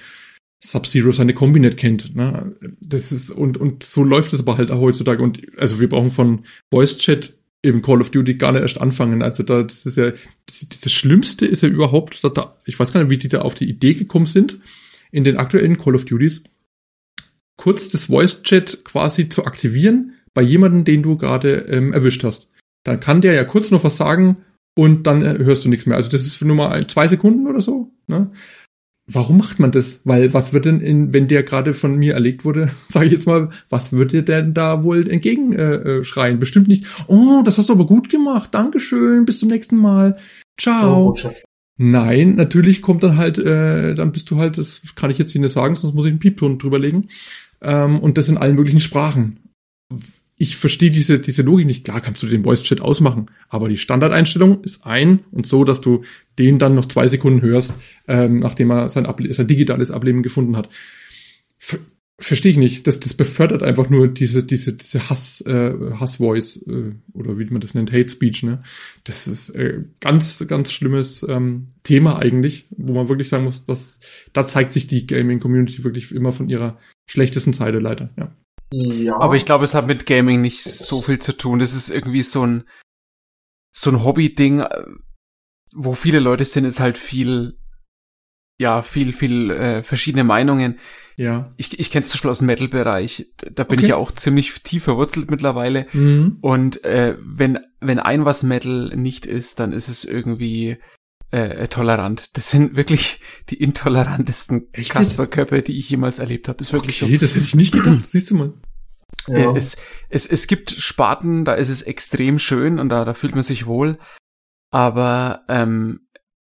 Sub-Zero seine Kombi nicht kennt. Ne? Das ist, und, und so läuft es aber halt auch heutzutage. Und also wir brauchen von Voice Chat im Call of Duty gar nicht erst anfangen. Also da, das ist ja, das, das Schlimmste ist ja überhaupt, da, ich weiß gar nicht, wie die da auf die Idee gekommen sind, in den aktuellen Call of Duties, kurz das Voice Chat quasi zu aktivieren bei jemandem, den du gerade ähm, erwischt hast. Dann kann der ja kurz noch was sagen und dann äh, hörst du nichts mehr. Also das ist nur mal zwei Sekunden oder so. Ne? Warum macht man das? Weil was wird denn, in, wenn der gerade von mir erlegt wurde, sage ich jetzt mal, was wird dir denn da wohl entgegenschreien? Äh, Bestimmt nicht, oh, das hast du aber gut gemacht, Dankeschön, bis zum nächsten Mal, ciao. Oh, Nein, natürlich kommt dann halt, äh, dann bist du halt, das kann ich jetzt nicht sagen, sonst muss ich einen Piepton drüberlegen. Ähm, und das in allen möglichen Sprachen ich verstehe diese, diese Logik nicht. Klar kannst du den Voice Chat ausmachen, aber die Standardeinstellung ist ein und so, dass du den dann noch zwei Sekunden hörst, ähm, nachdem er sein, sein digitales Ableben gefunden hat. Ver verstehe ich nicht. Das, das befördert einfach nur diese, diese, diese Hass, äh, Hass-Voice, äh, oder wie man das nennt, Hate Speech, ne? Das ist äh, ganz, ganz schlimmes ähm, Thema eigentlich, wo man wirklich sagen muss, dass da zeigt sich die Gaming-Community wirklich immer von ihrer schlechtesten Seite leider, ja. Ja. Aber ich glaube, es hat mit Gaming nicht so viel zu tun. Das ist irgendwie so ein, so ein Hobby-Ding, wo viele Leute sind, ist halt viel, ja, viel, viel äh, verschiedene Meinungen. Ja. Ich, ich kenne es zum Beispiel aus dem Metal-Bereich. Da bin okay. ich ja auch ziemlich tief verwurzelt mittlerweile. Mhm. Und äh, wenn, wenn ein was Metal nicht ist, dann ist es irgendwie äh, tolerant. Das sind wirklich die intolerantesten Kasperköpfe, die ich jemals erlebt habe. Ist wirklich okay, so. das hätte ich nicht gedacht. Siehst du mal. Ja. Äh, es, es, es gibt Sparten, da ist es extrem schön und da, da fühlt man sich wohl. Aber ähm,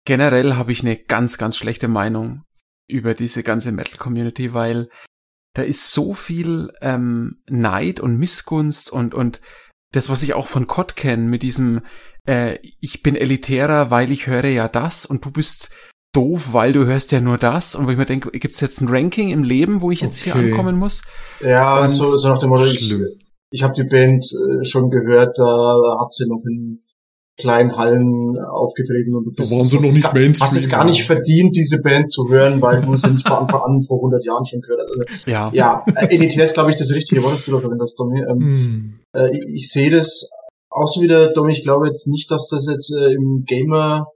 generell habe ich eine ganz, ganz schlechte Meinung über diese ganze Metal-Community, weil da ist so viel ähm, Neid und Missgunst und, und das, was ich auch von COD kenne, mit diesem, äh, ich bin elitärer, weil ich höre ja das und du bist doof, weil du hörst ja nur das. Und wo ich mir denke, gibt's jetzt ein Ranking im Leben, wo ich jetzt okay. hier ankommen muss? Ja, und so, so nach dem Motto, ich, ich habe die Band äh, schon gehört, da hat sie noch in kleinen Hallen aufgetreten und du bist, da waren sie noch nicht gar, hast es gar nicht verdient, diese Band zu hören, weil du sie nicht von Anfang an vor 100 Jahren schon gehört hast. Also, ja. Ja, äh, elitär ist, glaube ich, das richtige Wort, das du da verwendest, Domi. Ähm, mm. äh, ich, ich sehe das auch so wieder, Domi, ich glaube jetzt nicht, dass das jetzt äh, im Gamer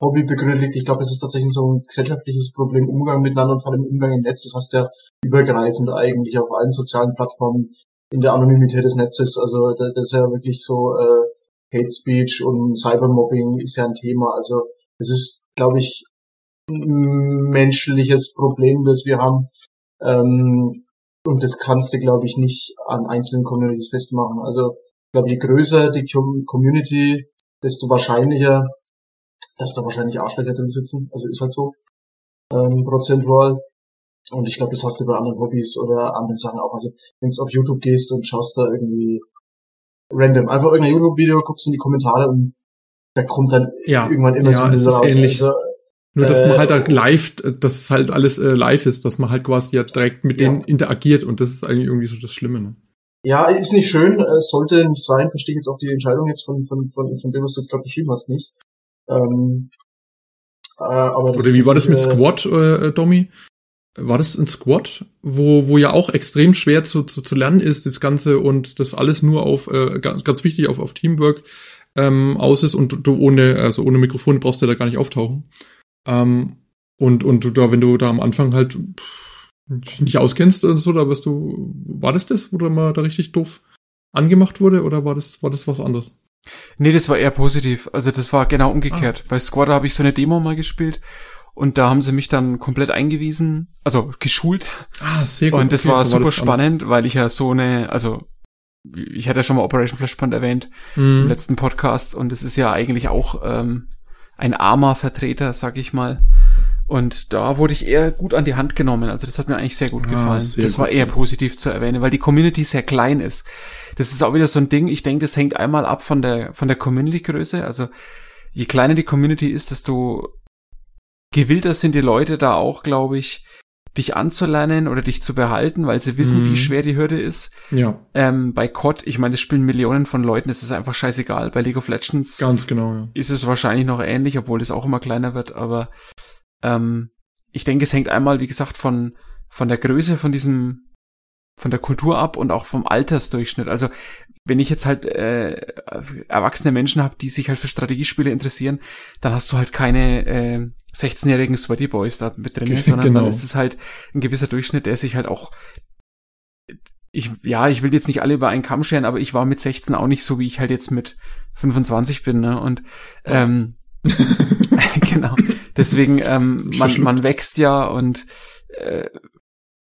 Hobby begründet liegt. Ich glaube, es ist tatsächlich so ein gesellschaftliches Problem, Umgang miteinander und vor allem Umgang im Netz. Das heißt ja übergreifend eigentlich auf allen sozialen Plattformen in der Anonymität des Netzes. Also das ist ja wirklich so äh, Hate Speech und Cybermobbing ist ja ein Thema. Also es ist, glaube ich, ein menschliches Problem, das wir haben. Ähm, und das kannst du, glaube ich, nicht an einzelnen Communities festmachen. Also ich glaube, je größer die Community, desto wahrscheinlicher, dass da wahrscheinlich Arschlöcher drin sitzen. Also ist halt so. Ähm, prozentual. Und ich glaube, das hast du bei anderen Hobbys oder anderen Sachen auch. Also wenn du auf YouTube gehst und schaust da irgendwie random. Einfach irgendein YouTube-Video, guckst in die Kommentare und da kommt dann ja, irgendwann immer ja, so ein raus. Ähnlich. Also, Nur, dass äh, man halt, halt live, dass es halt alles äh, live ist, dass man halt quasi ja direkt mit ja. denen interagiert und das ist eigentlich irgendwie so das Schlimme. Ne? Ja, ist nicht schön, es sollte nicht sein, verstehe jetzt auch die Entscheidung jetzt von, von, von, von dem, was du jetzt gerade beschrieben hast, nicht. Ähm, äh, aber das Oder wie war das mit äh, Squad, äh, Domi? War das ein Squad, wo, wo ja auch extrem schwer zu, zu, zu lernen ist, das Ganze und das alles nur auf, äh, ganz, ganz wichtig, auf, auf Teamwork ähm, aus ist und du ohne, also ohne Mikrofon brauchst du da gar nicht auftauchen. Ähm, und, und du da, wenn du da am Anfang halt pff, nicht auskennst und so, da wirst du, war das das, wo du mal da richtig doof angemacht wurde oder war das, war das was anderes? Nee, das war eher positiv. Also das war genau umgekehrt. Ah. Bei Squad habe ich so eine Demo mal gespielt und da haben sie mich dann komplett eingewiesen, also geschult. Ah, sehr gut. Und das okay, war super war das spannend, weil ich ja so eine, also ich hatte ja schon mal Operation Flashpoint erwähnt mhm. im letzten Podcast und es ist ja eigentlich auch ähm, ein armer Vertreter, sag ich mal. Und da wurde ich eher gut an die Hand genommen. Also das hat mir eigentlich sehr gut ah, gefallen. Sehr das gut, war eher positiv zu erwähnen, weil die Community sehr klein ist. Das ist auch wieder so ein Ding. Ich denke, das hängt einmal ab von der, von der Community-Größe. Also je kleiner die Community ist, desto gewillter sind die Leute da auch, glaube ich, dich anzulernen oder dich zu behalten, weil sie wissen, mhm. wie schwer die Hürde ist. Ja. Ähm, bei COD, ich meine, es spielen Millionen von Leuten, es ist einfach scheißegal. Bei League of Legends Ganz genau, ja. ist es wahrscheinlich noch ähnlich, obwohl das auch immer kleiner wird, aber ähm, ich denke, es hängt einmal, wie gesagt, von, von der Größe von diesem von der Kultur ab und auch vom Altersdurchschnitt. Also wenn ich jetzt halt äh, erwachsene Menschen habe, die sich halt für Strategiespiele interessieren, dann hast du halt keine äh, 16-jährigen Sweaty Boys da mit drin, sondern genau. dann ist es halt ein gewisser Durchschnitt, der sich halt auch ich, ja, ich will jetzt nicht alle über einen Kamm scheren, aber ich war mit 16 auch nicht so, wie ich halt jetzt mit 25 bin, ne? Und ähm, genau. Deswegen, ähm, man, man wächst ja und äh,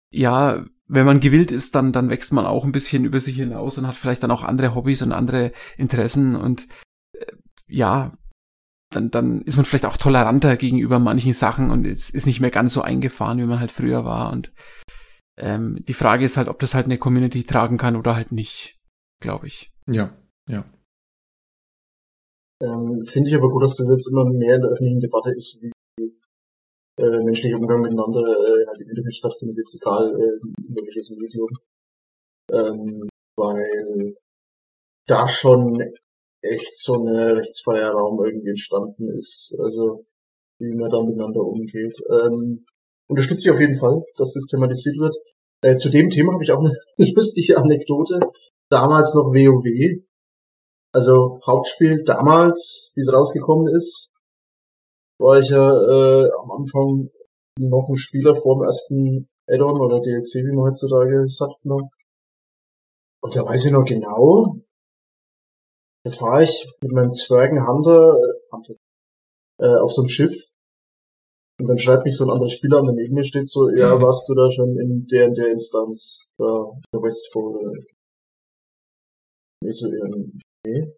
ja, wenn man gewillt ist, dann, dann wächst man auch ein bisschen über sich hinaus und hat vielleicht dann auch andere Hobbys und andere Interessen und äh, ja, dann, dann ist man vielleicht auch toleranter gegenüber manchen Sachen und es ist nicht mehr ganz so eingefahren, wie man halt früher war. Und ähm, die Frage ist halt, ob das halt eine Community tragen kann oder halt nicht, glaube ich. Ja, ja. Ähm, Finde ich aber gut, dass das jetzt immer mehr in der öffentlichen Debatte ist, wie äh, menschlicher Umgang miteinander äh, halt im Internet stattfindet, jetzt egal äh, welches Medium. Ähm, weil da schon echt so ein rechtsfreier Raum irgendwie entstanden ist, also wie man da miteinander umgeht. Ähm, unterstütze ich auf jeden Fall, dass das thematisiert wird. Äh, zu dem Thema habe ich auch eine lustige Anekdote. Damals noch WoW. Also Hauptspiel damals, wie es rausgekommen ist, war ich ja äh, am Anfang noch ein Spieler vor dem ersten Add-on oder DLC, wie man heutzutage sagt. Noch. Und da weiß ich noch genau, da fahre ich mit meinem Zwergenhunter äh, äh, auf so einem Schiff und dann schreibt mich so ein anderer Spieler an, der neben mir steht so, ja, warst du da schon in der in der Instanz, da der Westfall? Ich so, ja, nee.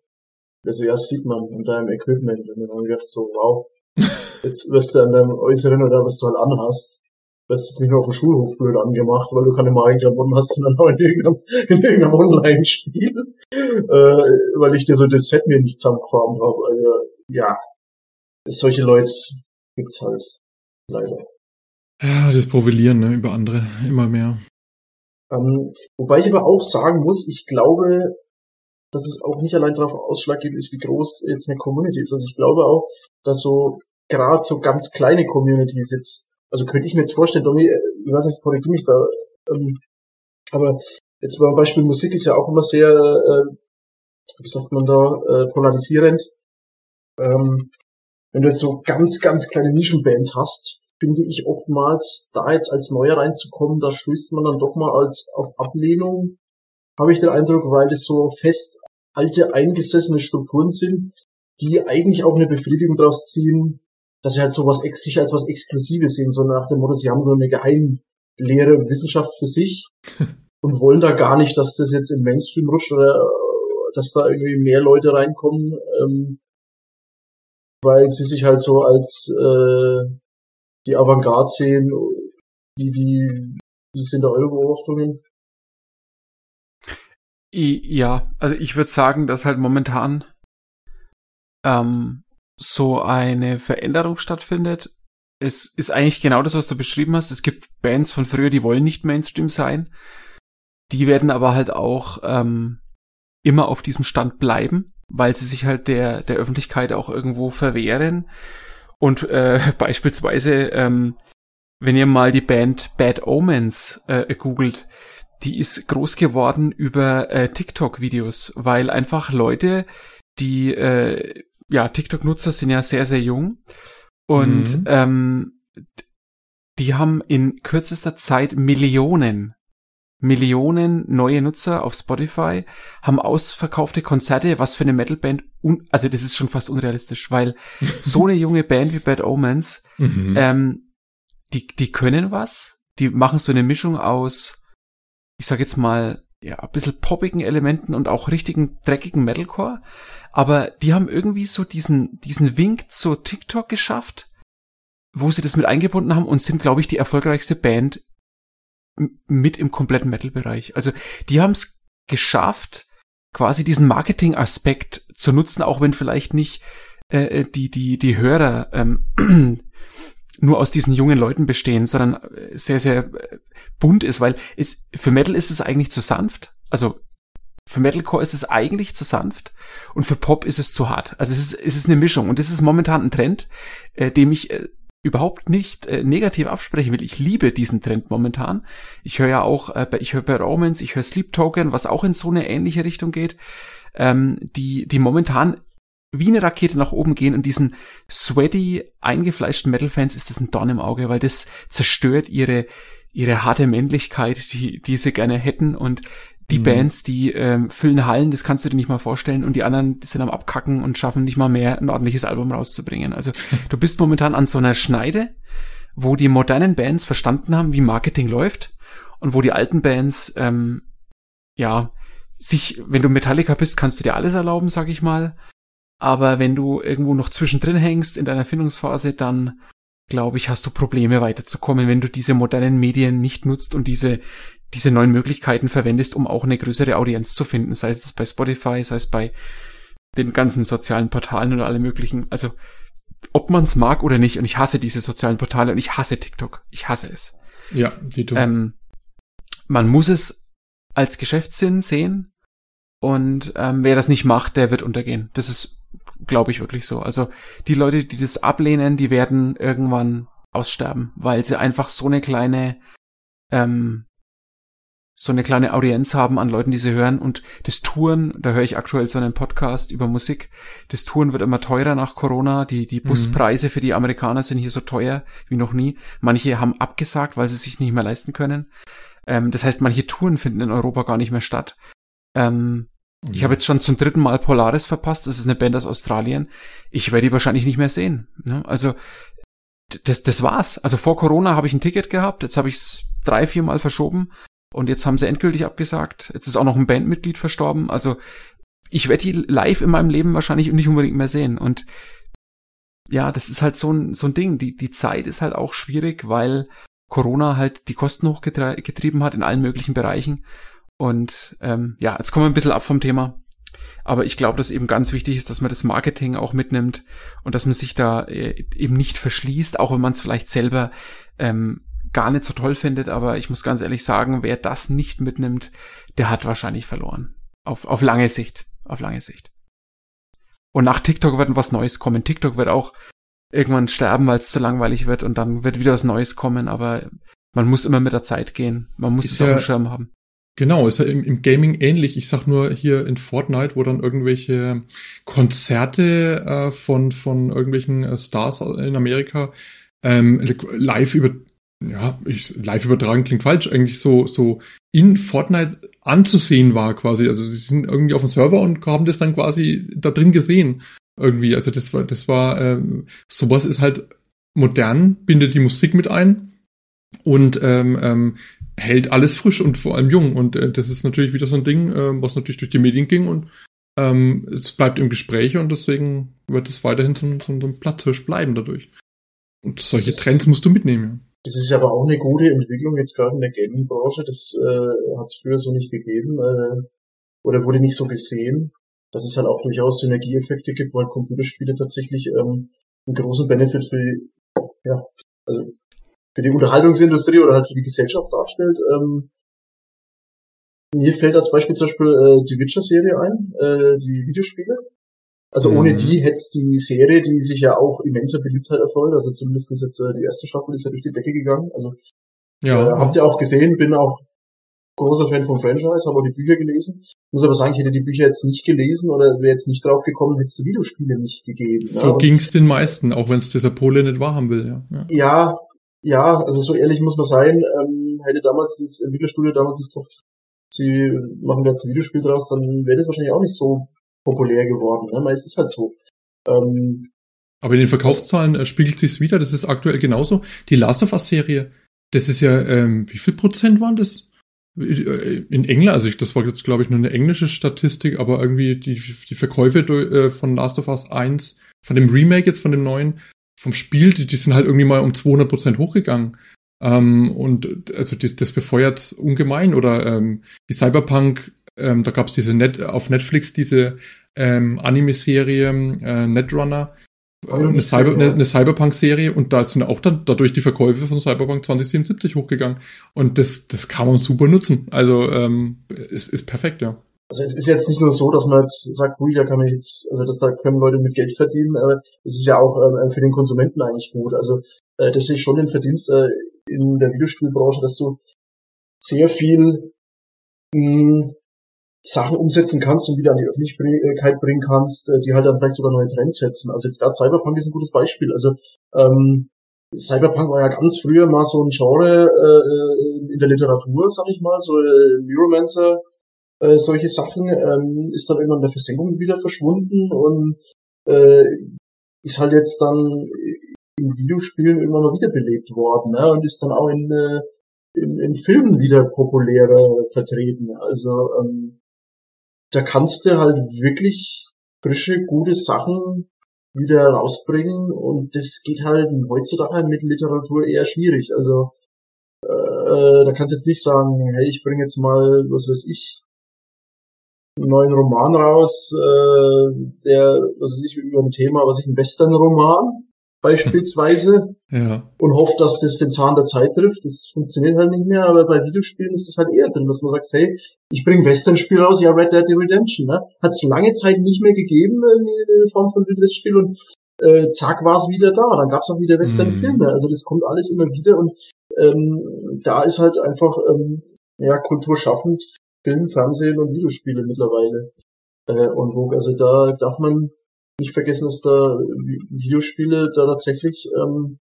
Also ja, sieht man in deinem Equipment. Und dann habe ich gedacht so, wow, Jetzt wirst du an deinem Äußeren oder was du halt anhast, wirst jetzt nicht nur auf dem Schulhof blöd angemacht, weil du keine Magenklamotten hast, sondern auch in irgendeinem, in irgendeinem Online-Spiel, äh, weil ich dir so das Set mir nicht zusammengefarmt habe. Also, ja, solche Leute gibt's halt leider. Ja, das Profilieren ne, über andere immer mehr. Ähm, wobei ich aber auch sagen muss, ich glaube, dass es auch nicht allein darauf ausschlaggebend ist, wie groß jetzt eine Community ist. Also ich glaube auch, dass so gerade so ganz kleine Communities jetzt, also könnte ich mir jetzt vorstellen, Domi, äh, ich weiß nicht, korrigiere mich da, ähm, aber jetzt beim Beispiel Musik ist ja auch immer sehr, äh, wie sagt man da, äh, polarisierend. Ähm, wenn du jetzt so ganz, ganz kleine Nischenbands hast, finde ich oftmals, da jetzt als Neuer reinzukommen, da stößt man dann doch mal als auf Ablehnung, habe ich den Eindruck, weil das so fest alte, eingesessene Strukturen sind, die eigentlich auch eine Befriedigung daraus ziehen, dass sie halt sowas sich als was Exklusives sehen, so nach dem Motto, sie haben so eine geheimlehre Wissenschaft für sich und wollen da gar nicht, dass das jetzt in Mainstream rutscht oder dass da irgendwie mehr Leute reinkommen, ähm, weil sie sich halt so als äh, die Avantgarde sehen. Wie, wie, wie sind da eure Beobachtungen? Ja, also ich würde sagen, dass halt momentan ähm, so eine Veränderung stattfindet. Es ist eigentlich genau das, was du beschrieben hast. Es gibt Bands von früher, die wollen nicht Mainstream sein. Die werden aber halt auch ähm, immer auf diesem Stand bleiben, weil sie sich halt der, der Öffentlichkeit auch irgendwo verwehren. Und äh, beispielsweise, ähm, wenn ihr mal die Band Bad Omens äh, googelt, die ist groß geworden über äh, TikTok-Videos, weil einfach Leute, die äh, ja TikTok-Nutzer sind ja sehr sehr jung und mhm. ähm, die haben in kürzester Zeit Millionen Millionen neue Nutzer auf Spotify, haben ausverkaufte Konzerte, was für eine Metalband, also das ist schon fast unrealistisch, weil so eine junge Band wie Bad Omens, mhm. ähm, die, die können was, die machen so eine Mischung aus, ich sag jetzt mal, ja, ein bisschen poppigen Elementen und auch richtigen dreckigen Metalcore, aber die haben irgendwie so diesen, diesen Wink zu TikTok geschafft, wo sie das mit eingebunden haben und sind, glaube ich, die erfolgreichste Band mit im kompletten Metal-Bereich. Also die haben es geschafft, quasi diesen Marketing-Aspekt zu nutzen, auch wenn vielleicht nicht äh, äh die die die Hörer ähm, nur aus diesen jungen Leuten bestehen, sondern äh, sehr sehr äh, bunt ist, weil es für Metal ist es eigentlich zu sanft. Also für Metalcore ist es eigentlich zu sanft und für Pop ist es zu hart. Also es ist, es ist eine Mischung und das ist momentan ein Trend, äh, dem ich äh, überhaupt nicht äh, negativ absprechen will. Ich liebe diesen Trend momentan. Ich höre ja auch, äh, ich höre bei Romans, ich höre Sleep Token, was auch in so eine ähnliche Richtung geht, ähm, die, die momentan wie eine Rakete nach oben gehen und diesen sweaty, eingefleischten Metal-Fans ist das ein Dorn im Auge, weil das zerstört ihre, ihre harte Männlichkeit, die, die sie gerne hätten und die mhm. Bands, die ähm, füllen Hallen, das kannst du dir nicht mal vorstellen. Und die anderen, die sind am Abkacken und schaffen nicht mal mehr, ein ordentliches Album rauszubringen. Also du bist momentan an so einer Schneide, wo die modernen Bands verstanden haben, wie Marketing läuft und wo die alten Bands, ähm, ja, sich, wenn du Metallica bist, kannst du dir alles erlauben, sag ich mal. Aber wenn du irgendwo noch zwischendrin hängst in deiner Findungsphase, dann glaube ich, hast du Probleme weiterzukommen, wenn du diese modernen Medien nicht nutzt und diese, diese neuen Möglichkeiten verwendest, um auch eine größere Audienz zu finden, sei es bei Spotify, sei es bei den ganzen sozialen Portalen oder alle möglichen. Also, ob man es mag oder nicht, und ich hasse diese sozialen Portale und ich hasse TikTok. Ich hasse es. Ja, die tun. Ähm, man muss es als Geschäftssinn sehen und ähm, wer das nicht macht, der wird untergehen. Das ist, glaube ich, wirklich so. Also die Leute, die das ablehnen, die werden irgendwann aussterben, weil sie einfach so eine kleine ähm, so eine kleine Audienz haben an Leuten, die sie hören und das Touren, da höre ich aktuell so einen Podcast über Musik, das Touren wird immer teurer nach Corona, die, die mhm. Buspreise für die Amerikaner sind hier so teuer wie noch nie. Manche haben abgesagt, weil sie sich nicht mehr leisten können. Ähm, das heißt, manche Touren finden in Europa gar nicht mehr statt. Ähm, Ich habe jetzt schon zum dritten Mal Polaris verpasst, das ist eine Band aus Australien. Ich werde die wahrscheinlich nicht mehr sehen. Ne? Also das, das war's. Also vor Corona habe ich ein Ticket gehabt, jetzt habe ich es drei, vier Mal verschoben und jetzt haben sie endgültig abgesagt. Jetzt ist auch noch ein Bandmitglied verstorben. Also ich werde die live in meinem Leben wahrscheinlich nicht unbedingt mehr sehen. Und ja, das ist halt so ein, so ein Ding. Die, die Zeit ist halt auch schwierig, weil Corona halt die Kosten hochgetrieben hat in allen möglichen Bereichen. Und ähm, ja, jetzt kommen wir ein bisschen ab vom Thema. Aber ich glaube, dass eben ganz wichtig ist, dass man das Marketing auch mitnimmt und dass man sich da äh, eben nicht verschließt, auch wenn man es vielleicht selber ähm, gar nicht so toll findet, aber ich muss ganz ehrlich sagen, wer das nicht mitnimmt, der hat wahrscheinlich verloren. Auf, auf lange Sicht. Auf lange Sicht. Und nach TikTok wird was Neues kommen. TikTok wird auch irgendwann sterben, weil es zu langweilig wird und dann wird wieder was Neues kommen, aber man muss immer mit der Zeit gehen. Man muss ist es ja, auf dem Schirm haben. Genau, ist ja im, im, Gaming ähnlich. Ich sag nur hier in Fortnite, wo dann irgendwelche Konzerte äh, von, von irgendwelchen äh, Stars in Amerika ähm, live über ja, ich, live übertragen klingt falsch, eigentlich so, so in Fortnite anzusehen war quasi. Also sie sind irgendwie auf dem Server und haben das dann quasi da drin gesehen. Irgendwie. Also das war, das war, ähm, sowas ist halt modern, bindet die Musik mit ein und ähm, ähm, hält alles frisch und vor allem jung. Und äh, das ist natürlich wieder so ein Ding, äh, was natürlich durch die Medien ging und ähm, es bleibt im Gespräch und deswegen wird es weiterhin so, so, so ein Platzhirsch bleiben dadurch. Und solche Trends musst du mitnehmen. Ja. Das ist aber auch eine gute Entwicklung jetzt gerade in der Gaming-Branche. Das äh, hat es früher so nicht gegeben äh, oder wurde nicht so gesehen, dass es halt auch durchaus Synergieeffekte gibt, weil Computerspiele tatsächlich ähm, einen großen Benefit für die, ja, also für die Unterhaltungsindustrie oder halt für die Gesellschaft darstellt. Ähm, mir fällt als Beispiel zum Beispiel äh, die Witcher-Serie ein, äh, die Videospiele. Also mhm. ohne die hätte die Serie, die sich ja auch immenser Beliebtheit erfreut, also zumindest jetzt äh, die erste Staffel ist ja durch die Decke gegangen. Also ja. äh, habt ihr auch gesehen, bin auch großer Fan vom Franchise, habe auch die Bücher gelesen. Muss aber sagen, ich hätte die Bücher jetzt nicht gelesen oder wäre jetzt nicht drauf gekommen, hätte es die Videospiele nicht gegeben. So ja. ging's den meisten, auch wenn es dieser Pole nicht wahrhaben will. Ja. ja, ja, ja, also so ehrlich muss man sein. Ähm, hätte damals das Entwicklerstudio damals nicht gesagt, sie machen jetzt ein Videospiel draus, dann wäre das wahrscheinlich auch nicht so populär geworden. Ne? Es ist halt so. Ähm, aber in den Verkaufszahlen äh, spiegelt sich's wieder. Das ist aktuell genauso. Die Last of Us Serie, das ist ja, ähm, wie viel Prozent waren das? Äh, in England, also ich, das war jetzt glaube ich nur eine englische Statistik, aber irgendwie die, die Verkäufe äh, von Last of Us 1, von dem Remake jetzt, von dem neuen, vom Spiel, die, die sind halt irgendwie mal um 200 Prozent hochgegangen. Ähm, und also das, das befeuert ungemein. Oder ähm, die Cyberpunk, ähm, da gab es diese Net auf Netflix diese ähm, Anime-Serie äh, Netrunner, eine, Cyber, eine, eine Cyberpunk-Serie und da sind auch dann dadurch die Verkäufe von Cyberpunk 2077 hochgegangen. Und das, das kann man super nutzen. Also ähm, es ist perfekt, ja. Also es ist jetzt nicht nur so, dass man jetzt sagt, ui, da kann man jetzt, also dass da können Leute mit Geld verdienen, aber es ist ja auch ähm, für den Konsumenten eigentlich gut. Also äh, das sehe ich schon den Verdienst äh, in der Videospielbranche, dass du sehr viel mh, hm, Sachen umsetzen kannst und wieder an die Öffentlichkeit bringen kannst, äh, die halt dann vielleicht sogar neue Trends setzen. Also jetzt gerade Cyberpunk ist ein gutes Beispiel. Also ähm, Cyberpunk war ja ganz früher mal so ein Genre äh, in der Literatur, sag ich mal, so äh, Neuromancer, äh, solche Sachen, ähm, ist dann irgendwann in der Versenkung wieder verschwunden und äh, ist halt jetzt dann in Videospielen irgendwann mal wiederbelebt worden ne? und ist dann auch in, äh, in, in Filmen wieder populärer vertreten. Also ähm, da kannst du halt wirklich frische, gute Sachen wieder rausbringen und das geht halt heutzutage mit Literatur eher schwierig. Also äh, da kannst du jetzt nicht sagen, hey, ich bringe jetzt mal, was weiß ich, einen neuen Roman raus, äh, der, was weiß ich, über ein Thema, was ich, ein Western-Roman, beispielsweise ja. und hofft, dass das den Zahn der Zeit trifft. Das funktioniert halt nicht mehr, aber bei Videospielen ist das halt eher drin, dass man sagt, hey, ich bringe Western-Spiel raus, ja, Red Dead Redemption, ne? Hat es lange Zeit nicht mehr gegeben in Form von Western-Spiel und äh, zack war es wieder da. Dann gab es auch wieder Western-Filme. Also das kommt alles immer wieder und ähm, da ist halt einfach ähm, ja kulturschaffend Film, Fernsehen und Videospiele mittlerweile äh, und wo also da darf man nicht vergessen, dass da Videospiele da tatsächlich ähm,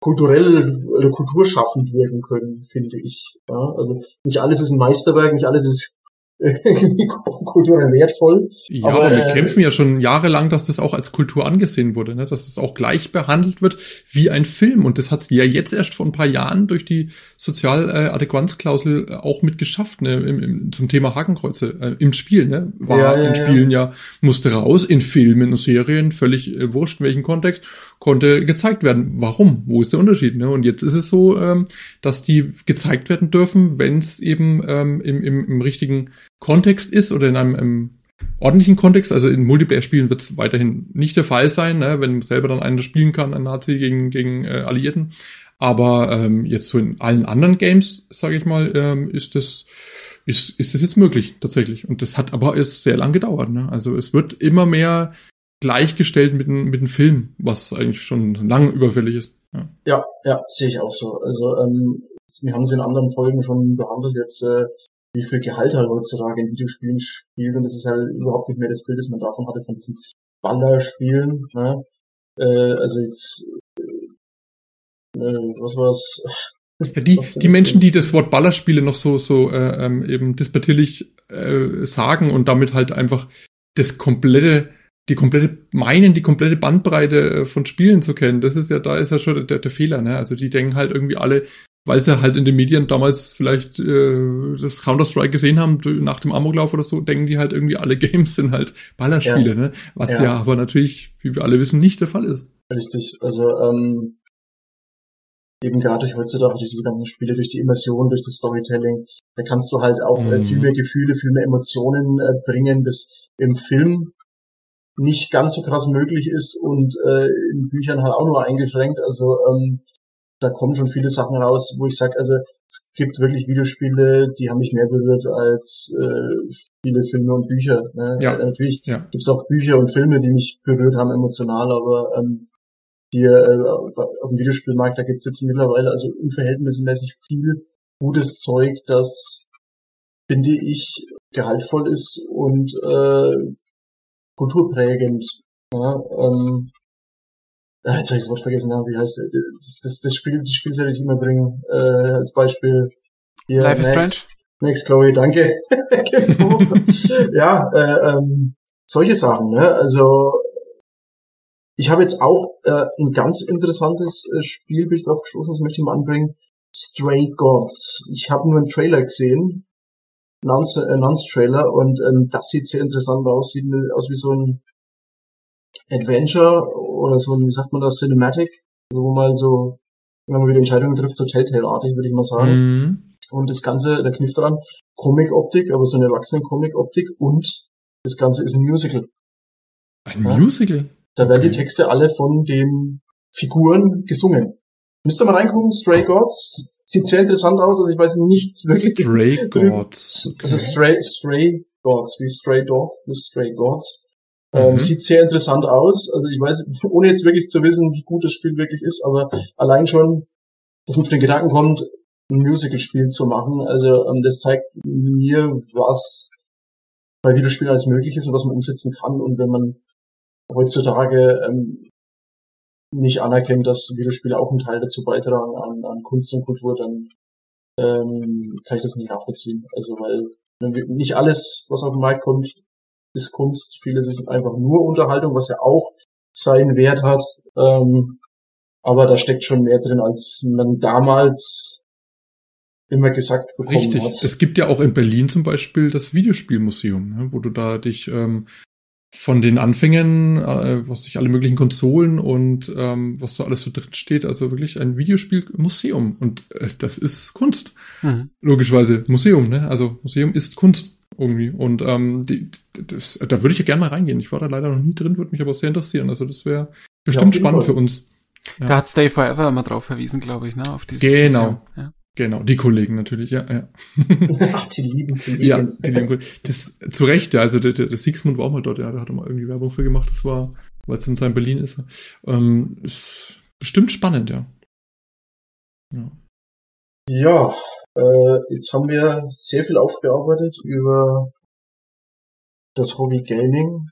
kulturell oder kulturschaffend wirken können, finde ich. Ja, also nicht alles ist ein Meisterwerk, nicht alles ist kulturell wertvoll. Ja, aber, aber wir äh, kämpfen ja schon jahrelang, dass das auch als Kultur angesehen wurde, ne? dass es auch gleich behandelt wird wie ein Film. Und das hat es ja jetzt erst vor ein paar Jahren durch die Sozialadäquanzklausel äh, auch mit geschafft, ne? Im, im, zum Thema Hakenkreuze äh, im Spiel. Ne? War ja, ja, in Spielen ja. ja. musste raus, in Filmen und Serien, völlig äh, wurscht, in welchem Kontext, konnte gezeigt werden. Warum? Wo ist der Unterschied? Ne? Und jetzt ist es so, ähm, dass die gezeigt werden dürfen, wenn es eben ähm, im, im, im richtigen Kontext ist oder in einem, einem ordentlichen Kontext, also in Multiplayer-Spielen wird es weiterhin nicht der Fall sein, ne, wenn selber dann einer spielen kann, ein Nazi gegen, gegen äh, Alliierten. Aber ähm, jetzt so in allen anderen Games, sage ich mal, ähm, ist das ist, ist das jetzt möglich tatsächlich. Und das hat aber ist sehr lang gedauert. Ne? Also es wird immer mehr gleichgestellt mit, mit einem Film, was eigentlich schon lang überfällig ist. Ja, ja, ja sehe ich auch so. Also ähm, wir haben sie in anderen Folgen schon behandelt. Jetzt äh, wie viel Gehalt halt heutzutage in Videospielen spielt und das ist halt überhaupt nicht mehr das Bild, das man davon hatte, von diesen Ballerspielen. Ne? Äh, also jetzt, äh, äh was war's? Ja, die, die Menschen, die das Wort Ballerspiele noch so, so äh, ähm, eben dispertierlich äh, sagen und damit halt einfach das komplette, die komplette, meinen, die komplette Bandbreite äh, von Spielen zu kennen, das ist ja, da ist ja schon der, der Fehler, ne? Also die denken halt irgendwie alle, weil sie halt in den Medien damals vielleicht äh, das Counter-Strike gesehen haben, nach dem Amoklauf oder so, denken die halt irgendwie, alle Games sind halt Ballerspiele, ja. ne? Was ja. ja. aber natürlich, wie wir alle wissen, nicht der Fall ist. Richtig, also ähm, eben gerade durch heutzutage, durch diese ganzen Spiele, durch die Immersion, durch das Storytelling, da kannst du halt auch mhm. äh, viel mehr Gefühle, viel mehr Emotionen äh, bringen, das im Film nicht ganz so krass möglich ist und äh, in Büchern halt auch nur eingeschränkt. Also ähm, da kommen schon viele Sachen raus, wo ich sage, also es gibt wirklich Videospiele, die haben mich mehr berührt als äh, viele Filme und Bücher. Ne? Ja. Äh, natürlich ja. gibt es auch Bücher und Filme, die mich berührt haben emotional, aber ähm, hier äh, auf dem Videospielmarkt, da gibt es jetzt mittlerweile also unverhältnismäßig viel gutes Zeug, das finde ich gehaltvoll ist und äh, kulturprägend. Ja, ähm, äh, jetzt habe ich das Wort vergessen, wie heißt das, das, das Spiel, die Spielserie, die ich immer bringe, äh, als Beispiel. Hier, Life is Strange. Max, Chloe, danke. Genau. ja, äh, ähm, solche Sachen, ne? Also ich habe jetzt auch äh, ein ganz interessantes äh, Spiel, bin ich drauf gestoßen, das möchte ich mal anbringen. Stray Gods. Ich habe nur einen Trailer gesehen, Nance-Trailer, äh, und ähm, das sieht sehr interessant aus. Sieht aus wie so ein Adventure oder so ein, wie sagt man das, Cinematic, also wo man so, wenn man wieder Entscheidungen trifft, so Telltale-artig, würde ich mal sagen. Mhm. Und das Ganze, der Kniff dran, Comic-Optik, aber so eine erwachsene Comic-Optik und das Ganze ist ein Musical. Ein ja? Musical? Da okay. werden die Texte alle von den Figuren gesungen. Müsst ihr mal reingucken, Stray Gods. Sieht sehr interessant aus, also ich weiß nichts wirklich. Stray Gods. Okay. Also Stray, Stray Gods, wie Stray Dog, wie Stray Gods. Ähm, mhm. Sieht sehr interessant aus. Also ich weiß, ohne jetzt wirklich zu wissen, wie gut das Spiel wirklich ist, aber allein schon, dass man auf den Gedanken kommt, ein Musical-Spiel zu machen. Also ähm, das zeigt mir, was bei Videospielen alles möglich ist und was man umsetzen kann. Und wenn man heutzutage ähm, nicht anerkennt, dass Videospiele auch einen Teil dazu beitragen an, an Kunst und Kultur, dann ähm, kann ich das nicht nachvollziehen. Also weil nicht alles, was auf den Markt kommt, ist Kunst. Vieles ist einfach nur Unterhaltung, was ja auch seinen Wert hat. Ähm, aber da steckt schon mehr drin, als man damals immer gesagt bekommen Richtig. hat. Es gibt ja auch in Berlin zum Beispiel das Videospielmuseum, ne, wo du da dich ähm, von den Anfängen, äh, was sich alle möglichen Konsolen und ähm, was da alles so drin steht, also wirklich ein Videospielmuseum und äh, das ist Kunst. Mhm. Logischerweise Museum, ne? Also Museum ist Kunst irgendwie und ähm, die, das, da würde ich ja gerne mal reingehen. Ich war da leider noch nie drin, würde mich aber sehr interessieren. Also das wäre bestimmt ja, spannend für uns. Ja. Da hat Stay Forever immer drauf verwiesen, glaube ich, ne? Auf dieses genau. Ja. Genau, die Kollegen natürlich, ja, ja. Ach, die lieben Kollegen. Ja, die lieben Kollegen. Das, zu Recht, ja, also der, der, der Siegsmund war auch mal dort, ja, da hat er mal irgendwie Werbung für gemacht, das war, weil es in seinem Berlin ist. Ähm, ist bestimmt spannend, ja. Ja, ja äh, jetzt haben wir sehr viel aufgearbeitet über das Hobby Gaming,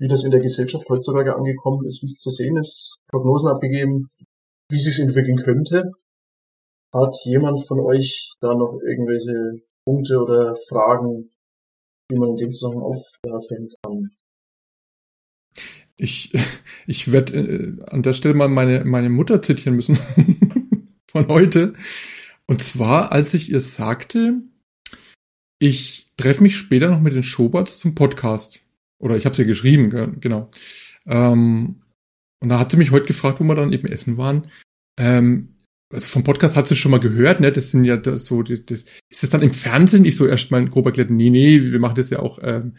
wie das in der Gesellschaft heutzutage angekommen ist, wie es zu sehen ist, Prognosen abgegeben, wie es sich entwickeln könnte. Hat jemand von euch da noch irgendwelche Punkte oder Fragen, die man in dem Zusammenhang aufwerfen kann? Ich, ich werde äh, an der Stelle mal meine, meine Mutter zitieren müssen von heute. Und zwar, als ich ihr sagte, ich treffe mich später noch mit den Schoberts zum Podcast. Oder ich habe es geschrieben, genau. Ähm, und da hat sie mich heute gefragt, wo wir dann eben essen waren. Ähm, also vom Podcast hat sie schon mal gehört, ne? Das sind ja das so, das, das, ist das dann im Fernsehen? Ich so erst mal grob erklärt, nee, nee, wir machen das ja auch ähm,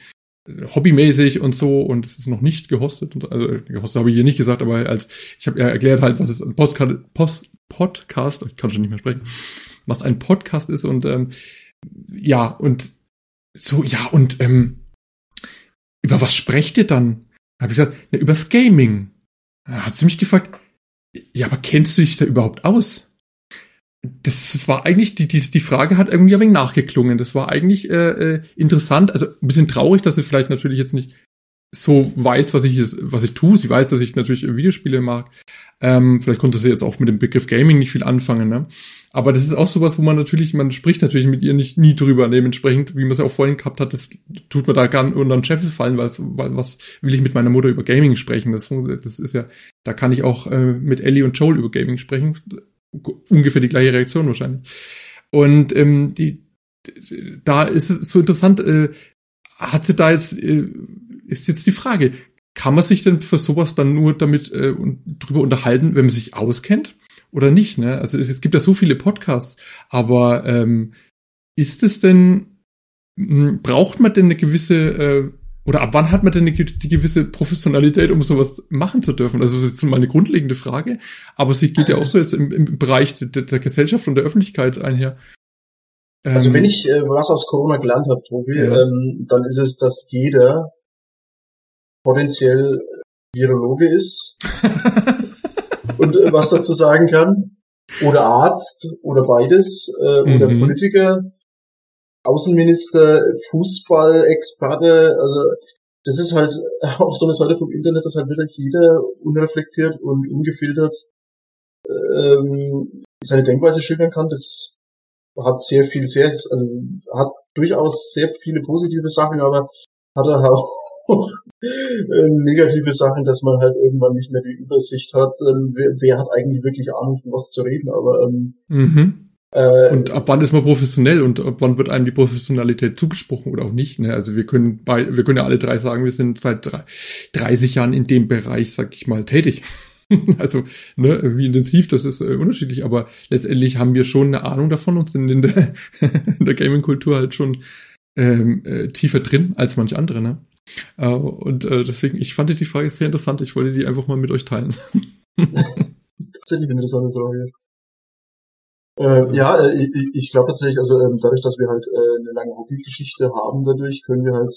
hobbymäßig und so und es ist noch nicht gehostet. Und, also gehostet habe ich hier nicht gesagt, aber als ich habe ja erklärt halt, was es ein Podcast, Post, Podcast, ich kann schon nicht mehr sprechen, was ein Podcast ist und ähm, ja und so ja und ähm, über was sprecht ihr dann? Habe ich gesagt, ne, übers Gaming. Da hat sie mich gefragt, ja, aber kennst du dich da überhaupt aus? Das, das war eigentlich, die, die, die Frage hat irgendwie ein wenig nachgeklungen. Das war eigentlich äh, äh, interessant, also ein bisschen traurig, dass sie vielleicht natürlich jetzt nicht so weiß, was ich, was ich tue. Sie weiß, dass ich natürlich Videospiele mag. Ähm, vielleicht konnte sie jetzt auch mit dem Begriff Gaming nicht viel anfangen, ne? Aber das ist auch sowas, wo man natürlich, man spricht natürlich mit ihr nicht nie drüber. Dementsprechend, wie man es ja auch vorhin gehabt hat, das tut man da gar nicht unter den Scheffel fallen, weil, weil was will ich mit meiner Mutter über Gaming sprechen? Das, das ist ja, da kann ich auch äh, mit Ellie und Joel über Gaming sprechen. Ungefähr die gleiche Reaktion wahrscheinlich. Und ähm, die, da ist es so interessant, äh, hat sie da jetzt, äh, ist jetzt die Frage, kann man sich denn für sowas dann nur damit äh, drüber unterhalten, wenn man sich auskennt? oder nicht, ne? Also es, es gibt ja so viele Podcasts, aber ähm, ist es denn, hm, braucht man denn eine gewisse, äh, oder ab wann hat man denn eine, die gewisse Professionalität, um sowas machen zu dürfen? Also das ist jetzt mal eine grundlegende Frage, aber sie geht ja auch so jetzt im, im Bereich der, der Gesellschaft und der Öffentlichkeit einher. also wenn ähm, ich äh, was aus Corona gelernt habe, Tobi, ja. ähm, dann ist es, dass jeder potenziell Virologe ist und äh, was dazu sagen kann. Oder Arzt oder beides. Äh, mhm. Oder Politiker, Außenminister, Fußballexperte. Also das ist halt auch so eine Seite vom Internet, dass halt wirklich jeder unreflektiert und ungefiltert ähm, seine Denkweise schildern kann. Das hat sehr viel, sehr, also hat durchaus sehr viele positive Sachen, aber hat er auch negative Sachen, dass man halt irgendwann nicht mehr die Übersicht hat, ähm, wer, wer, hat eigentlich wirklich Ahnung, von was zu reden, aber ähm, mhm. Äh, und ab wann ist man professionell und ab wann wird einem die Professionalität zugesprochen oder auch nicht? Ne? Also wir können bei, wir können ja alle drei sagen, wir sind seit 30 Jahren in dem Bereich, sag ich mal, tätig. also, ne, wie intensiv, das ist äh, unterschiedlich, aber letztendlich haben wir schon eine Ahnung davon und sind in der, in der Gaming-Kultur halt schon ähm, äh, tiefer drin als manche andere, ne? Äh, und äh, deswegen, ich fand die Frage sehr interessant, ich wollte die einfach mal mit euch teilen. Tatsächlich eine interessante Frage. Äh, ja, äh, ich, ich glaube tatsächlich, also ähm, dadurch, dass wir halt äh, eine lange Hobbygeschichte haben, dadurch können wir halt,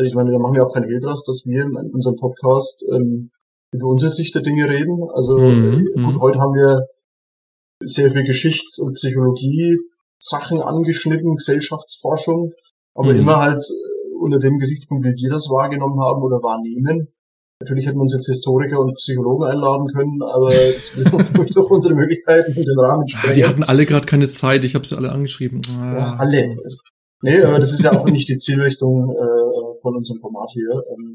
ich meine, wir machen ja auch kein Hehl draus, dass wir in unserem Podcast ähm, über unsere Sicht der Dinge reden. Also mhm, äh, gut, mhm. heute haben wir sehr viel Geschichts- und Psychologie-Sachen angeschnitten, Gesellschaftsforschung, aber mhm. immer halt äh, unter dem Gesichtspunkt, wie wir das wahrgenommen haben oder wahrnehmen. Natürlich hätten wir uns jetzt Historiker und Psychologen einladen können, aber es wird durch unsere Möglichkeiten und den Rahmen sprengen. Die hatten alle gerade keine Zeit, ich habe sie alle angeschrieben. Ja, alle. Nee, aber das ist ja auch nicht die Zielrichtung äh, von unserem Format hier. Ähm,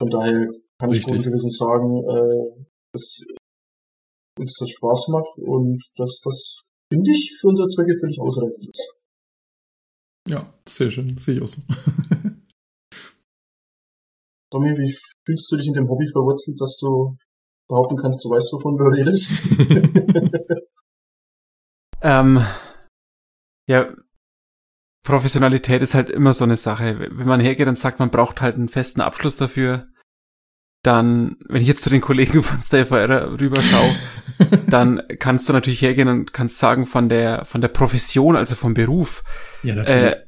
von daher kann Richtig. ich guten Gewissen sagen, äh, dass uns das Spaß macht und dass das, finde ich, für unsere Zwecke völlig ausreichend ist. Ja, sehr schön, sehe ich auch so. Tommy, wie fühlst du dich in dem Hobby verwurzelt, dass du behaupten kannst, du weißt, wovon du redest? ähm, ja, Professionalität ist halt immer so eine Sache. Wenn man hergeht und sagt, man braucht halt einen festen Abschluss dafür, dann, wenn ich jetzt zu den Kollegen von Stay Forever rüberschaue, dann kannst du natürlich hergehen und kannst sagen, von der, von der Profession, also vom Beruf, ja, natürlich. Äh,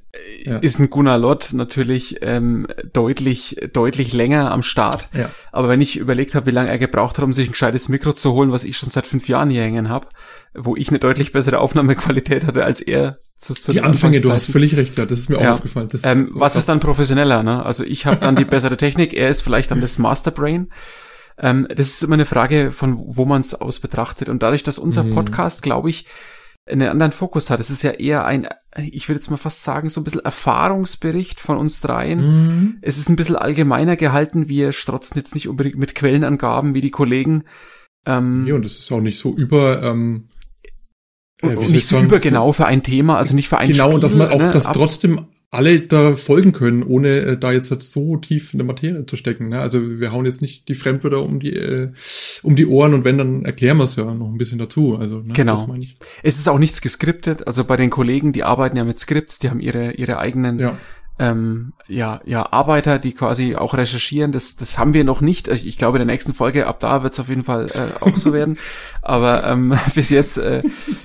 ja. ist ein Gunnar Lott natürlich ähm, deutlich, deutlich länger am Start. Ja. Aber wenn ich überlegt habe, wie lange er gebraucht hat, um sich ein gescheites Mikro zu holen, was ich schon seit fünf Jahren hier hängen habe, wo ich eine deutlich bessere Aufnahmequalität hatte als er. Zu, zu Die Anfänge, du hast völlig recht, ja, das ist mir auch aufgefallen. Ähm, ist was ist dann professioneller? Ne? Also ich habe dann die bessere Technik, er ist vielleicht dann das Masterbrain. Ähm, das ist immer eine Frage, von wo man es aus betrachtet. Und dadurch, dass unser mhm. Podcast, glaube ich, einen anderen Fokus hat. Es ist ja eher ein, ich würde jetzt mal fast sagen, so ein bisschen Erfahrungsbericht von uns dreien. Mhm. Es ist ein bisschen allgemeiner gehalten. Wir strotzen jetzt nicht unbedingt mit Quellenangaben wie die Kollegen. Ähm, ja, und es ist auch nicht so über, ähm, äh, und nicht so übergenau für ein Thema, also nicht für ein Genau, Spiel, und dass man auch ne, das trotzdem alle da folgen können, ohne äh, da jetzt halt so tief in der Materie zu stecken. Ne? Also wir hauen jetzt nicht die Fremdwörter um die äh, um die Ohren und wenn, dann erklären wir es ja noch ein bisschen dazu. Also ne, genau. Es ist auch nichts geskriptet. Also bei den Kollegen, die arbeiten ja mit Skripts, die haben ihre ihre eigenen ja ähm, ja, ja, Arbeiter, die quasi auch recherchieren. Das, das haben wir noch nicht. Ich glaube, in der nächsten Folge, ab da wird es auf jeden Fall äh, auch so werden. Aber ähm, bis jetzt äh,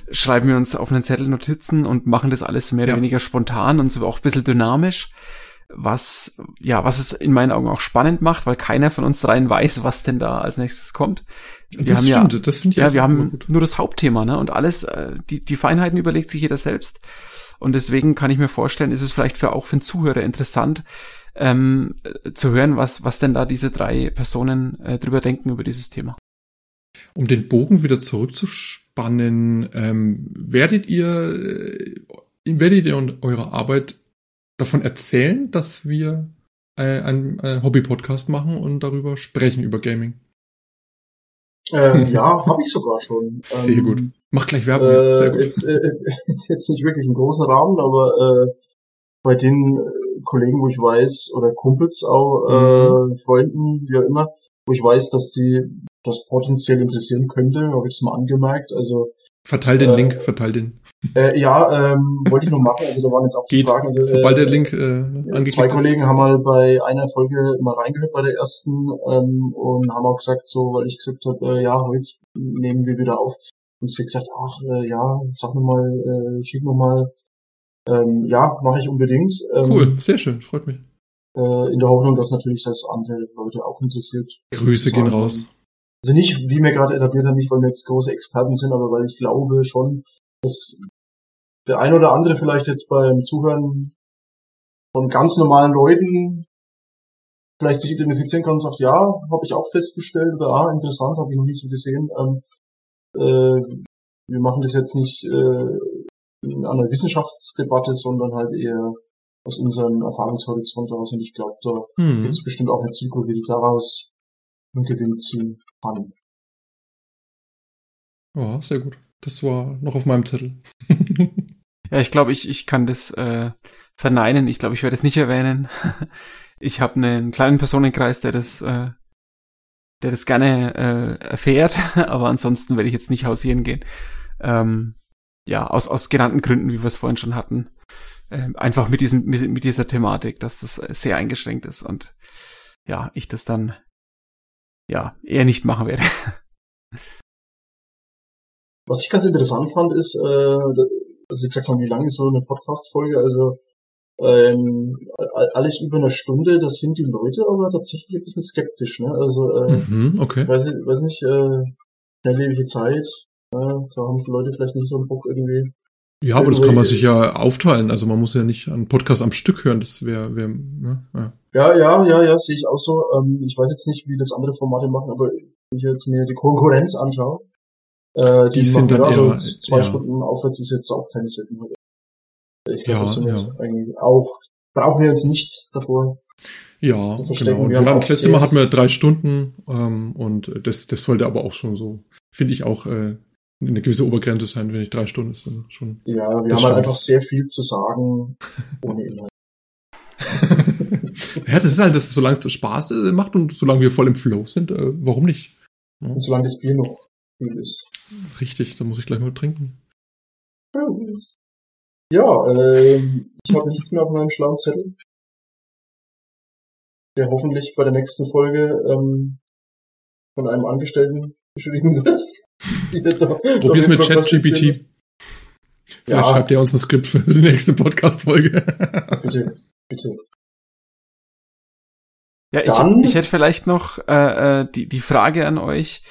schreiben wir uns auf einen Zettel Notizen und machen das alles mehr oder ja. weniger spontan und so auch ein bisschen dynamisch. Was, ja, was es in meinen Augen auch spannend macht, weil keiner von uns dreien weiß, was denn da als nächstes kommt. Wir das haben stimmt, ja, das finde ich Ja, wir haben gut. nur das Hauptthema, ne? Und alles, äh, die, die Feinheiten überlegt sich jeder selbst. Und deswegen kann ich mir vorstellen, ist es vielleicht für auch für einen Zuhörer interessant, ähm, zu hören, was, was denn da diese drei Personen äh, drüber denken über dieses Thema. Um den Bogen wieder zurückzuspannen, ähm, werdet ihr, äh, werdet ihr und eure Arbeit davon erzählen, dass wir äh, einen äh, Hobby-Podcast machen und darüber sprechen, über Gaming? Ähm, ja, habe ich sogar schon. Sehr ähm, gut. Mach gleich Werbung. Äh, Sehr gut. Jetzt, äh, jetzt, jetzt nicht wirklich im großen Rahmen, aber äh, bei den äh, Kollegen, wo ich weiß, oder Kumpels auch, äh, mhm. Freunden, wie auch immer, wo ich weiß, dass die das potenziell interessieren könnte, habe ich es mal angemerkt. Also Verteil den äh, Link, verteil den. Äh, ja, ähm, wollte ich nur machen. Also da waren jetzt auch die Geht, Fragen. Also, sobald der Link äh, Zwei Kollegen haben mal bei einer Folge mal reingehört bei der ersten ähm, und haben auch gesagt, so, weil ich gesagt habe, äh, ja, heute nehmen wir wieder auf. Und sie hat gesagt, ach äh, ja, sag noch mal, äh, schieb noch mal. Ähm, ja, mache ich unbedingt. Ähm, cool, sehr schön, freut mich. Äh, in der Hoffnung, dass natürlich das andere Leute auch interessiert. Grüße gehen raus. Also nicht, wie wir gerade etabliert haben, nicht weil wir jetzt große Experten sind, aber weil ich glaube schon, dass der ein oder andere vielleicht jetzt beim Zuhören von ganz normalen Leuten vielleicht sich identifizieren kann und sagt, ja, habe ich auch festgestellt oder ah, interessant, habe ich noch nicht so gesehen. Ähm, äh, wir machen das jetzt nicht äh, in einer Wissenschaftsdebatte, sondern halt eher aus unserem Erfahrungshorizont heraus. Und ich glaube, da Hm. gibt es bestimmt auch eine Zielgruppe, die daraus einen Gewinn ziehen kann. Ja, sehr gut. Das war noch auf meinem Zettel. Ja, ich glaube, ich, ich kann das äh, verneinen. Ich glaube, ich werde es nicht erwähnen. Ich habe einen kleinen Personenkreis, der das, äh, der das gerne äh, erfährt, aber ansonsten werde ich jetzt nicht hausieren gehen. Ähm, ja, aus, aus genannten Gründen, wie wir es vorhin schon hatten. Ähm, einfach mit diesem, mit, mit dieser Thematik, dass das sehr eingeschränkt ist und ja, ich das dann ja eher nicht machen werde. Was ich ganz interessant fand, ist, äh, dass Sie gesagt haben, wie lang ist so eine Podcast-Folge? Also ähm, alles über eine Stunde, da sind die Leute aber tatsächlich ein bisschen skeptisch. Ne? Also äh, Mhm, okay. weiß, weiß nicht, äh, schnelllebige Zeit, äh, da haben die Leute vielleicht nicht so einen Bock irgendwie. Ja, aber das kann man sich ja aufteilen. Also man muss ja nicht einen Podcast am Stück hören. Das wäre, wär, ne? ja. Ja, ja, ja, ja, sehe ich auch so. Ähm, ich weiß jetzt nicht, wie das andere Formate machen, aber wenn ich jetzt mir die Konkurrenz anschaue, äh, die, Die sind machen dann ja, eher- also zwei ja. Stunden aufwärts ist jetzt auch keine Seltenheit. Ich glaube, Ja, das sind wir ja. jetzt eigentlich auch, brauchen wir uns nicht davor. Ja, genau. Und Wir haben das letzte Mal hatten wir drei Stunden ähm, und das, das sollte aber auch schon so, finde ich auch äh, eine gewisse Obergrenze sein, wenn ich drei Stunden ist dann schon. Ja, wir haben halt einfach sehr viel zu sagen, ohne Inhalt. ja, das ist halt, das, solange es Spaß äh, macht und solange wir voll im Flow sind, äh, warum nicht? Und solange das Bier noch kühl ist. Richtig, da muss ich gleich mal trinken. Ja, ähm, ich habe nichts mehr auf meinem schlauen Zettel. Der hoffentlich bei der nächsten Folge ähm, von einem Angestellten geschrieben wird. Probier's mit. ChatGPT. Vielleicht Ja. schreibt ihr uns ein Skript für die nächste Podcast-Folge. Bitte, bitte. Ja, ich, ich hätte vielleicht noch äh, äh, die, die Frage an euch.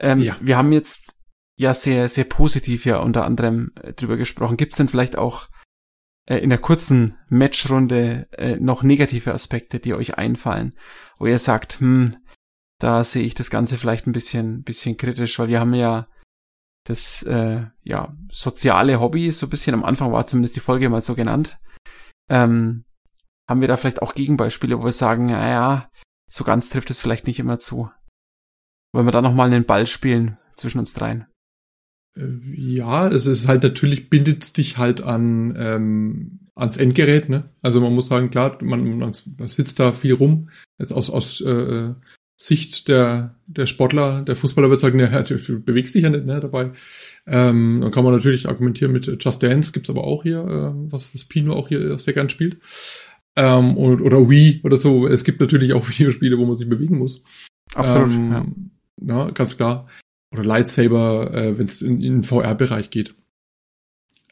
Ähm, Ja. Wir haben jetzt ja sehr, sehr positiv ja unter anderem äh, drüber gesprochen. Gibt es denn vielleicht auch äh, in der kurzen Matchrunde äh, noch negative Aspekte, die euch einfallen, wo ihr sagt, hm, da sehe ich das Ganze vielleicht ein bisschen, bisschen kritisch, weil wir haben ja das äh, ja soziale Hobby, so ein bisschen am Anfang war zumindest die Folge mal so genannt. Ähm, haben wir da vielleicht auch Gegenbeispiele, wo wir sagen, naja, so ganz trifft es vielleicht nicht immer zu. Wollen wir da nochmal einen Ball spielen zwischen uns dreien? Äh, Ja, es ist halt natürlich bindet dich halt an ähm, ans Endgerät, ne? Also man muss sagen, klar, man, man, man sitzt da viel rum. Jetzt aus aus äh, Sicht der der Sportler, der Fußballer wird sagen, ja, du, du bewegst dich ja nicht ne, dabei. Ähm, dann kann man natürlich argumentieren mit Just Dance, gibt's aber auch hier, äh, was, was Pino auch hier sehr gern spielt. Ähm, und, oder Wii oder so. Es gibt natürlich auch Videospiele, wo man sich bewegen muss. Absolut. Ähm, ja. ja, ganz klar. Oder Lightsaber, äh, wenn es in, in den VR-Bereich geht.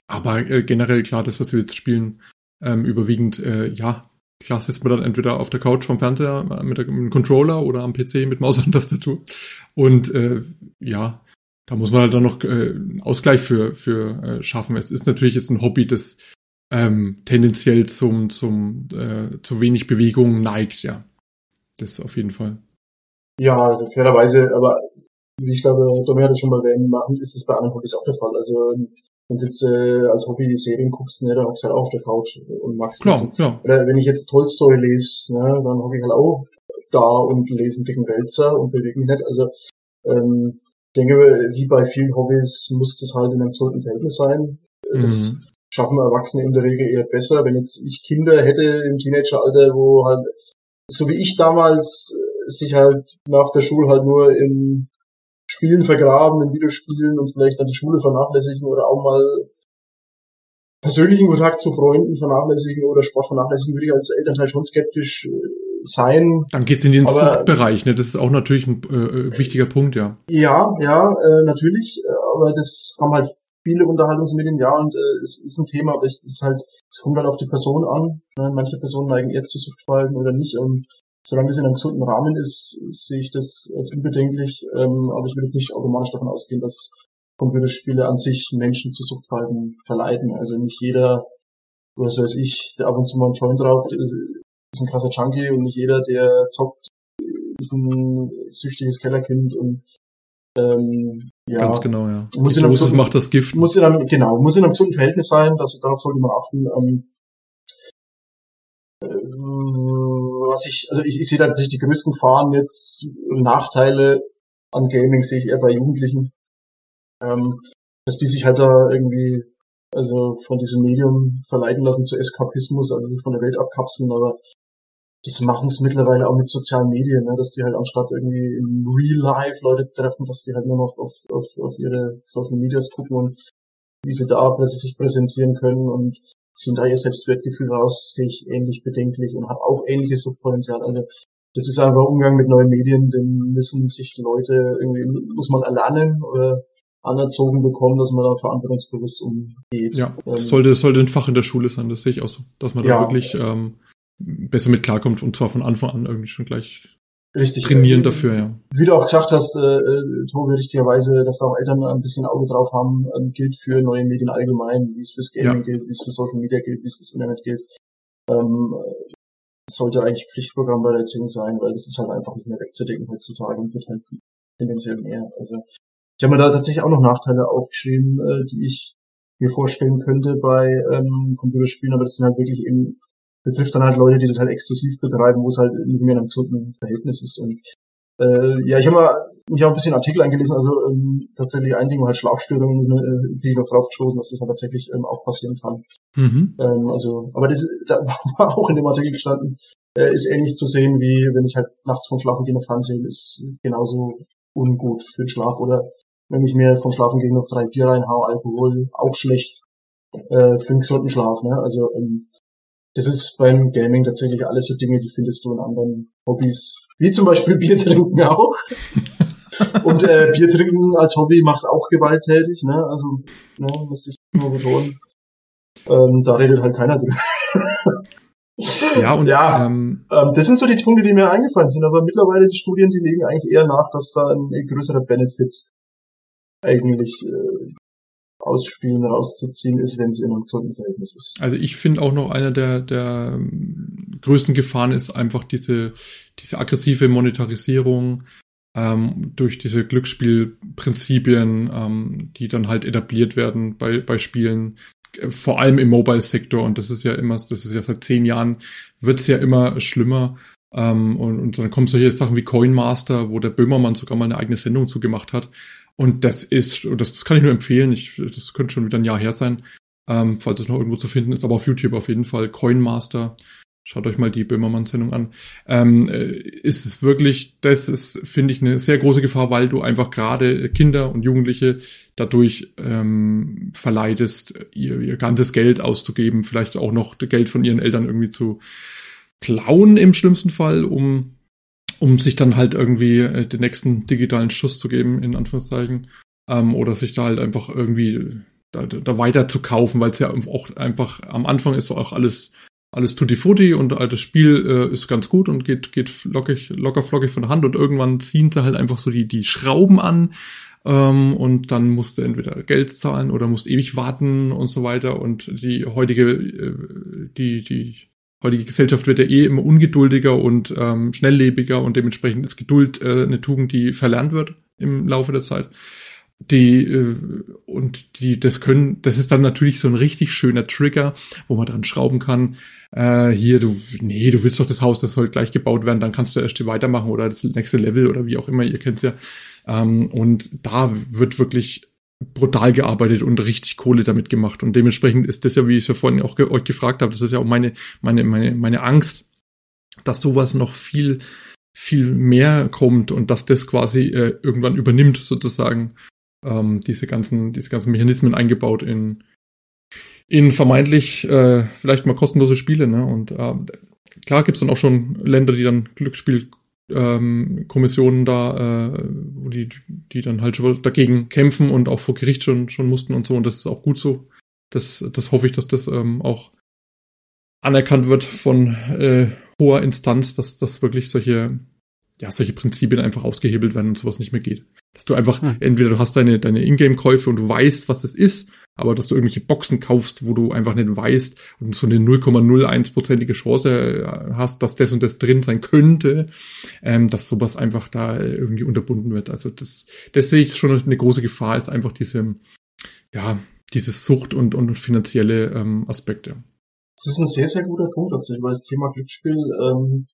Aber äh, generell klar, das, was wir jetzt spielen, ähm, überwiegend, äh, ja, klar sitzt man dann entweder auf der Couch vom Fernseher äh, mit, der, mit dem Controller oder am PC mit Maus und Tastatur. Und äh, ja, da muss man halt dann noch äh, einen Ausgleich für, für äh, schaffen. Es ist natürlich jetzt ein Hobby, das ähm, tendenziell zum, zum äh, zu wenig Bewegung neigt, ja. Das auf jeden Fall. Ja, fairerweise, aber wie ich glaube, Domi hat es schon mal erwähnt, machen, ist es bei anderen Hobbys auch der Fall. Also wenn du jetzt äh, als Hobby Serien guckst, ne, dann hockst du halt auch auf der Couch und magst Klar, nicht. Oder wenn ich jetzt Tolstoy lese, ne, dann hocke ich halt auch da und lese einen dicken Wälzer und bewege mich nicht. Also ähm, ich denke, wie bei vielen Hobbys muss das halt in einem gesunden Verhältnis sein. Das Mhm. schaffen Erwachsene in der Regel eher besser. Wenn jetzt ich Kinder hätte im Teenageralter, wo halt, so wie ich damals, äh, sich halt nach der Schule halt nur in Spielen vergraben, in Videospielen und vielleicht dann die Schule vernachlässigen oder auch mal persönlichen Kontakt zu Freunden vernachlässigen oder Sport vernachlässigen, würde ich als Elternteil schon skeptisch äh, sein. Dann geht's in den Aber- Suchtbereich, ne? Das ist auch natürlich ein äh, äh, wichtiger Punkt, ja. Ja, ja, äh, natürlich, äh, aber das haben halt viele Unterhaltungsmedien, ja, und äh, es ist ein Thema, aber es ist halt, es kommt halt auf die Person an. Ne? Manche Personen neigen eher zu Suchtverhalten oder nicht. Und solange es in einem gesunden Rahmen ist, sehe ich das als unbedenklich. Ähm, aber ich will jetzt nicht automatisch davon ausgehen, dass Computerspiele an sich Menschen zu Suchtverhalten verleiten. Also nicht jeder, was weiß ich, der ab und zu mal einen Joint raucht, ist, ist ein krasser Junkie und nicht jeder, der zockt, ist ein süchtiges Kellerkind und ähm, ja, Ganz genau, ja. Muss Die in einem Dosis gesunden- macht das Gift. muss in einem, genau, muss in einem gesunden Verhältnis sein, dass, darauf sollte man achten. Ähm, äh, was ich, also ich, ich sehe tatsächlich die größten Gefahren jetzt, Nachteile an Gaming sehe ich eher bei Jugendlichen, ähm, dass die sich halt da irgendwie, also von diesem Medium verleiten lassen zu Eskapismus, also sich von der Welt abkapseln, aber das machen es mittlerweile auch mit sozialen Medien, ne, dass die halt anstatt irgendwie im Real Life Leute treffen, dass die halt nur noch auf, auf, auf ihre Social Medias gucken und wie sie da präs- sich präsentieren können und ziehen da ihr Selbstwertgefühl raus, sehe ich ähnlich bedenklich und hat auch ähnliches Suchtpotenzial. Also das ist einfach Umgang mit neuen Medien, den müssen sich Leute irgendwie, muss man erlernen oder anerzogen bekommen, dass man da verantwortungsbewusst umgeht. Ja, Ähm, das sollte, das sollte ein Fach in der Schule sein, das sehe ich auch so. Dass man da Ja. wirklich ähm, besser mit klarkommt und zwar von Anfang an irgendwie schon gleich richtig trainieren dafür, ja. Wie du auch gesagt hast, äh, äh, Tobi, richtigerweise, dass da auch Eltern ein bisschen Auge drauf haben, ähm, gilt für neue Medien allgemein, wie es fürs Gaming gilt, wie es für Social Media gilt, wie es fürs Internet gilt. Ähm, äh, sollte eigentlich Pflichtprogramm bei der Erziehung sein, weil das ist halt einfach nicht mehr wegzudenken heutzutage und wird halt tendenziell mehr. Also ich habe mir da tatsächlich auch noch Nachteile aufgeschrieben, äh, die ich mir vorstellen könnte bei ähm, Computerspielen, aber das sind halt wirklich eben betrifft dann halt Leute, die das halt exzessiv betreiben, wo es halt nicht mehr in einem gesunden Verhältnis ist. Und äh, ja, ich habe mal mich auch ein bisschen Artikel eingelesen, also ähm, tatsächlich ein Ding war halt Schlafstörungen, äh, bin ich noch drauf gestoßen, dass das halt tatsächlich ähm, auch passieren kann. Mhm. Ähm, also, aber das da war auch in dem Artikel gestanden, äh, ist ähnlich zu sehen, wie wenn ich halt nachts vom Schlafen gehen noch Fernsehen, ist genauso ungut für den Schlaf. Oder wenn ich mir vom Schlafen gehen noch drei Bier reinhau, Alkohol, auch schlecht äh, für einen gesunden Schlaf. Ne? Also ähm, das ist beim Gaming tatsächlich alles so Dinge, die findest du in anderen Hobbys. Wie zum Beispiel Bier trinken auch. Und äh, Bier trinken als Hobby macht auch gewalttätig, ne? Also, ne, muss ich nur betonen. Ähm, da redet halt keiner drüber. Ja, und Ja. Ähm, Ähm, das sind so die Punkte, die mir eingefallen sind, aber mittlerweile die Studien, die legen eigentlich eher nach, dass da ein größerer Benefit eigentlich äh, ausspielen, rauszuziehen ist, wenn es in einem gesunden Verhältnis ist. Also ich finde auch noch einer der, der ähm, größten Gefahren ist einfach diese, diese aggressive Monetarisierung ähm, durch diese Glücksspielprinzipien, ähm, die dann halt etabliert werden bei, bei Spielen, äh, vor allem im Mobile-Sektor. Und das ist ja immer, das ist ja seit zehn Jahren, wird's ja immer schlimmer. Ähm, und, und dann kommen solche Sachen wie Coin Master, wo der Böhmermann sogar mal eine eigene Sendung zu gemacht hat. Und das ist, das, das kann ich nur empfehlen, ich, das könnte schon wieder ein Jahr her sein, ähm, falls es noch irgendwo zu finden ist, aber auf YouTube auf jeden Fall, Coin Master. Schaut euch mal die Böhmermann-Sendung an. Ähm, äh, ist es wirklich, das ist, finde ich, eine sehr große Gefahr, weil du einfach gerade Kinder und Jugendliche dadurch ähm, verleitest, ihr, ihr ganzes Geld auszugeben, vielleicht auch noch Geld von ihren Eltern irgendwie zu klauen im schlimmsten Fall, um um sich dann halt irgendwie äh, den nächsten digitalen Schuss zu geben, in Anführungszeichen. Ähm, oder sich da halt einfach irgendwie da, da weiter zu kaufen, weil es ja auch einfach am Anfang ist so auch alles alles tutti frutti und äh, das Spiel äh, ist ganz gut und geht geht lockig locker flockig von der Hand und irgendwann ziehen sie halt einfach so die die Schrauben an ähm, und dann musst du entweder Geld zahlen oder musst ewig warten und so weiter und die heutige äh, die die heutige Gesellschaft wird ja eh immer ungeduldiger und ähm, schnelllebiger und dementsprechend ist Geduld äh, eine Tugend, die verlernt wird im Laufe der Zeit. Die äh, und die das können, das ist dann natürlich so ein richtig schöner Trigger, wo man dran schrauben kann. Äh, hier, du, nee, du willst doch das Haus, das soll gleich gebaut werden, dann kannst du erst weitermachen oder das nächste Level oder wie auch immer, ihr kennt's ja. Ähm, und da wird wirklich brutal gearbeitet und richtig Kohle damit gemacht. Und dementsprechend ist das ja, wie ich es ja vorhin auch ge euch gefragt habe, das ist ja auch meine, meine, meine, meine Angst, dass sowas noch viel, viel mehr kommt und dass das quasi äh, irgendwann übernimmt, sozusagen, ähm, diese ganzen, diese ganzen Mechanismen eingebaut in, in vermeintlich äh, vielleicht mal kostenlose Spiele, ne? Und äh, klar gibt's dann auch schon Länder, die dann Glücksspiel ähm, Kommissionen da, äh, die, die dann halt schon dagegen kämpfen und auch vor Gericht schon, schon mussten und so. Und das ist auch gut so. Das, das hoffe ich, dass das ähm, auch anerkannt wird von äh, hoher Instanz, dass das wirklich solche, ja, solche Prinzipien einfach ausgehebelt werden und sowas nicht mehr geht. Dass du einfach, Hm. entweder du hast deine, deine Ingame-Käufe und du weißt, was es ist, Aber dass du irgendwelche Boxen kaufst, wo du einfach nicht weißt und so eine 0,01-prozentige Chance äh, hast, dass das und das drin sein könnte, ähm, dass sowas einfach da irgendwie unterbunden wird. Also das, das sehe ich schon eine große Gefahr, ist einfach diese, ja, dieses Sucht und, und finanzielle ähm, Aspekte. Das ist ein sehr, sehr guter Punkt tatsächlich, weil das Thema Glücksspiel ähm,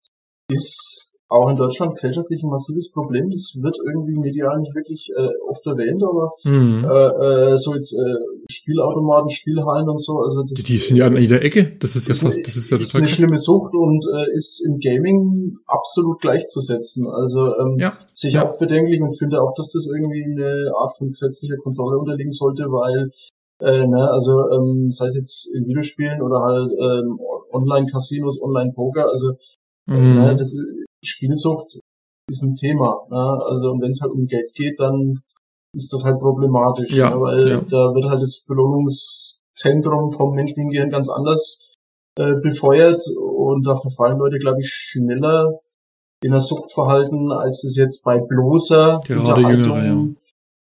ist auch in Deutschland gesellschaftlich ein massives Problem. Das wird irgendwie medial nicht wirklich äh, oft erwähnt, aber mhm. äh, äh, so jetzt äh, Spielautomaten, Spielhallen und so, also das die, die sind ja an jeder Ecke. Das ist ja fast, das ist ja ist eine schlimme Sucht und äh, ist im Gaming absolut gleichzusetzen. Also ähm, ja. ich ja. auch bedenklich und finde auch, dass das irgendwie eine Art von gesetzlicher Kontrolle unterliegen sollte, weil äh, ne, also ähm, sei es jetzt in Videospielen oder halt ähm, Online-Casinos, Online-Poker, also äh, mhm. ne, das Spielsucht ist ein Thema. Ne? Also wenn es halt um Geld geht, dann ist das halt problematisch, ja, ne? weil ja. da wird halt das Belohnungszentrum vom menschlichen Gehirn ganz anders äh, befeuert und da verfallen Leute, glaube ich, schneller in das Suchtverhalten, als es jetzt bei bloßer Gerade Unterhaltung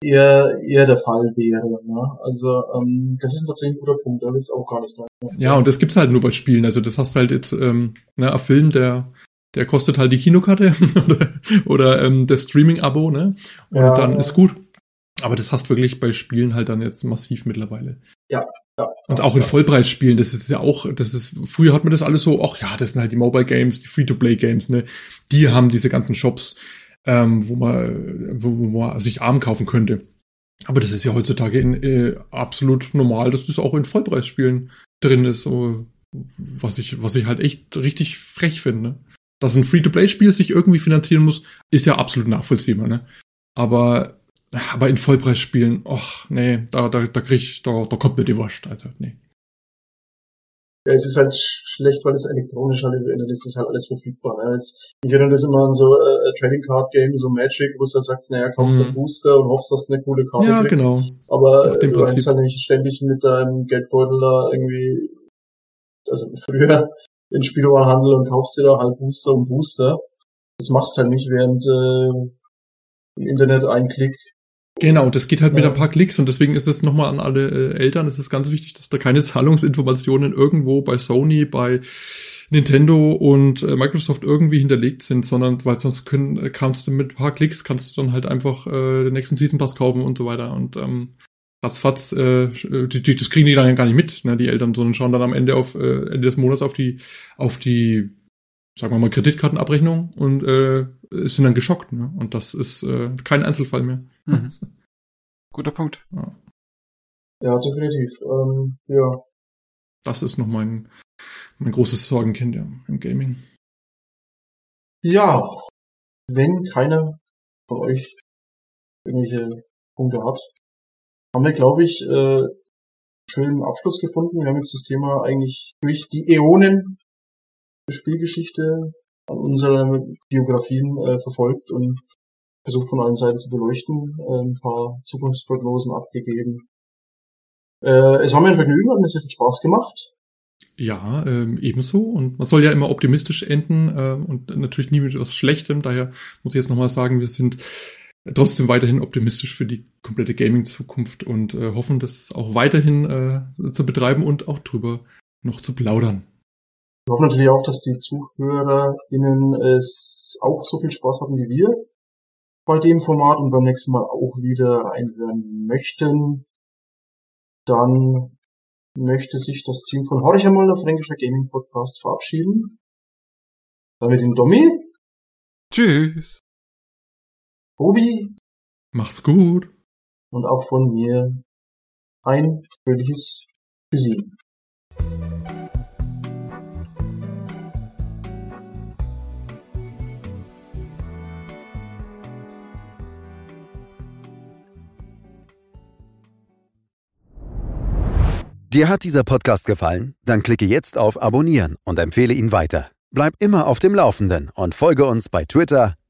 eher, eher der Fall wäre. Ne? Also ähm, das ist tatsächlich ein guter Punkt, da will es auch gar nicht rein. Ja, und das gibt's halt nur bei Spielen. Also das hast du halt jetzt, ähm, ne, ein Film, der der kostet halt die Kinokarte oder, oder ähm, das Streaming-Abo, ne? Und ja, dann ist gut. Aber das hast wirklich bei Spielen halt dann jetzt massiv mittlerweile. Ja, ja. Und auch in Vollpreisspielen, das ist ja auch, das ist, früher hat man das alles so, ach ja, das sind halt die Mobile Games, die Free-to-Play-Games, ne? Die haben diese ganzen Shops, ähm, wo man, wo, wo man sich arm kaufen könnte. Aber das ist ja heutzutage in, äh, absolut normal, dass das auch in Vollpreisspielen drin ist, was ich, was ich halt echt richtig frech finde. Dass ein Free-to-Play-Spiel sich irgendwie finanzieren muss, ist ja absolut nachvollziehbar, ne? Aber, aber in Vollpreisspielen, ach, nee, da, da, da krieg ich, da, da kommt mir die Wurst, also, nee. Ja, es ist halt schlecht, weil es elektronisch halt dann ist das halt alles verfügbar. Ne? Jetzt, ich erinnere das immer an so äh, Trading Card Game, so Magic, wo du halt sagst, naja, kaufst mhm. du Booster und hoffst, dass du eine coole Karte ja, kriegst. genau. Aber du kannst halt nicht ständig mit deinem Geldbeutel da irgendwie, also früher in Spielwarenhandel und kaufst dir da halt Booster und Booster. Das machst du halt nicht, während äh, im Internet ein Klick Genau, das geht halt mit ein paar Klicks und deswegen ist es nochmal an alle äh, Eltern, es ist ganz wichtig, dass da keine Zahlungsinformationen irgendwo bei Sony, bei Nintendo und äh, Microsoft irgendwie hinterlegt sind, sondern weil sonst können, äh, kannst du mit ein paar Klicks kannst du dann halt einfach äh, den nächsten Season Pass kaufen und so weiter und ähm, ratzfatz, äh, die, die, das kriegen die dann gar nicht mit, ne, die Eltern, sondern schauen dann am Ende auf äh, Ende des Monats auf die auf die sagen wir mal Kreditkartenabrechnung und äh, sind dann geschockt, ne? Und das ist äh, kein Einzelfall mehr. Mhm. Guter Punkt. Ja, ja definitiv. Ähm, ja. Das ist noch mein, mein großes Sorgenkind ja, im Gaming. Ja, wenn keiner von euch irgendwelche Punkte hat, haben wir, glaube ich, äh, schönen Abschluss gefunden. Wir haben jetzt das Thema eigentlich durch die Äonen der Spielgeschichte an unseren Biografien äh, verfolgt und versucht von allen Seiten zu beleuchten, äh, ein paar Zukunftsprognosen abgegeben. Äh, es war mir ein Vergnügen, hat mir sehr viel Spaß gemacht. Ja, ähm, ebenso. Und man soll ja immer optimistisch enden äh, und natürlich nie mit etwas Schlechtem. Daher muss ich jetzt nochmal sagen, wir sind trotzdem weiterhin optimistisch für die komplette Gaming-Zukunft und äh, hoffen, das auch weiterhin äh, zu betreiben und auch drüber noch zu plaudern. Wir hoffen natürlich auch, dass die ZuhörerInnen es auch so viel Spaß hatten wie wir bei dem Format und beim nächsten Mal auch wieder einhören möchten. Dann möchte sich das Team von Horch einmal der Fränkischer Gaming Podcast verabschieden. Damit den Domi. Tschüss. Tobi. Mach's gut. Und auch von mir ein fröhliches Tschüssi. Dir hat dieser Podcast gefallen? Dann klicke jetzt auf Abonnieren und empfehle ihn weiter. Bleib immer auf dem Laufenden und folge uns bei Twitter,